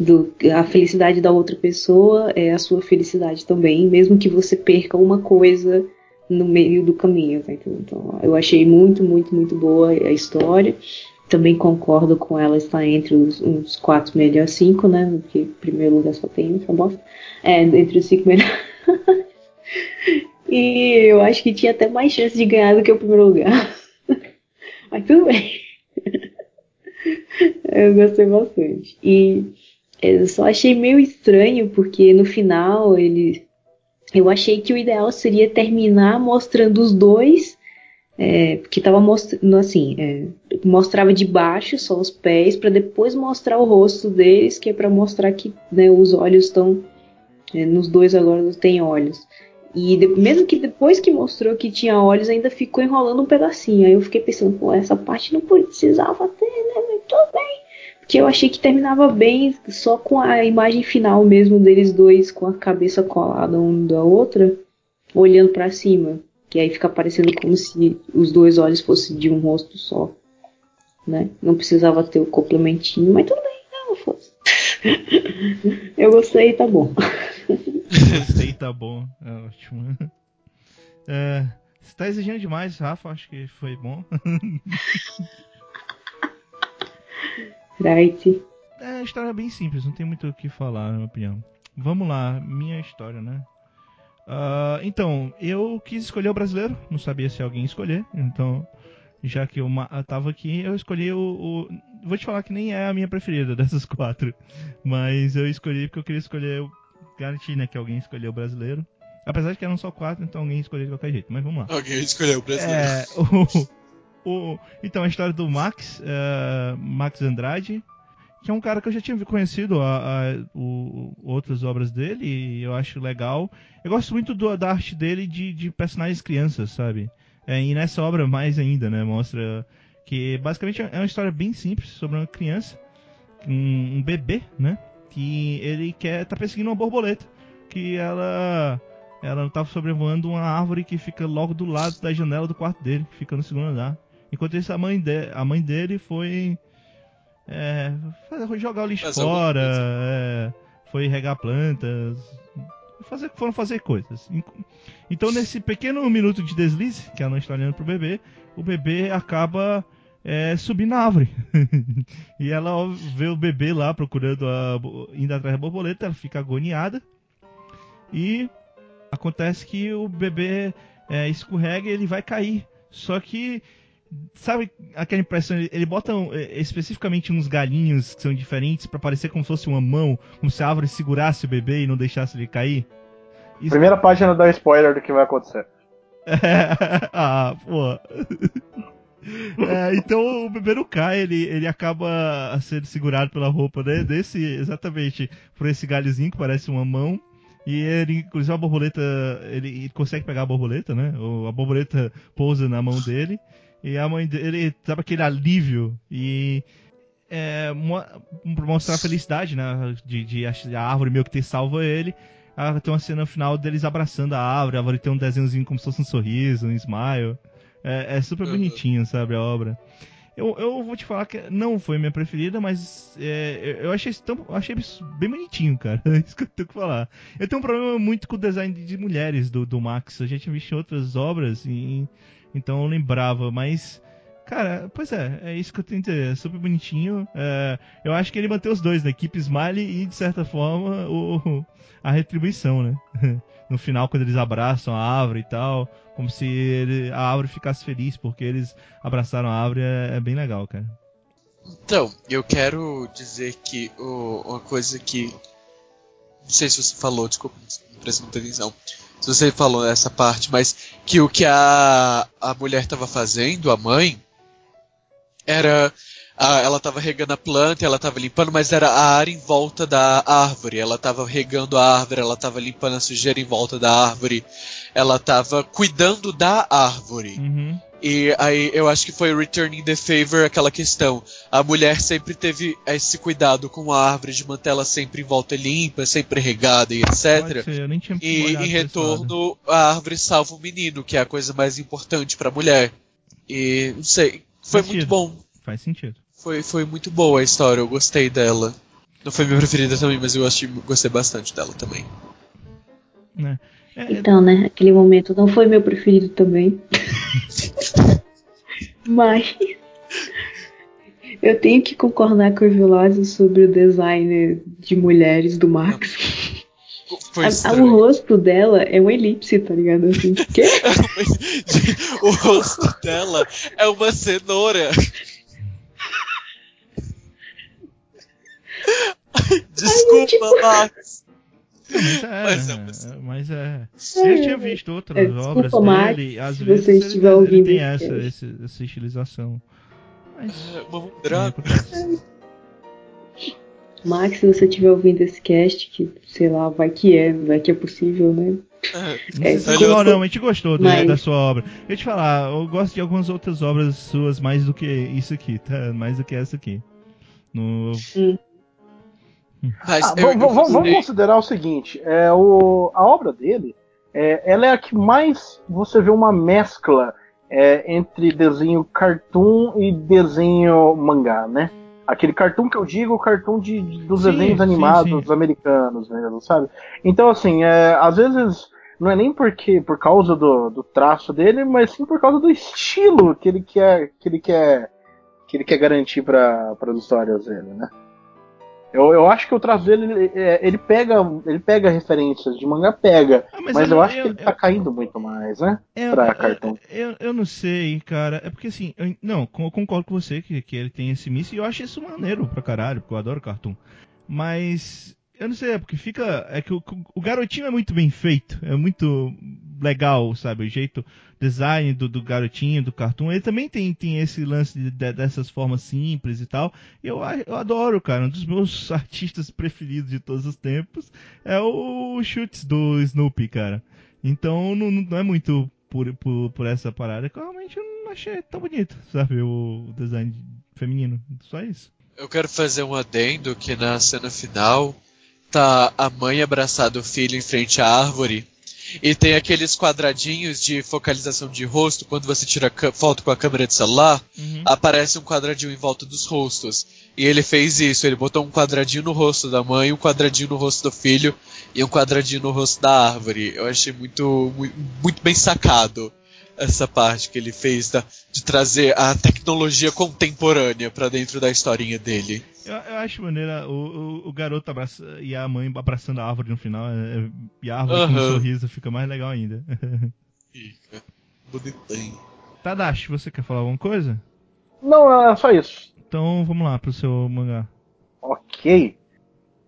do, a felicidade da outra pessoa é a sua felicidade também, mesmo que você perca uma coisa no meio do caminho, tá? Então, eu achei muito, muito, muito boa a história. Também concordo com ela estar entre os, os quatro melhores cinco, né? Porque primeiro lugar só tem essa bosta. É, entre os cinco melhores. e eu acho que tinha até mais chance de ganhar do que o primeiro lugar. Mas tudo bem. Eu gostei bastante. E eu só achei meio estranho, porque no final ele. Eu achei que o ideal seria terminar mostrando os dois. É, que tava mostrando assim, é, mostrava de baixo só os pés, para depois mostrar o rosto deles, que é para mostrar que né, os olhos estão. É, nos dois agora não tem olhos. E de- mesmo que depois que mostrou que tinha olhos, ainda ficou enrolando um pedacinho. Aí eu fiquei pensando, pô, essa parte não precisava ter, né? Mas tudo bem. Porque eu achei que terminava bem só com a imagem final mesmo deles dois com a cabeça colada um da outra, olhando pra cima. Que aí fica parecendo como se os dois olhos fossem de um rosto só. Né? Não precisava ter o complementinho, mas tudo bem, não, fosse. eu gostei, tá bom. Gostei, tá bom. É ótimo. É, você tá exigindo demais, Rafa. Acho que foi bom. Right. É, a história é bem simples, não tem muito o que falar, na minha opinião. Vamos lá, minha história, né? Ah, então, eu quis escolher o brasileiro, não sabia se alguém escolher, então, já que eu tava aqui, eu escolhi o, o- Vou te falar que nem é a minha preferida dessas quatro, mas eu escolhi porque eu queria escolher. o- Garantir, né, que alguém escolheu o brasileiro. Apesar de que eram só quatro, então alguém escolheu de qualquer jeito, mas vamos lá. Alguém escolheu o brasileiro. É, o, o- então, a história do Max, é, Max Andrade, que é um cara que eu já tinha conhecido a, a- o- outras obras dele, e eu acho legal. Eu gosto muito do- da arte dele de, de personagens crianças, sabe? É, e nessa obra mais ainda, né? Mostra que basicamente é uma história bem simples sobre uma criança, um, um bebê, né? Que ele quer tá perseguindo uma borboleta, que ela ela tá sobrevoando uma árvore que fica logo do lado da janela do quarto dele, que fica no segundo andar. Enquanto isso, a mãe, de, a mãe dele foi é, jogar o lixo alguma fora, é, foi regar plantas, fazer, foram fazer coisas. Então, nesse pequeno minuto de deslize, que ela não está olhando pro bebê, o bebê acaba é, subindo na árvore. e ela vê o bebê lá procurando, a, indo atrás da borboleta, ela fica agoniada. E acontece que o bebê é, escorrega e ele vai cair. Só que, sabe aquela impressão? Ele, bota é, especificamente uns galinhos que são diferentes pra parecer como se fosse uma mão, como se a árvore segurasse o bebê e não deixasse ele cair. Isso- Primeira página dá spoiler do que vai acontecer. ah, pô. É, então o bebê não cai, ele, ele acaba sendo segurado pela roupa né, desse, exatamente, por esse galhozinho que parece uma mão. E ele, inclusive a borboleta, ele, ele consegue pegar a borboleta, né? Ou a borboleta pousa na mão dele. E a mãe dele, sabe aquele alívio e é, mostrar a felicidade, né? De, de a árvore meio que ter salvo ele. Ah, tem uma cena final deles abraçando a árvore, a árvore tem um desenhozinho como se fosse um sorriso, um smile. É, é super Uhum. bonitinho, sabe, a obra. Eu, eu vou te falar que não foi minha preferida, mas é, eu- achei isso tão, achei isso bem bonitinho, cara. É isso que eu tenho que falar. Eu tenho um problema muito com o design de mulheres do, do Max. Eu já tinha visto em outras obras, e, então eu lembrava, mas. Cara, pois é, é isso que eu tenho dizer. É super bonitinho. É, eu acho que ele mantém os dois, né? Equipe Smiley e, de certa forma, o, a retribuição, né? No final, quando eles abraçam a árvore e tal, como se ele- a árvore ficasse feliz porque eles abraçaram a árvore, é, é bem legal, cara. Então, eu quero dizer que uma coisa que. Não sei se você falou, desculpa, não prestei muita atenção. Se você falou nessa parte, mas que o que a, a mulher estava fazendo, a mãe, era. a- ela estava regando a planta, ela estava limpando, mas era a área em volta da árvore. Ela estava regando a árvore, ela estava limpando a sujeira em volta da árvore, ela estava cuidando da árvore. Uhum. E aí eu acho que foi Returning the Favor aquela questão. A mulher sempre teve esse cuidado com a árvore de manter ela sempre em volta limpa, sempre regada e etc. ser, eu nem tinha E em retorno, a árvore salva o menino, que é a coisa mais importante pra mulher. E não sei, foi Faz muito sentido. bom. Faz sentido. Foi, foi muito boa a história, eu gostei dela. Não foi minha preferida também, mas eu achei, gostei bastante dela também. Né? É, é, é. Então, né? Aquele momento não foi meu preferido também. Mas eu tenho que concordar com o Vilazzi sobre o design de mulheres do Max. A, o rosto dela é uma elipse, tá ligado? Assim, quê? É o rosto dela é uma cenoura. Desculpa, Ai, tipo... Max. Mas é, Mas é, é, mas- mas é. Eu já tinha visto outras É, desculpa, obras Max, dele, às se vezes você ele, estiver ele ouvindo tem esse essa, esse- essa estilização. Mas. É, é, acontece. Max, se você estiver ouvindo esse cast, que sei lá, vai que é, vai que é possível, né? Não É, ele- ficou, não, a gente gostou da- Mas- da sua obra. Eu te falar, eu gosto de algumas outras obras suas mais do que isso aqui, tá? Mais do que essa aqui. No... Mas Ah, eu, vamos, eu vamos- considerar o seguinte: é, o, a obra dele é, ela é a que mais você vê uma mescla é, entre desenho cartoon e desenho mangá, né? Aquele cartoon que eu digo, o cartoon de, de- dos Sim, desenhos sim, animados sim. americanos mesmo, sabe? Então, assim, é, às vezes não é nem porque por causa do, do traço dele, mas sim por causa do estilo que ele quer que ele quer que ele quer garantir para as histórias dele, né? Eu, eu acho que o traço dele ele, é, ele pega ele pega referências de mangá pega, Ah, mas, eu, não- acho que ele tá caindo muito mais, né? eu- pra eu- cartoon. Eu, eu não sei, cara. É porque assim, eu, não, eu concordo com você que, que ele tem esse misto e eu acho isso maneiro pra caralho, porque eu adoro cartoon. Mas eu não sei, é porque fica. É que o, o garotinho é muito bem feito, é muito legal, sabe? O jeito, design do, do garotinho, do cartoon. Ele também tem, tem esse lance de- de- dessas formas simples e tal. E eu, eu adoro, cara. Um dos meus artistas preferidos de todos os tempos é o Chutes do Snoopy, cara. Então não, não é muito por, por, por essa parada que eu realmente não achei tão bonito, sabe? O design feminino. Só isso. Eu quero fazer um adendo que na cena final tá a mãe abraçada o filho em frente à árvore e tem aqueles quadradinhos de focalização de rosto quando você tira foto com a câmera de celular, aparece um quadradinho em volta dos rostos. E ele fez isso, ele botou um quadradinho no rosto da mãe, um quadradinho no rosto do filho e um quadradinho no rosto da árvore. Eu achei muito muito, muito bem sacado essa parte que ele fez da- de trazer a tecnologia contemporânea pra dentro da historinha dele. Eu, eu acho maneira o, o, o garoto abraça, e a mãe abraçando a árvore no final. é- é- e a árvore com um sorriso fica mais legal ainda. Fica bonitão. Tadashi, você quer falar alguma coisa? Não, é só isso. Então vamos lá pro seu mangá. Ok.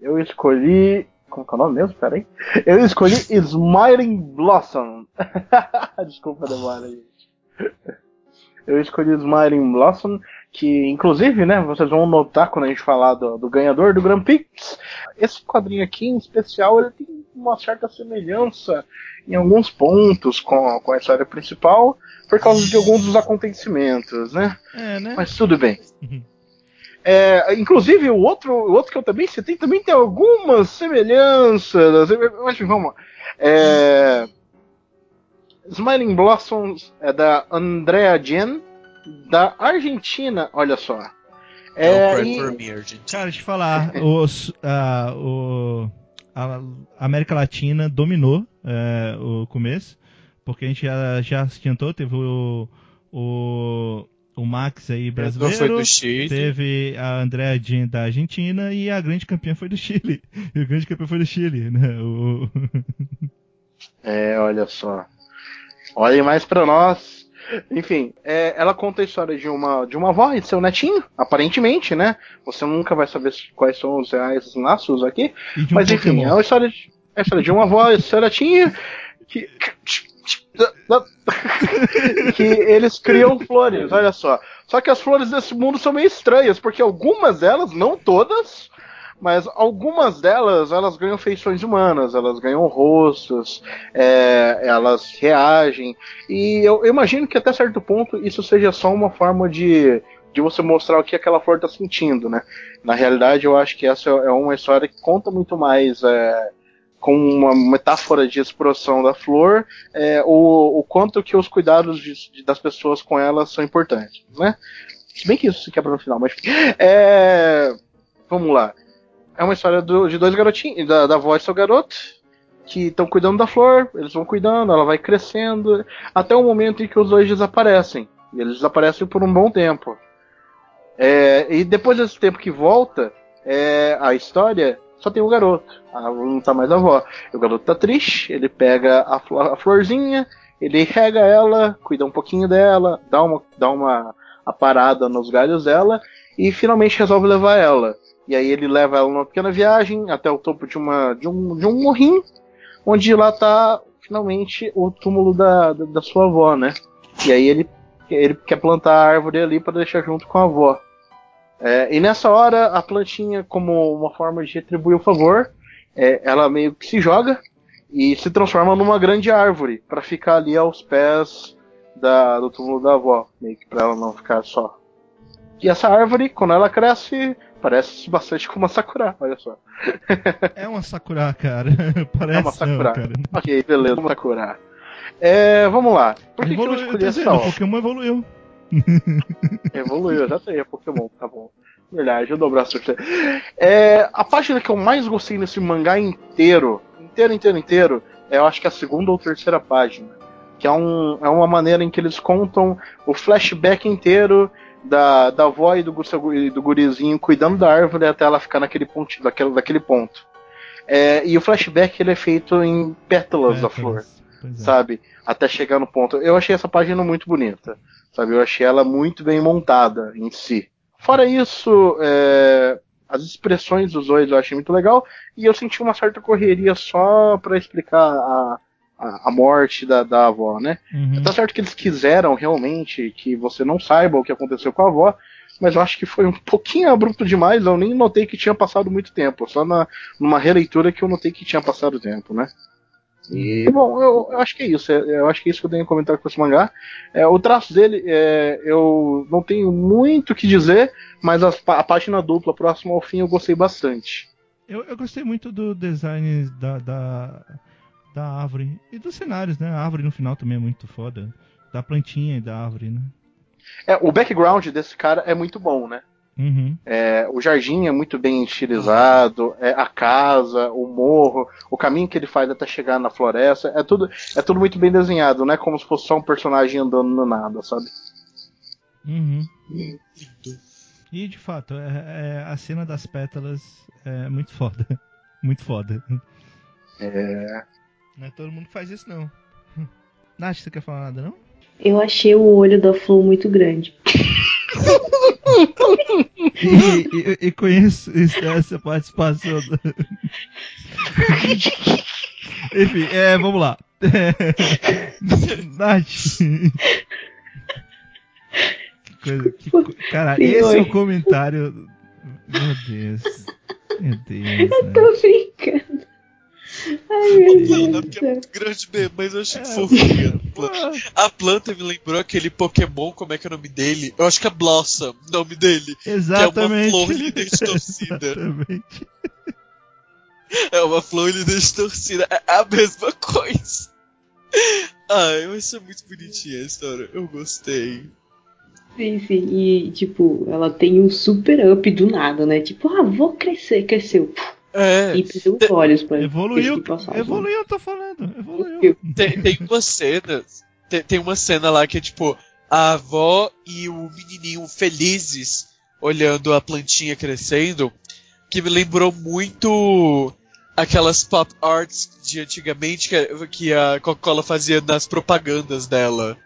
Eu escolhi. Como que é o nome mesmo? Pera aí. Eu escolhi Smiling Blossom. Desculpa a demora, gente. Eu escolhi Smiling Blossom, que inclusive, né, vocês vão notar quando a gente falar do, do ganhador do Grand Prix. Esse quadrinho aqui, em especial, ele tem uma certa semelhança em alguns pontos com, com a história principal, por causa de alguns dos acontecimentos, né? É, né? Mas tudo bem. Uhum. É, inclusive, o outro, o outro que eu também citei também tem algumas semelhanças. Mas vamos lá. É, Smiling Blossoms é da Andrea Jen, da Argentina, olha só. É, É, o e-. Cara, deixa eu falar, os, a, o, a América Latina dominou é, o começo, porque a gente já, já adiantou, teve o, o, o Max aí foi brasileiro, teve a Andrea Jean da Argentina e a grande campeã foi do Chile. E o grande campeão foi do Chile, né? O, É, olha só. Olhem mais pra nós. Enfim, é, ela conta a história de uma, de uma avó e de seu netinho, aparentemente, né? Você nunca vai saber quais são os reais laços aqui. um Mas enfim, Pokémon. é uma história de, é a história de uma avó e seu netinho que. que eles criam flores, olha só. Só que as flores desse mundo são meio estranhas, porque algumas delas, não todas, mas algumas delas, elas ganham feições humanas, elas ganham rostos, é, elas reagem. E eu, eu imagino que até certo ponto isso seja só uma forma de, de você mostrar o que aquela flor está sentindo, né? Na realidade, eu acho que essa é uma história que conta muito mais é, com uma metáfora de exploração da flor, é, o, o quanto que os cuidados de- de- das pessoas com ela são importantes, né? Se bem que isso se quebra no final, mas. É, vamos lá. É uma história do- de dois garotinhos, da, da avó e seu garoto, que estão cuidando da flor, eles vão cuidando, ela vai crescendo, até o momento em que os dois desaparecem. E eles desaparecem por um bom tempo. É, e depois desse tempo que volta, é, a história só tem o garoto. A, não tá mais a avó. O garoto tá triste, ele pega a, flo- a florzinha, ele rega ela, cuida um pouquinho dela, dá uma, dá uma aparada nos galhos dela e finalmente resolve levar ela. E aí ele leva ela numa pequena viagem até o topo de, uma, de, um, de um morrinho, onde lá tá finalmente o túmulo da, da, da sua avó, né? E aí ele, ele quer plantar a árvore ali para deixar junto com a avó. É, e nessa hora, a plantinha, como uma forma de retribuir o favor, é, ela meio que se joga e se transforma numa grande árvore para ficar ali aos pés da, do túmulo da avó, meio que para ela não ficar só. E essa árvore, quando ela cresce, parece bastante com uma sakura, olha só. É uma Sakura, cara. Parece É uma sakura. não, cara. ok, beleza, uma sakura. É, vamos lá. Por que, que eu Evoluiu, escolhi essa dizendo? Pokémon evoluiu. Evoluiu, já sei, é Pokémon, tá bom. Verdade, eu dou o braço pra você. É, a página que eu mais gostei nesse mangá inteiro, inteiro, inteiro, inteiro, é, eu acho que é a segunda ou terceira página. Que é, um, é uma maneira em que eles contam o flashback inteiro da, da avó e do, do gurizinho cuidando da árvore até ela ficar naquele ponto, daquele, daquele ponto. É, e o flashback ele é feito em pétalas da flor é. sabe? Até chegar no ponto. Eu achei essa página muito bonita, sabe? Eu achei ela muito bem montada em si. Fora isso, é, as expressões dos dois eu achei muito legal e eu senti uma certa correria só pra explicar a, a, a morte da, da avó, né? Uhum. Tá certo que eles quiseram realmente que você não saiba o que aconteceu com a avó, mas eu acho que foi um pouquinho abrupto demais. Eu nem notei que tinha passado muito tempo. Só na, numa releitura que eu notei que tinha passado tempo, né? E, bom, eu, eu acho que é isso. é- Eu acho que é isso que eu tenho a comentar com esse mangá. É, o traço dele, é, eu não tenho muito o que dizer, mas as pá- a página dupla, próximo ao fim, eu gostei bastante. Eu, eu gostei muito do design da, da, da árvore. E dos cenários, né? A árvore no final também é muito foda. Da plantinha e da árvore, né? É, o background desse cara é muito bom, né? Uhum. É, o jardim é muito bem estilizado, é, a casa, o morro, o caminho que ele faz até chegar na floresta, é tudo, é tudo muito bem desenhado, não é como se fosse só um personagem andando no nada, sabe? Uhum. E de fato, é, é- a cena das pétalas é muito foda. Muito foda. É, Não é todo mundo que faz isso, não. Nath, você quer falar nada, não? Eu achei o olho da flor muito grande. E, e, e conheço isso- essa participação. do- Enfim, é, vamos lá. Nath. Que coisa. Que co... Cara, Sim, esse é oi. o comentário. Meu Deus. Meu Deus. né? Tô brincando. Ai, porque é muito grande mesmo, mas eu achei É, fofinha. a planta. Ah, A planta me lembrou aquele Pokémon, como é que é o nome dele? Eu acho que é Blossom, o nome dele. Exatamente. Que é uma flor líder distorcida. Exatamente. É uma flor líder distorcida. É a mesma coisa. Ai, mas isso é muito bonitinha a história. Eu gostei. Sim, sim. E, tipo, ela tem um super up do nada, né? Tipo, ah, vou crescer, cresceu. É. E olhos pra Evoluiu. Evoluiu, eu tô falando. Evoluiu. Tem, tem uma cena. Tem, tem uma cena lá que é tipo a avó e o menininho felizes olhando a plantinha crescendo. Que me lembrou muito aquelas pop arts de antigamente que, que a Coca-Cola fazia nas propagandas dela.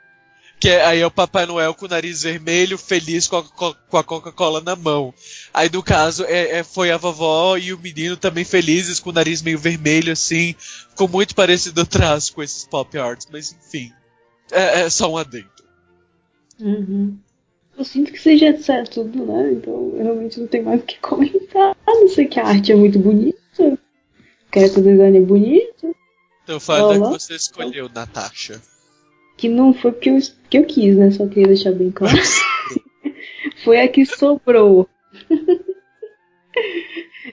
Que é- aí é o Papai Noel com o nariz vermelho, feliz com a, a Coca-Cola na mão. Aí no caso é, é- foi a vovó e o menino também felizes com o nariz meio vermelho assim. Ficou muito parecido o traço com esses pop arts, mas enfim. É, é só um adendo. Uhum. Eu sinto que já disse tudo, né? Então eu realmente não tenho mais o que comentar. A não ser que a arte é muito bonita. Que o design é bonito. Então fala Olá. que você escolheu, Natasha. Que não foi porque eu, que eu quis, né? Só queria deixar bem claro. foi a que sobrou.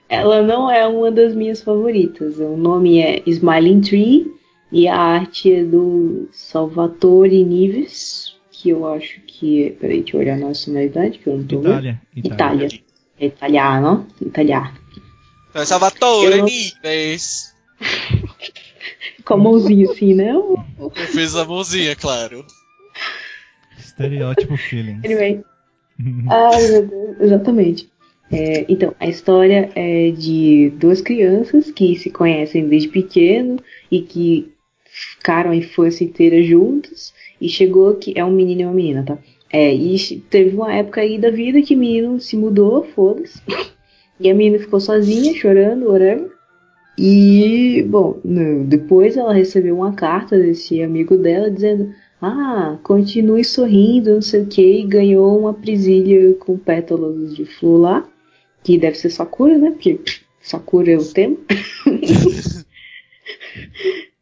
Ela não é uma das minhas favoritas. O nome é Smiling Tree e a arte é do Salvatore Nives, que eu acho que é. Peraí, deixa eu olhar a nacionalidade, que eu não tô vendo. Itália. Itália. Itália. É italiano. Italiano. É Salvatore Eu- Nives. Com a mãozinha assim, né? Eu fiz a mãozinha, claro. Estereótipo feeling. Anyway. Ai, meu Deus, exatamente. É, então, a história é de duas crianças que se conhecem desde pequeno e que ficaram a infância inteira juntas. E chegou que. É um menino e uma menina, tá? É, e teve uma época aí da vida que o menino se mudou, foda-se. E a menina ficou sozinha, chorando, orando. E, bom, no- depois ela recebeu uma carta desse amigo dela dizendo: Ah, continue sorrindo, não sei o que, e ganhou uma presilha com pétalas de flor lá, que deve ser Sakura, né? Porque Sakura é o tema.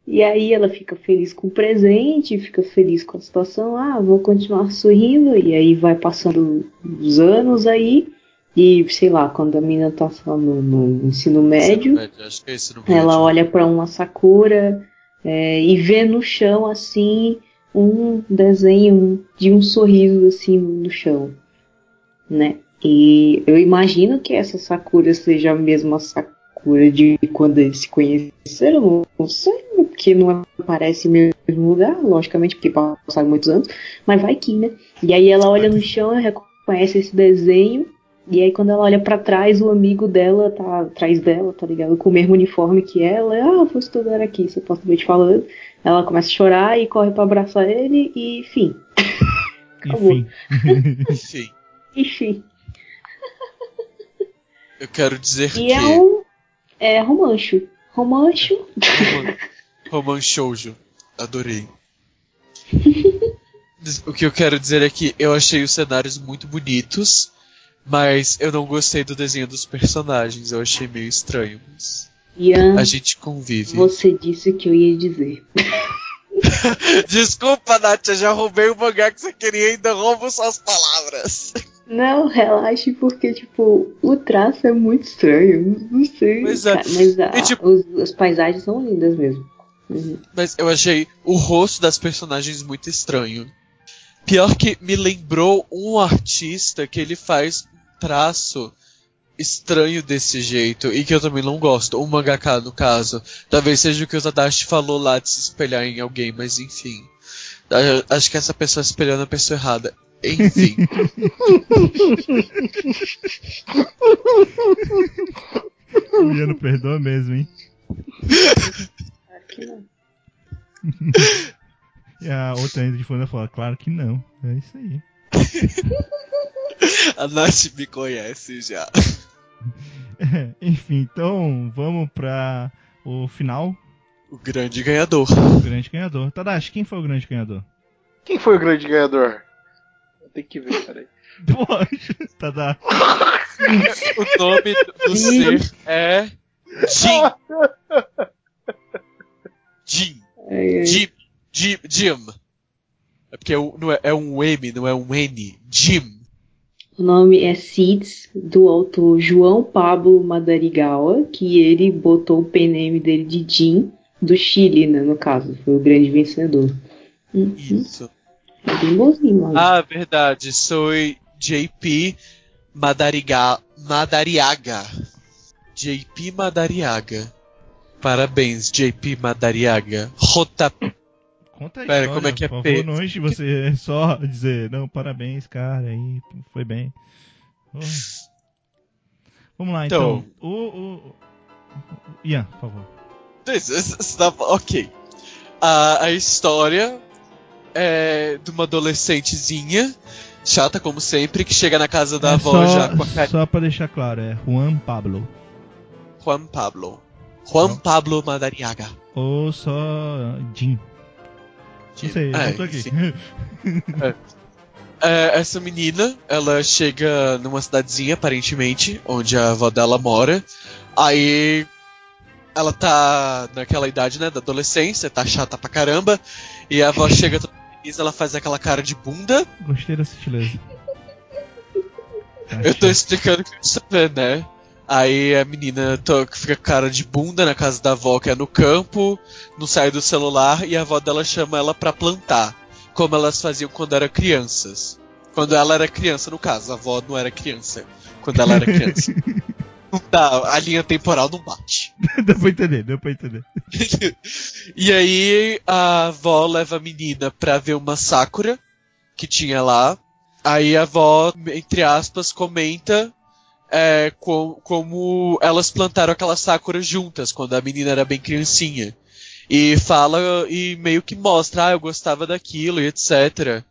E aí ela fica feliz com o presente, fica feliz com a situação, ah, vou continuar sorrindo, e aí vai passando os anos aí, e sei lá, quando a menina tá só no, no ensino médio, Acho que é esse no ela médio. olha para uma sakura é, e vê no chão assim um desenho de um sorriso assim no chão, né? E eu imagino que essa sakura seja a mesma sakura de quando eles se conheceram, não- não sei, porque não aparece no mesmo lugar, logicamente, porque passaram muitos anos, mas vai que, né? E aí ela olha no chão e reconhece esse desenho e aí quando ela olha pra trás, o amigo dela tá atrás dela, tá ligado? Com o mesmo uniforme que ela. Ah, vou estudar aqui, supostamente falando. Ela começa a chorar e corre pra abraçar ele e enfim. Acabou. Enfim. Enfim, Enfim. eu quero dizer E que. é um. É romancho. Romancho. Roman, Roman Shoujo. Adorei. O que eu quero dizer é que eu achei os cenários muito bonitos, mas eu não gostei do desenho dos personagens. Eu achei meio estranho. Mas Ian, a gente convive. você disse o que eu ia dizer. Desculpa, Nath, eu já roubei o mangá que você queria e ainda roubo suas palavras. Não, relaxe, porque, tipo, o traço é muito estranho. Não sei. Pois é. mas a- E, tipo- os- as paisagens são lindas mesmo. Uhum. Mas eu achei o rosto das personagens muito estranho. Pior que me lembrou um artista que ele faz um traço estranho desse jeito e que eu também não gosto. O mangaka, no caso. Talvez seja o que o Tadashi falou lá de se espelhar em alguém, mas enfim. Acho que essa pessoa espelhando a pessoa errada. Enfim. O Ian não perdoa mesmo, hein? Que não. E a outra ainda de fundo fala, claro que não. É isso aí. a Nath me conhece já. Enfim, então vamos pra o final. O grande ganhador. O grande ganhador. Tadashi, quem foi o grande ganhador? Quem foi o grande ganhador? Tem que ver, peraí. Poxa, Tadashi. O nome do ser é Jim. Jim. Jim. Jim. Jim. É porque é um, não é, é um M, não é um N. Jim. O nome é Seeds, do autor João Pablo Madarigawa, que ele botou o pename dele de Jim, do Chile, né, no caso. Foi o grande vencedor. Uhum. Isso. É bem bonzinho, mano. Ah, verdade. Sou JP Madariga, Madariaga. JP Madariaga. Parabéns, JP Madariaga. Rota. Conta aí, Pera, como é que é por favor, não antes de você só dizer, não, parabéns, cara, aí foi bem. Oh. Vamos lá, então. Então. O, o, Ian, por favor. Dá- Ok. A, a história é de uma adolescentezinha, chata como sempre, que chega na casa da É avó só, já com a cara. só pra deixar claro, é Juan Pablo. Juan Pablo. Juan. Pablo Madariaga. Ou só Jim. Não sei, eu É, não tô aqui. enfim. É, essa menina, ela chega numa cidadezinha, aparentemente, onde a avó dela mora. Aí ela tá naquela idade, né, da adolescência, tá chata pra caramba. E a avó chega toda feliz, ela faz aquela cara de bunda. Gostei da sutileza. Eu tô explicando o que você vê, né? Aí a menina fica com cara de bunda na casa da avó, que é no campo, não sai do celular, e a avó dela chama ela pra plantar. Como elas faziam quando eram crianças. Quando ela era criança, no caso, a avó não era criança. Quando ela era criança. Não dá, a linha temporal não bate. deu pra entender, deu pra entender. e aí a avó leva a menina pra ver uma Sakura que tinha lá. Aí a avó, entre aspas, comenta é, co- como elas plantaram aquela Sakura juntas, quando a menina era bem criancinha. E fala e meio que mostra, ah, eu gostava daquilo e etc.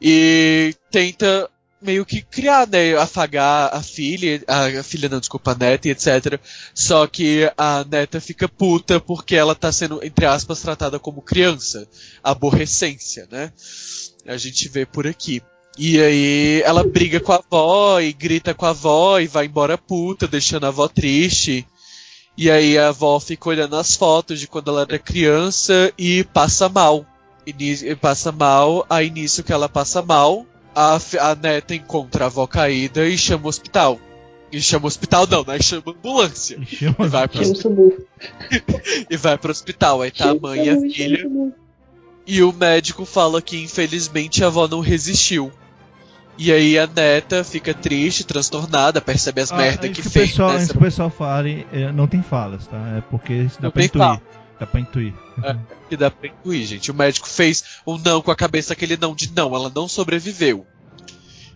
E tenta meio que criar, né? Afagar a filha, a, a filha não, desculpa, a neta e etc. Só que a neta fica puta porque ela tá sendo, entre aspas, tratada como criança. Aborrecência, né? A gente vê por aqui. E aí ela briga com a avó e grita com a avó e vai embora puta, deixando a avó triste. E aí a avó fica olhando as fotos de quando ela era criança e passa mal. E passa mal, aí nisso que ela passa mal, a, a neta encontra a avó caída e chama o hospital. E chama o hospital não, né? Chama a ambulância. E chama E vai pro, Chama o hospi- SUMU. e vai pro hospital. Aí tá a mãe e a filha. E o médico fala que infelizmente a avó não resistiu. E aí a neta fica triste, transtornada, percebe as Ah, merda isso que o fez. pessoal, né? isso que o pessoal fala, é, não tem falas, tá? É porque isso dá Não pra intuir. fala. Dá pra intuir. que dá pra intuir, gente. O médico fez um não com a cabeça, aquele não de não, ela não sobreviveu.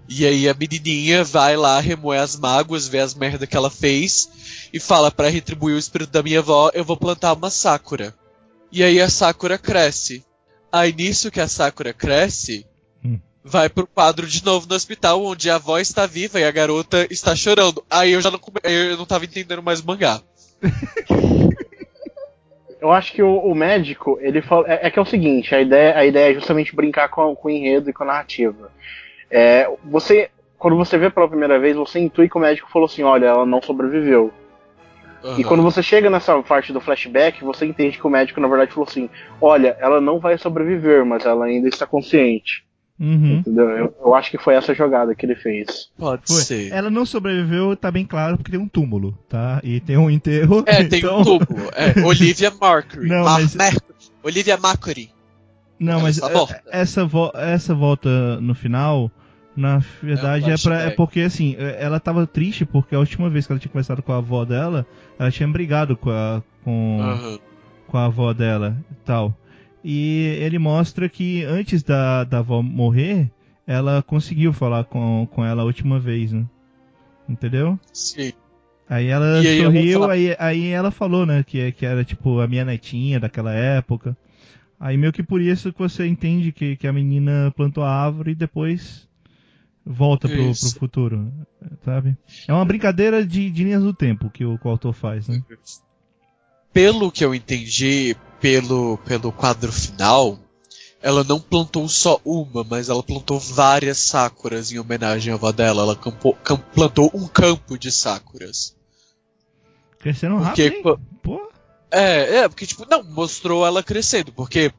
E aí a menininha vai lá, remoer as mágoas, vê as merda que ela fez e fala pra retribuir o espírito da minha avó, eu vou plantar uma sakura. E aí a sakura cresce. Aí nisso que a sakura cresce, Hum. Vai pro quadro de novo no hospital, onde a avó está viva e a garota está chorando. Aí eu já não, eu não tava entendendo mais o mangá. Eu acho que o, o médico, ele fala. É, é que é o seguinte, a ideia, a ideia é justamente brincar com, com o enredo e com a narrativa. É, você. Quando você vê pela primeira vez, você intui que o médico falou assim, olha, ela não sobreviveu. E Aham. quando você chega nessa parte do flashback, você entende que o médico, na verdade, falou assim, olha, ela não vai sobreviver, mas ela ainda está consciente. Uhum. Entendeu? Eu, eu acho que foi essa jogada que ele fez. Pode Foi. ser. Ela não sobreviveu, tá bem claro, porque tem um túmulo, tá? E tem um enterro. É, tem então... um túmulo. É, Olivia Mercury. Não, Mar- mas- Mercury. Olivia Mercury. Não, mas está é- essa, vo- essa volta no final, na verdade, É um é, pra, é flashback. porque assim, é- ela tava triste porque a última vez que ela tinha conversado com a avó dela, ela tinha brigado com a, com, Aham. com a avó dela e tal. E ele mostra que antes da, da avó morrer, ela conseguiu falar com, com ela a última vez, né? Entendeu? Sim. Aí ela aí sorriu, aí, aí ela falou, né, que, que era tipo a minha netinha daquela época. Aí meio que por isso que você entende que, que a menina plantou a árvore e depois volta pro, pro Isso. futuro, sabe? É uma brincadeira de, de linhas do tempo que o, que o autor faz, né? Pelo que eu entendi, pelo, pelo quadro final, ela não plantou só uma, mas ela plantou várias sakuras em homenagem à avó dela. Ela campou- cam- plantou um campo de sakuras. Crescendo Porque, rápido, hein? Pô, É, é, porque, tipo, não, mostrou ela crescendo, porque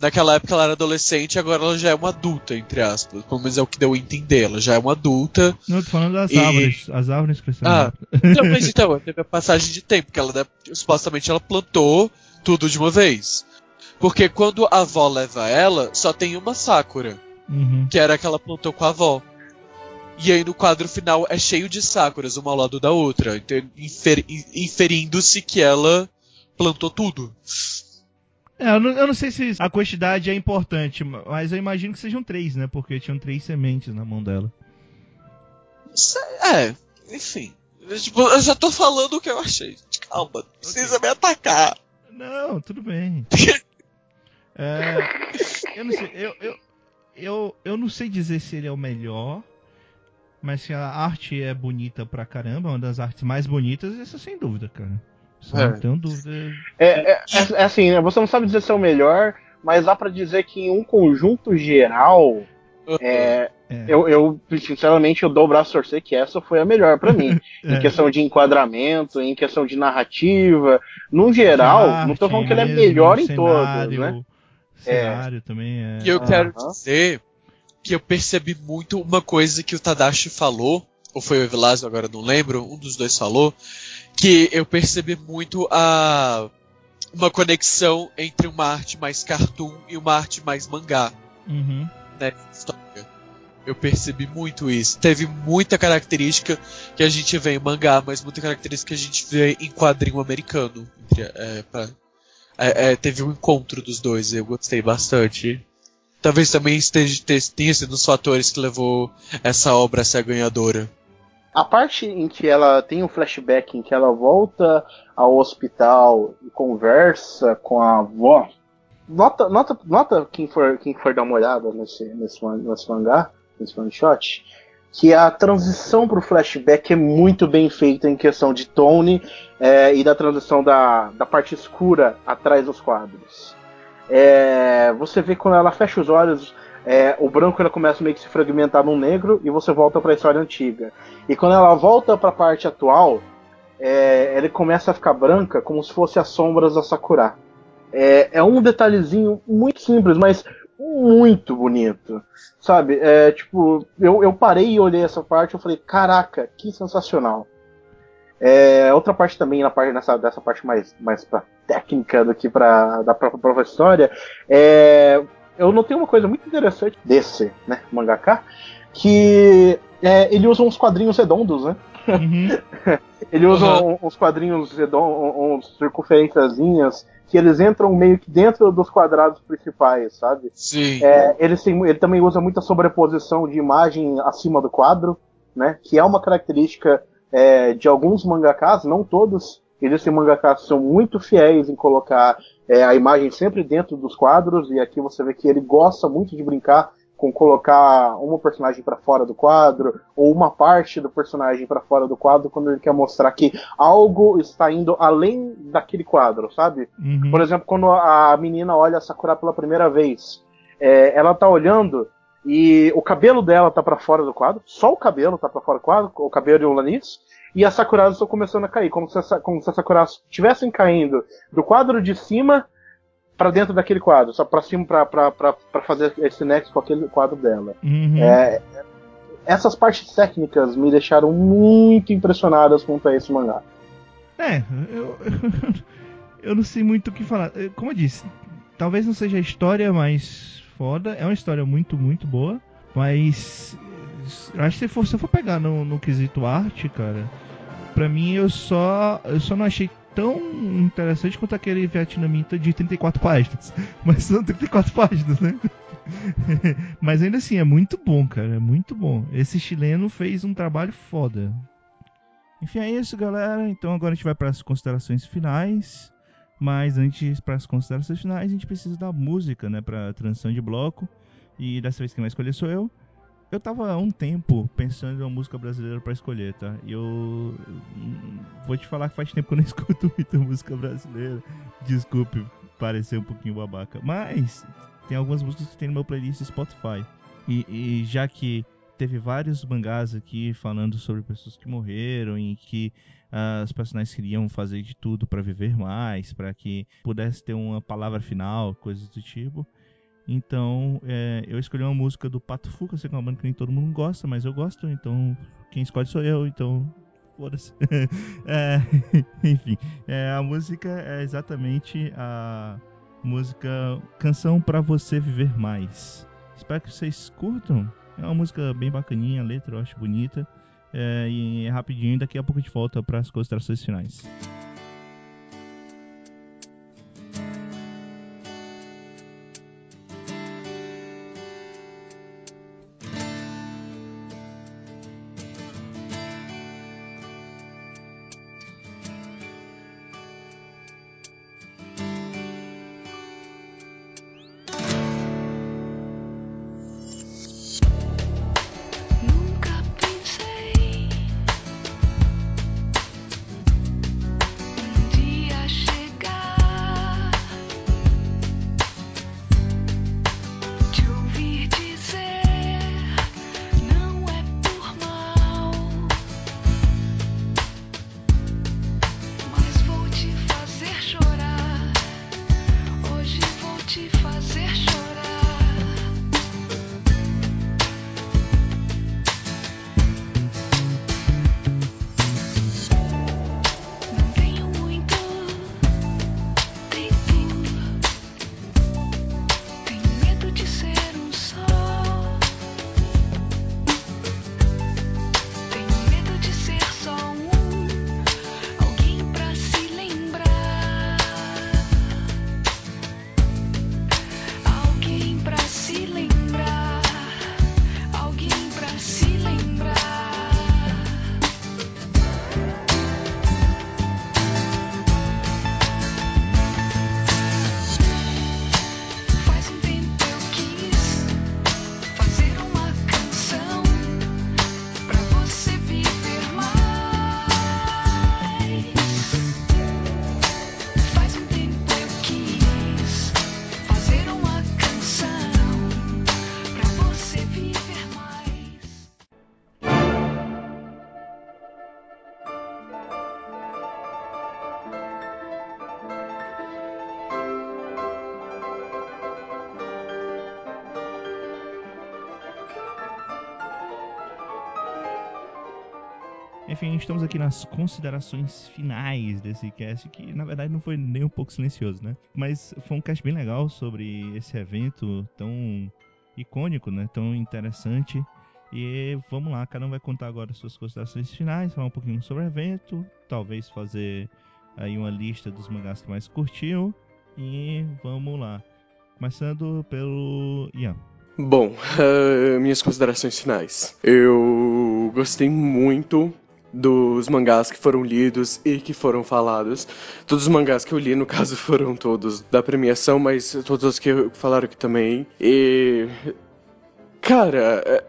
naquela época ela era adolescente, agora ela já é uma adulta, entre aspas. Pelo menos é o que deu a entender, ela já é uma adulta. não, tô falando das E- árvores. As árvores crescendo Ah. Não, mas então, teve a passagem de tempo, que ela, supostamente ela plantou tudo de uma vez. Porque quando a avó leva ela, só tem uma Sakura, Uhum. que era a que ela plantou com a avó. E aí no quadro final é cheio de Sakuras, uma ao lado da outra, então, infer- inferindo-se que ela plantou tudo. É, eu não, eu não sei se a quantidade é importante, mas eu imagino que sejam três, né? Porque tinham três sementes na mão dela. Isso É, enfim. Tipo, eu já tô falando o que eu achei. Calma, não precisa me atacar. Não, tudo bem. É, eu não sei, eu, eu, eu, eu não sei dizer se ele é o melhor, mas se a arte é bonita pra caramba, uma das artes mais bonitas, isso sem dúvida, cara. Isso É. Não tenho dúvida. É, é, é- é assim, né? Você não sabe dizer se é o melhor, mas dá pra dizer que em um conjunto geral, é, É. eu, eu, sinceramente, eu dou o braço a torcer que essa foi a melhor pra mim. Em É. questão de enquadramento, em questão de narrativa. No geral, Arte não tô falando que ele é melhor em todos, cenário, né? Cenário também é. E eu quero dizer que eu percebi muito uma coisa que o Tadashi falou, ou foi o Evilásio, agora eu não lembro, um dos dois falou, que eu percebi muito a uma conexão entre uma arte mais cartoon e uma arte mais mangá Uhum. nessa história. Eu percebi muito isso. Teve muita característica que a gente vê em mangá, mas muita característica que a gente vê em quadrinho americano. É, pra- é, é, teve um encontro dos dois, eu gostei bastante. Talvez também esteja, te- tenha sido um dos fatores que levou essa obra a ser ganhadora. A parte em que ela tem um flashback em que ela volta ao hospital e conversa com a avó. Nota, nota, nota quem for, quem for dar uma olhada nesse, nesse, nesse mangá, nesse one shot. que a transição pro flashback é muito bem feita em questão de tone é, e da transição da, da parte escura atrás dos quadros. É, você vê quando ela fecha os olhos, é, o branco ela começa meio que se fragmentar no negro e você volta para a história antiga. E quando ela volta para a parte atual, é, começa a ficar branca como se fosse as sombras da Sakura. É, é um detalhezinho muito simples, mas muito bonito. Sabe? É, tipo, eu, eu parei e olhei essa parte e falei, caraca, que sensacional. É, outra parte também, na parte, nessa, dessa parte mais, mais pra técnica do que pra, da própria, própria história, é, eu notei uma coisa muito interessante desse né, mangaka, que é, ele usa uns quadrinhos redondos, né? Uhum. ele usa Uhum. uns quadrinhos redondos, uns circunferênciazinhas, que eles entram meio que dentro dos quadrados principais, sabe? Sim. É, ele, tem- ele também usa muita sobreposição de imagem acima do quadro, né? Que é uma característica é, de alguns mangakas, não todos. Existem mangakas que são muito fiéis em colocar é, a imagem sempre dentro dos quadros, e aqui você vê que ele gosta muito de brincar com colocar uma personagem para fora do quadro, ou uma parte do personagem para fora do quadro, quando ele quer mostrar que algo está indo além daquele quadro, sabe? Uhum. Por exemplo, quando a menina olha a Sakura pela primeira vez, é, ela tá olhando e o cabelo dela tá pra fora do quadro, só o cabelo tá pra fora do quadro, o cabelo de Ulanis, e as Sakuras estão começando a cair, como se, as, como se as Sakuras estivessem caindo do quadro de cima pra dentro daquele quadro, só pra cima pra fazer esse nexo com aquele quadro dela. Uhum. É, essas partes técnicas me deixaram muito impressionadas quanto a esse mangá. É, eu, eu não sei muito o que falar. Eh, Como eu disse, talvez não seja a história mais foda. É uma história muito, muito boa. Mas acho que se for, se eu for pegar no, no quesito arte, cara, pra mim eu só. Eu só não achei tão interessante quanto aquele vietnamita de 34 páginas. Mas são 34 páginas, né? Mas ainda assim, é muito bom, cara. É muito bom. Esse chileno fez um trabalho foda. Enfim, é isso, galera. Então agora a gente vai para as considerações finais. Mas antes, para as considerações finais, a gente precisa da música, né? Para transição de bloco. E dessa vez quem vai escolher sou eu. Eu tava há um tempo pensando em uma música brasileira para escolher, tá? E eu vou te falar que faz tempo que eu não escuto muita música brasileira. Desculpe parecer um pouquinho babaca. Mas tem algumas músicas que tem no meu playlist Spotify. E, e já que teve vários mangás aqui falando sobre pessoas que morreram e que ah, os personagens queriam fazer de tudo para viver mais, para que pudesse ter uma palavra final, coisas do tipo. Então, é, eu escolhi uma música do Pato Fu, que eu sei que é uma banda que nem todo mundo gosta, mas eu gosto, então quem escolhe sou eu, então foda-se. É, enfim, é, a música é exatamente a música Canção para Você Viver Mais. Espero que vocês curtam. É uma música bem bacaninha, a letra eu acho bonita. É, e é rapidinho, daqui a pouco a gente volta para as considerações finais. Estamos aqui nas considerações finais desse cast, que na verdade não foi nem um pouco silencioso, né? Mas foi um cast bem legal sobre esse evento tão icônico, né? Tão interessante. E vamos lá, cada um vai contar agora suas considerações finais, falar um pouquinho sobre o evento, talvez fazer aí uma lista dos mangás que mais curtiu. E vamos lá. Começando pelo Ian. Bom, uh, minhas considerações finais. Eu gostei muito dos mangás que foram lidos e que foram falados. Todos os mangás que eu li, no caso, foram todos da premiação, mas todos os que falaram aqui também. E. Cara, é,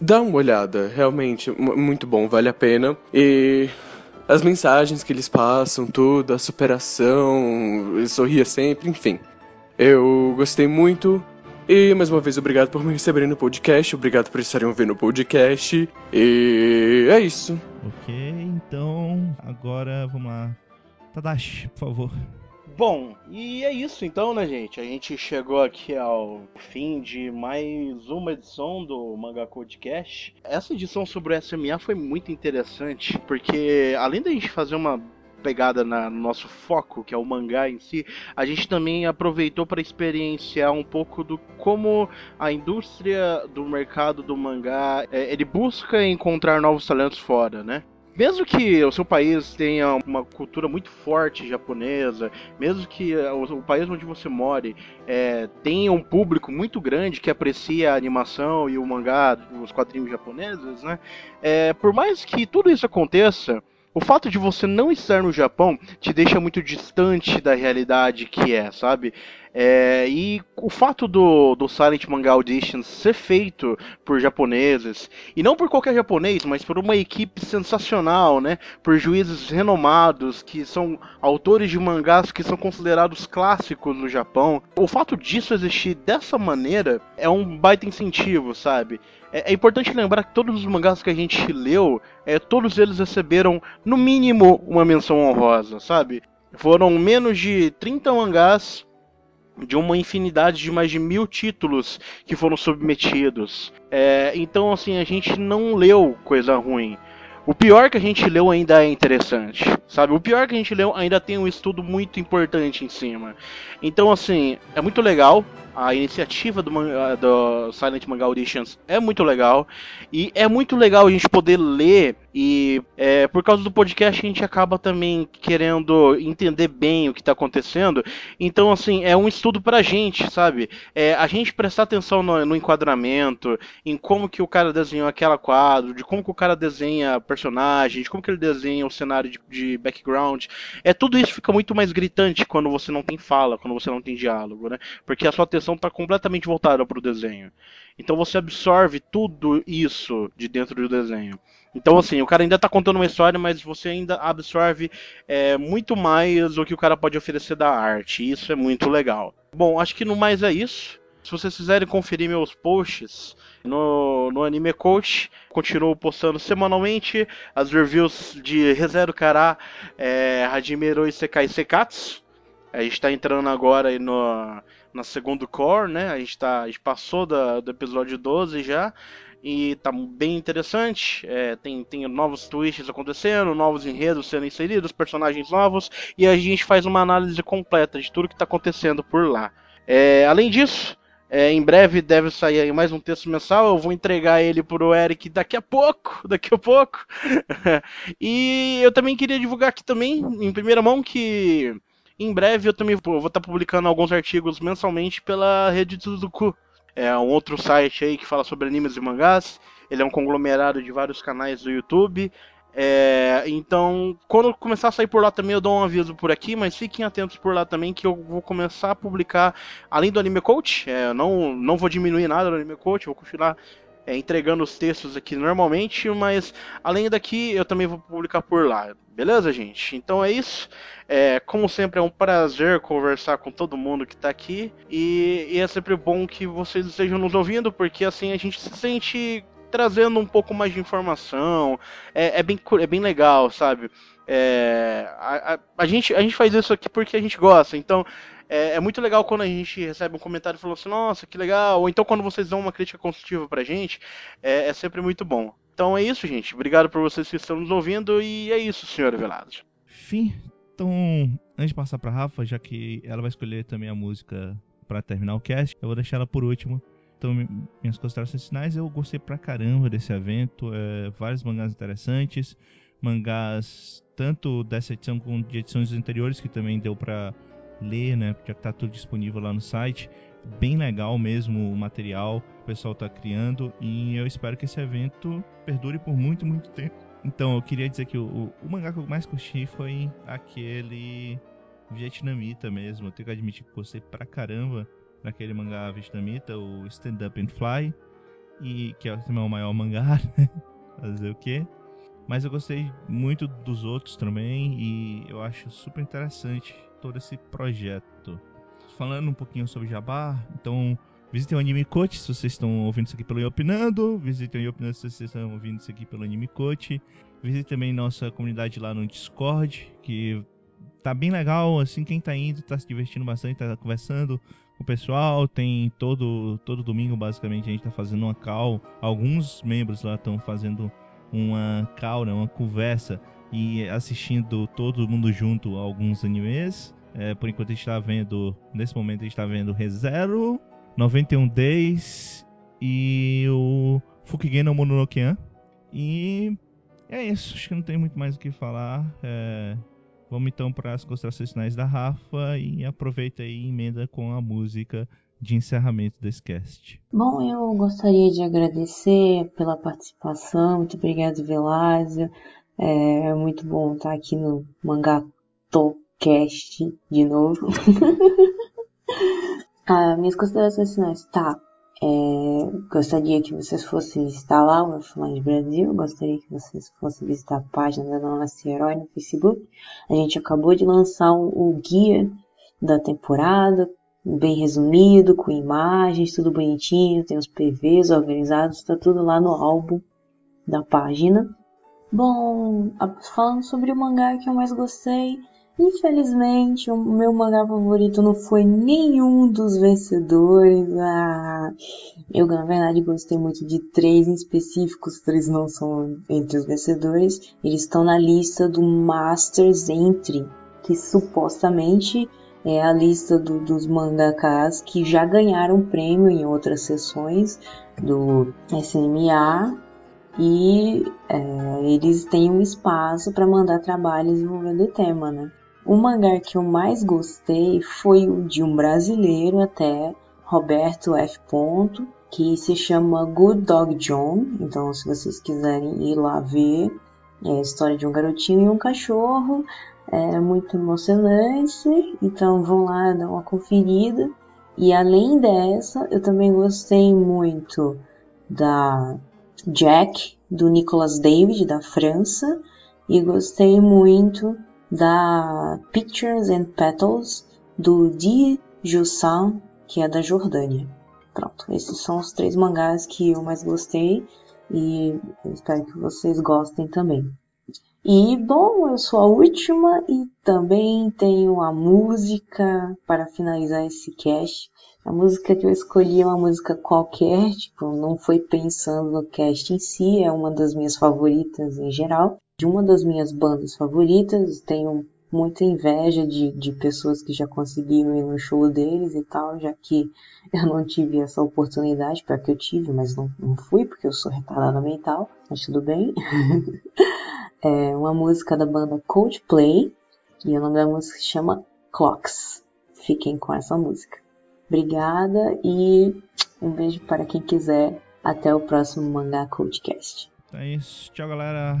dá uma olhada, realmente, muito bom, vale a pena. E as mensagens que eles passam, tudo, a superação, sorria sempre, enfim. Eu gostei muito. E mais uma vez, obrigado por me receberem no podcast, obrigado por estarem ouvindo o podcast. E é isso. Ok, então agora vamos lá. Tadashi, por favor. Bom, e é isso então, né, gente? A gente chegou aqui ao fim de mais uma edição do Manga Podcast. Essa edição sobre o SMA foi muito interessante, porque além da gente fazer uma pegada na, no nosso foco, que é o mangá em si, a gente também aproveitou para experienciar um pouco do como a indústria do mercado do mangá é, ele busca encontrar novos talentos fora, né? mesmo que o seu país tenha uma cultura muito forte japonesa, mesmo que o, o país onde você more é, tenha um público muito grande que aprecia a animação e o mangá, os quadrinhos japoneses, né? É, por mais que tudo isso aconteça, o fato de você não estar no Japão te deixa muito distante da realidade que é, sabe? É, e o fato do, do Silent Manga Auditions ser feito por japoneses, e não por qualquer japonês, mas por uma equipe sensacional, né? Por juízes renomados, que são autores de mangás que são considerados clássicos no Japão. O fato disso existir dessa maneira é um baita incentivo, sabe? É, é importante lembrar que todos os mangás que a gente leu, é, todos eles receberam, no mínimo, uma menção honrosa, sabe? Foram menos de 30 mangás de uma infinidade de mais de mil títulos que foram submetidos. É, então, assim, a gente não leu coisa ruim. O pior que a gente leu ainda é interessante, sabe? O pior que a gente leu ainda tem um estudo muito importante em cima. Então, assim, é muito legal. A iniciativa do, do Silent Manga Auditions é muito legal. E é muito legal a gente poder ler e é, por causa do podcast a gente acaba também querendo entender bem o que está acontecendo. Então, assim, é um estudo pra gente, sabe? É, a gente prestar atenção no, no, enquadramento, em como que o cara desenhou aquela quadro, de como que o cara desenha personagem, de como que ele desenha o cenário de, de background. É tudo isso fica muito mais gritante quando você não tem fala, quando você não tem diálogo, né? Porque a sua atenção está completamente voltada para o desenho. Então você absorve tudo isso de dentro do desenho. Então, assim, o cara ainda está contando uma história, mas você ainda absorve é, muito mais o que o cara pode oferecer da arte. isso é muito legal. Bom, acho que no mais é isso. Se vocês quiserem conferir meus posts no, no Anime Coach, continuo postando semanalmente as reviews de ReZero Kara, é, Hajime Sekai Sekatsu. A gente está entrando agora no, na segundo core, né? A gente, tá, a gente passou da, do episódio 12 já e tá bem interessante. É, tem, tem novos twists acontecendo, novos enredos sendo inseridos, personagens novos, e a gente faz uma análise completa de tudo que está acontecendo por lá. É, além disso, é, em breve deve sair mais um texto mensal. Eu vou entregar ele pro Eric daqui a pouco, daqui a pouco. e eu também queria divulgar aqui também, em primeira mão, que em breve eu também vou estar tá publicando alguns artigos mensalmente pela rede Suzuku é um outro site aí que fala sobre animes e mangás. Ele é um conglomerado de vários canais do YouTube. É, então, quando começar a sair por lá também, eu dou um aviso por aqui, mas fiquem atentos por lá também que eu vou começar a publicar, além do Anime Coach, é, não, não vou diminuir nada do Anime Coach, vou continuar é, entregando os textos aqui normalmente, mas além daqui eu também vou publicar por lá. Beleza, gente? Então é isso. É, como sempre, é um prazer conversar com todo mundo que está aqui. E, e, é sempre bom que vocês estejam nos ouvindo, porque assim a gente se sente trazendo um pouco mais de informação. É, é bem, é bem legal, sabe? É, a, a, a, gente, a gente faz isso aqui porque a gente gosta. Então, é, é, muito legal quando a gente recebe um comentário e fala assim, nossa, que legal. Ou então quando vocês dão uma crítica construtiva pra gente, é, é sempre muito bom. Então é isso, gente. Obrigado por vocês que estão nos ouvindo e é isso, senhor Velados. Fim. Então, antes de passar pra Rafa, já que ela vai escolher também a música pra terminar o cast, eu vou deixar ela por último. Então, mi- minhas considerações finais, eu gostei pra caramba desse evento. é, vários mangás interessantes. Mangás tanto dessa edição como de edições anteriores, que também deu pra ler, né? Já que tá tudo disponível lá no site. Bem legal mesmo o material que o pessoal tá criando. E eu espero que esse evento perdure por muito, muito tempo. Então, eu queria dizer que o, o, mangá que eu mais curti foi aquele vietnamita mesmo. Eu tenho que admitir que gostei pra caramba daquele mangá vietnamita, o Stand Up and Fly, e que é também o maior mangá, né? Fazer o quê? Mas eu gostei muito dos outros também e eu acho super interessante todo esse projeto. Falando um pouquinho sobre Jabá, então visitem o Anime Coach se vocês estão ouvindo isso aqui pelo Iopinando, visitem o Iopinando se vocês estão ouvindo isso aqui pelo Anime Coach. Visite também nossa comunidade lá no Discord, que tá bem legal, assim, quem tá indo tá se divertindo bastante, tá conversando com o pessoal, tem todo, todo domingo basicamente a gente tá fazendo uma call, alguns membros lá estão fazendo uma call, né, uma conversa e assistindo todo mundo junto alguns animes. É, por enquanto a gente tá vendo, nesse momento a gente tá vendo ReZero, 91 Days e o Fukigen no Mononokean. E é isso, acho que não tem muito mais o que falar. É, Vamos então para as considerações finais da Rafa e aproveita e emenda com a música de encerramento desse cast. Bom, eu gostaria de agradecer pela participação. Muito obrigado, Velázio. É muito bom estar aqui no Mangá Tocast de novo. ah, minhas considerações finais. Tá. É, gostaria que vocês fossem lá o Offline Brasil. Gostaria que vocês fossem visitar a página da nossa herói no Facebook. A gente acabou de lançar o, o guia da temporada bem resumido, com imagens, tudo bonitinho, tem os PVs organizados, tá tudo lá no álbum da página. Bom, falando sobre o mangá que eu mais gostei, infelizmente o meu mangá favorito não foi nenhum dos vencedores. Ah, eu na verdade gostei muito de três em específico, os três não são entre os vencedores. Eles estão na lista do Masters Entry, que supostamente é a lista do- dos mangakas que já ganharam prêmio em outras sessões do SMA e é, eles têm um espaço para mandar trabalhos envolvendo o tema, né? O mangá que eu mais gostei foi o de um brasileiro até, Roberto F. Ponto, que se chama Good Dog John. Então, se vocês quiserem ir lá ver, é a história de um garotinho e um cachorro. É muito emocionante, então vão lá dar uma conferida. E além dessa, eu também gostei muito da Jack, do Nicholas David, da França, e gostei muito da Pictures and Petals, do Di Jussan, que é da Jordânia. Pronto, esses são os três mangás que eu mais gostei e espero que vocês gostem também. E bom, eu sou a última e também tenho a música para finalizar esse cast. A música que eu escolhi é uma música qualquer, tipo, não foi pensando no cast em si, é uma das minhas favoritas em geral. De uma das minhas bandas favoritas, tenho muita inveja de, de pessoas que já conseguiram ir no show deles e tal, já que eu não tive essa oportunidade, pior que eu tive, mas não, não fui, porque eu sou retardada mental, mas tudo bem. é uma música da banda Coldplay, e o nome da música chama Clocks. Fiquem com essa música. Obrigada e um beijo para quem quiser. Até o próximo Mangá. Então é isso. Tchau, galera.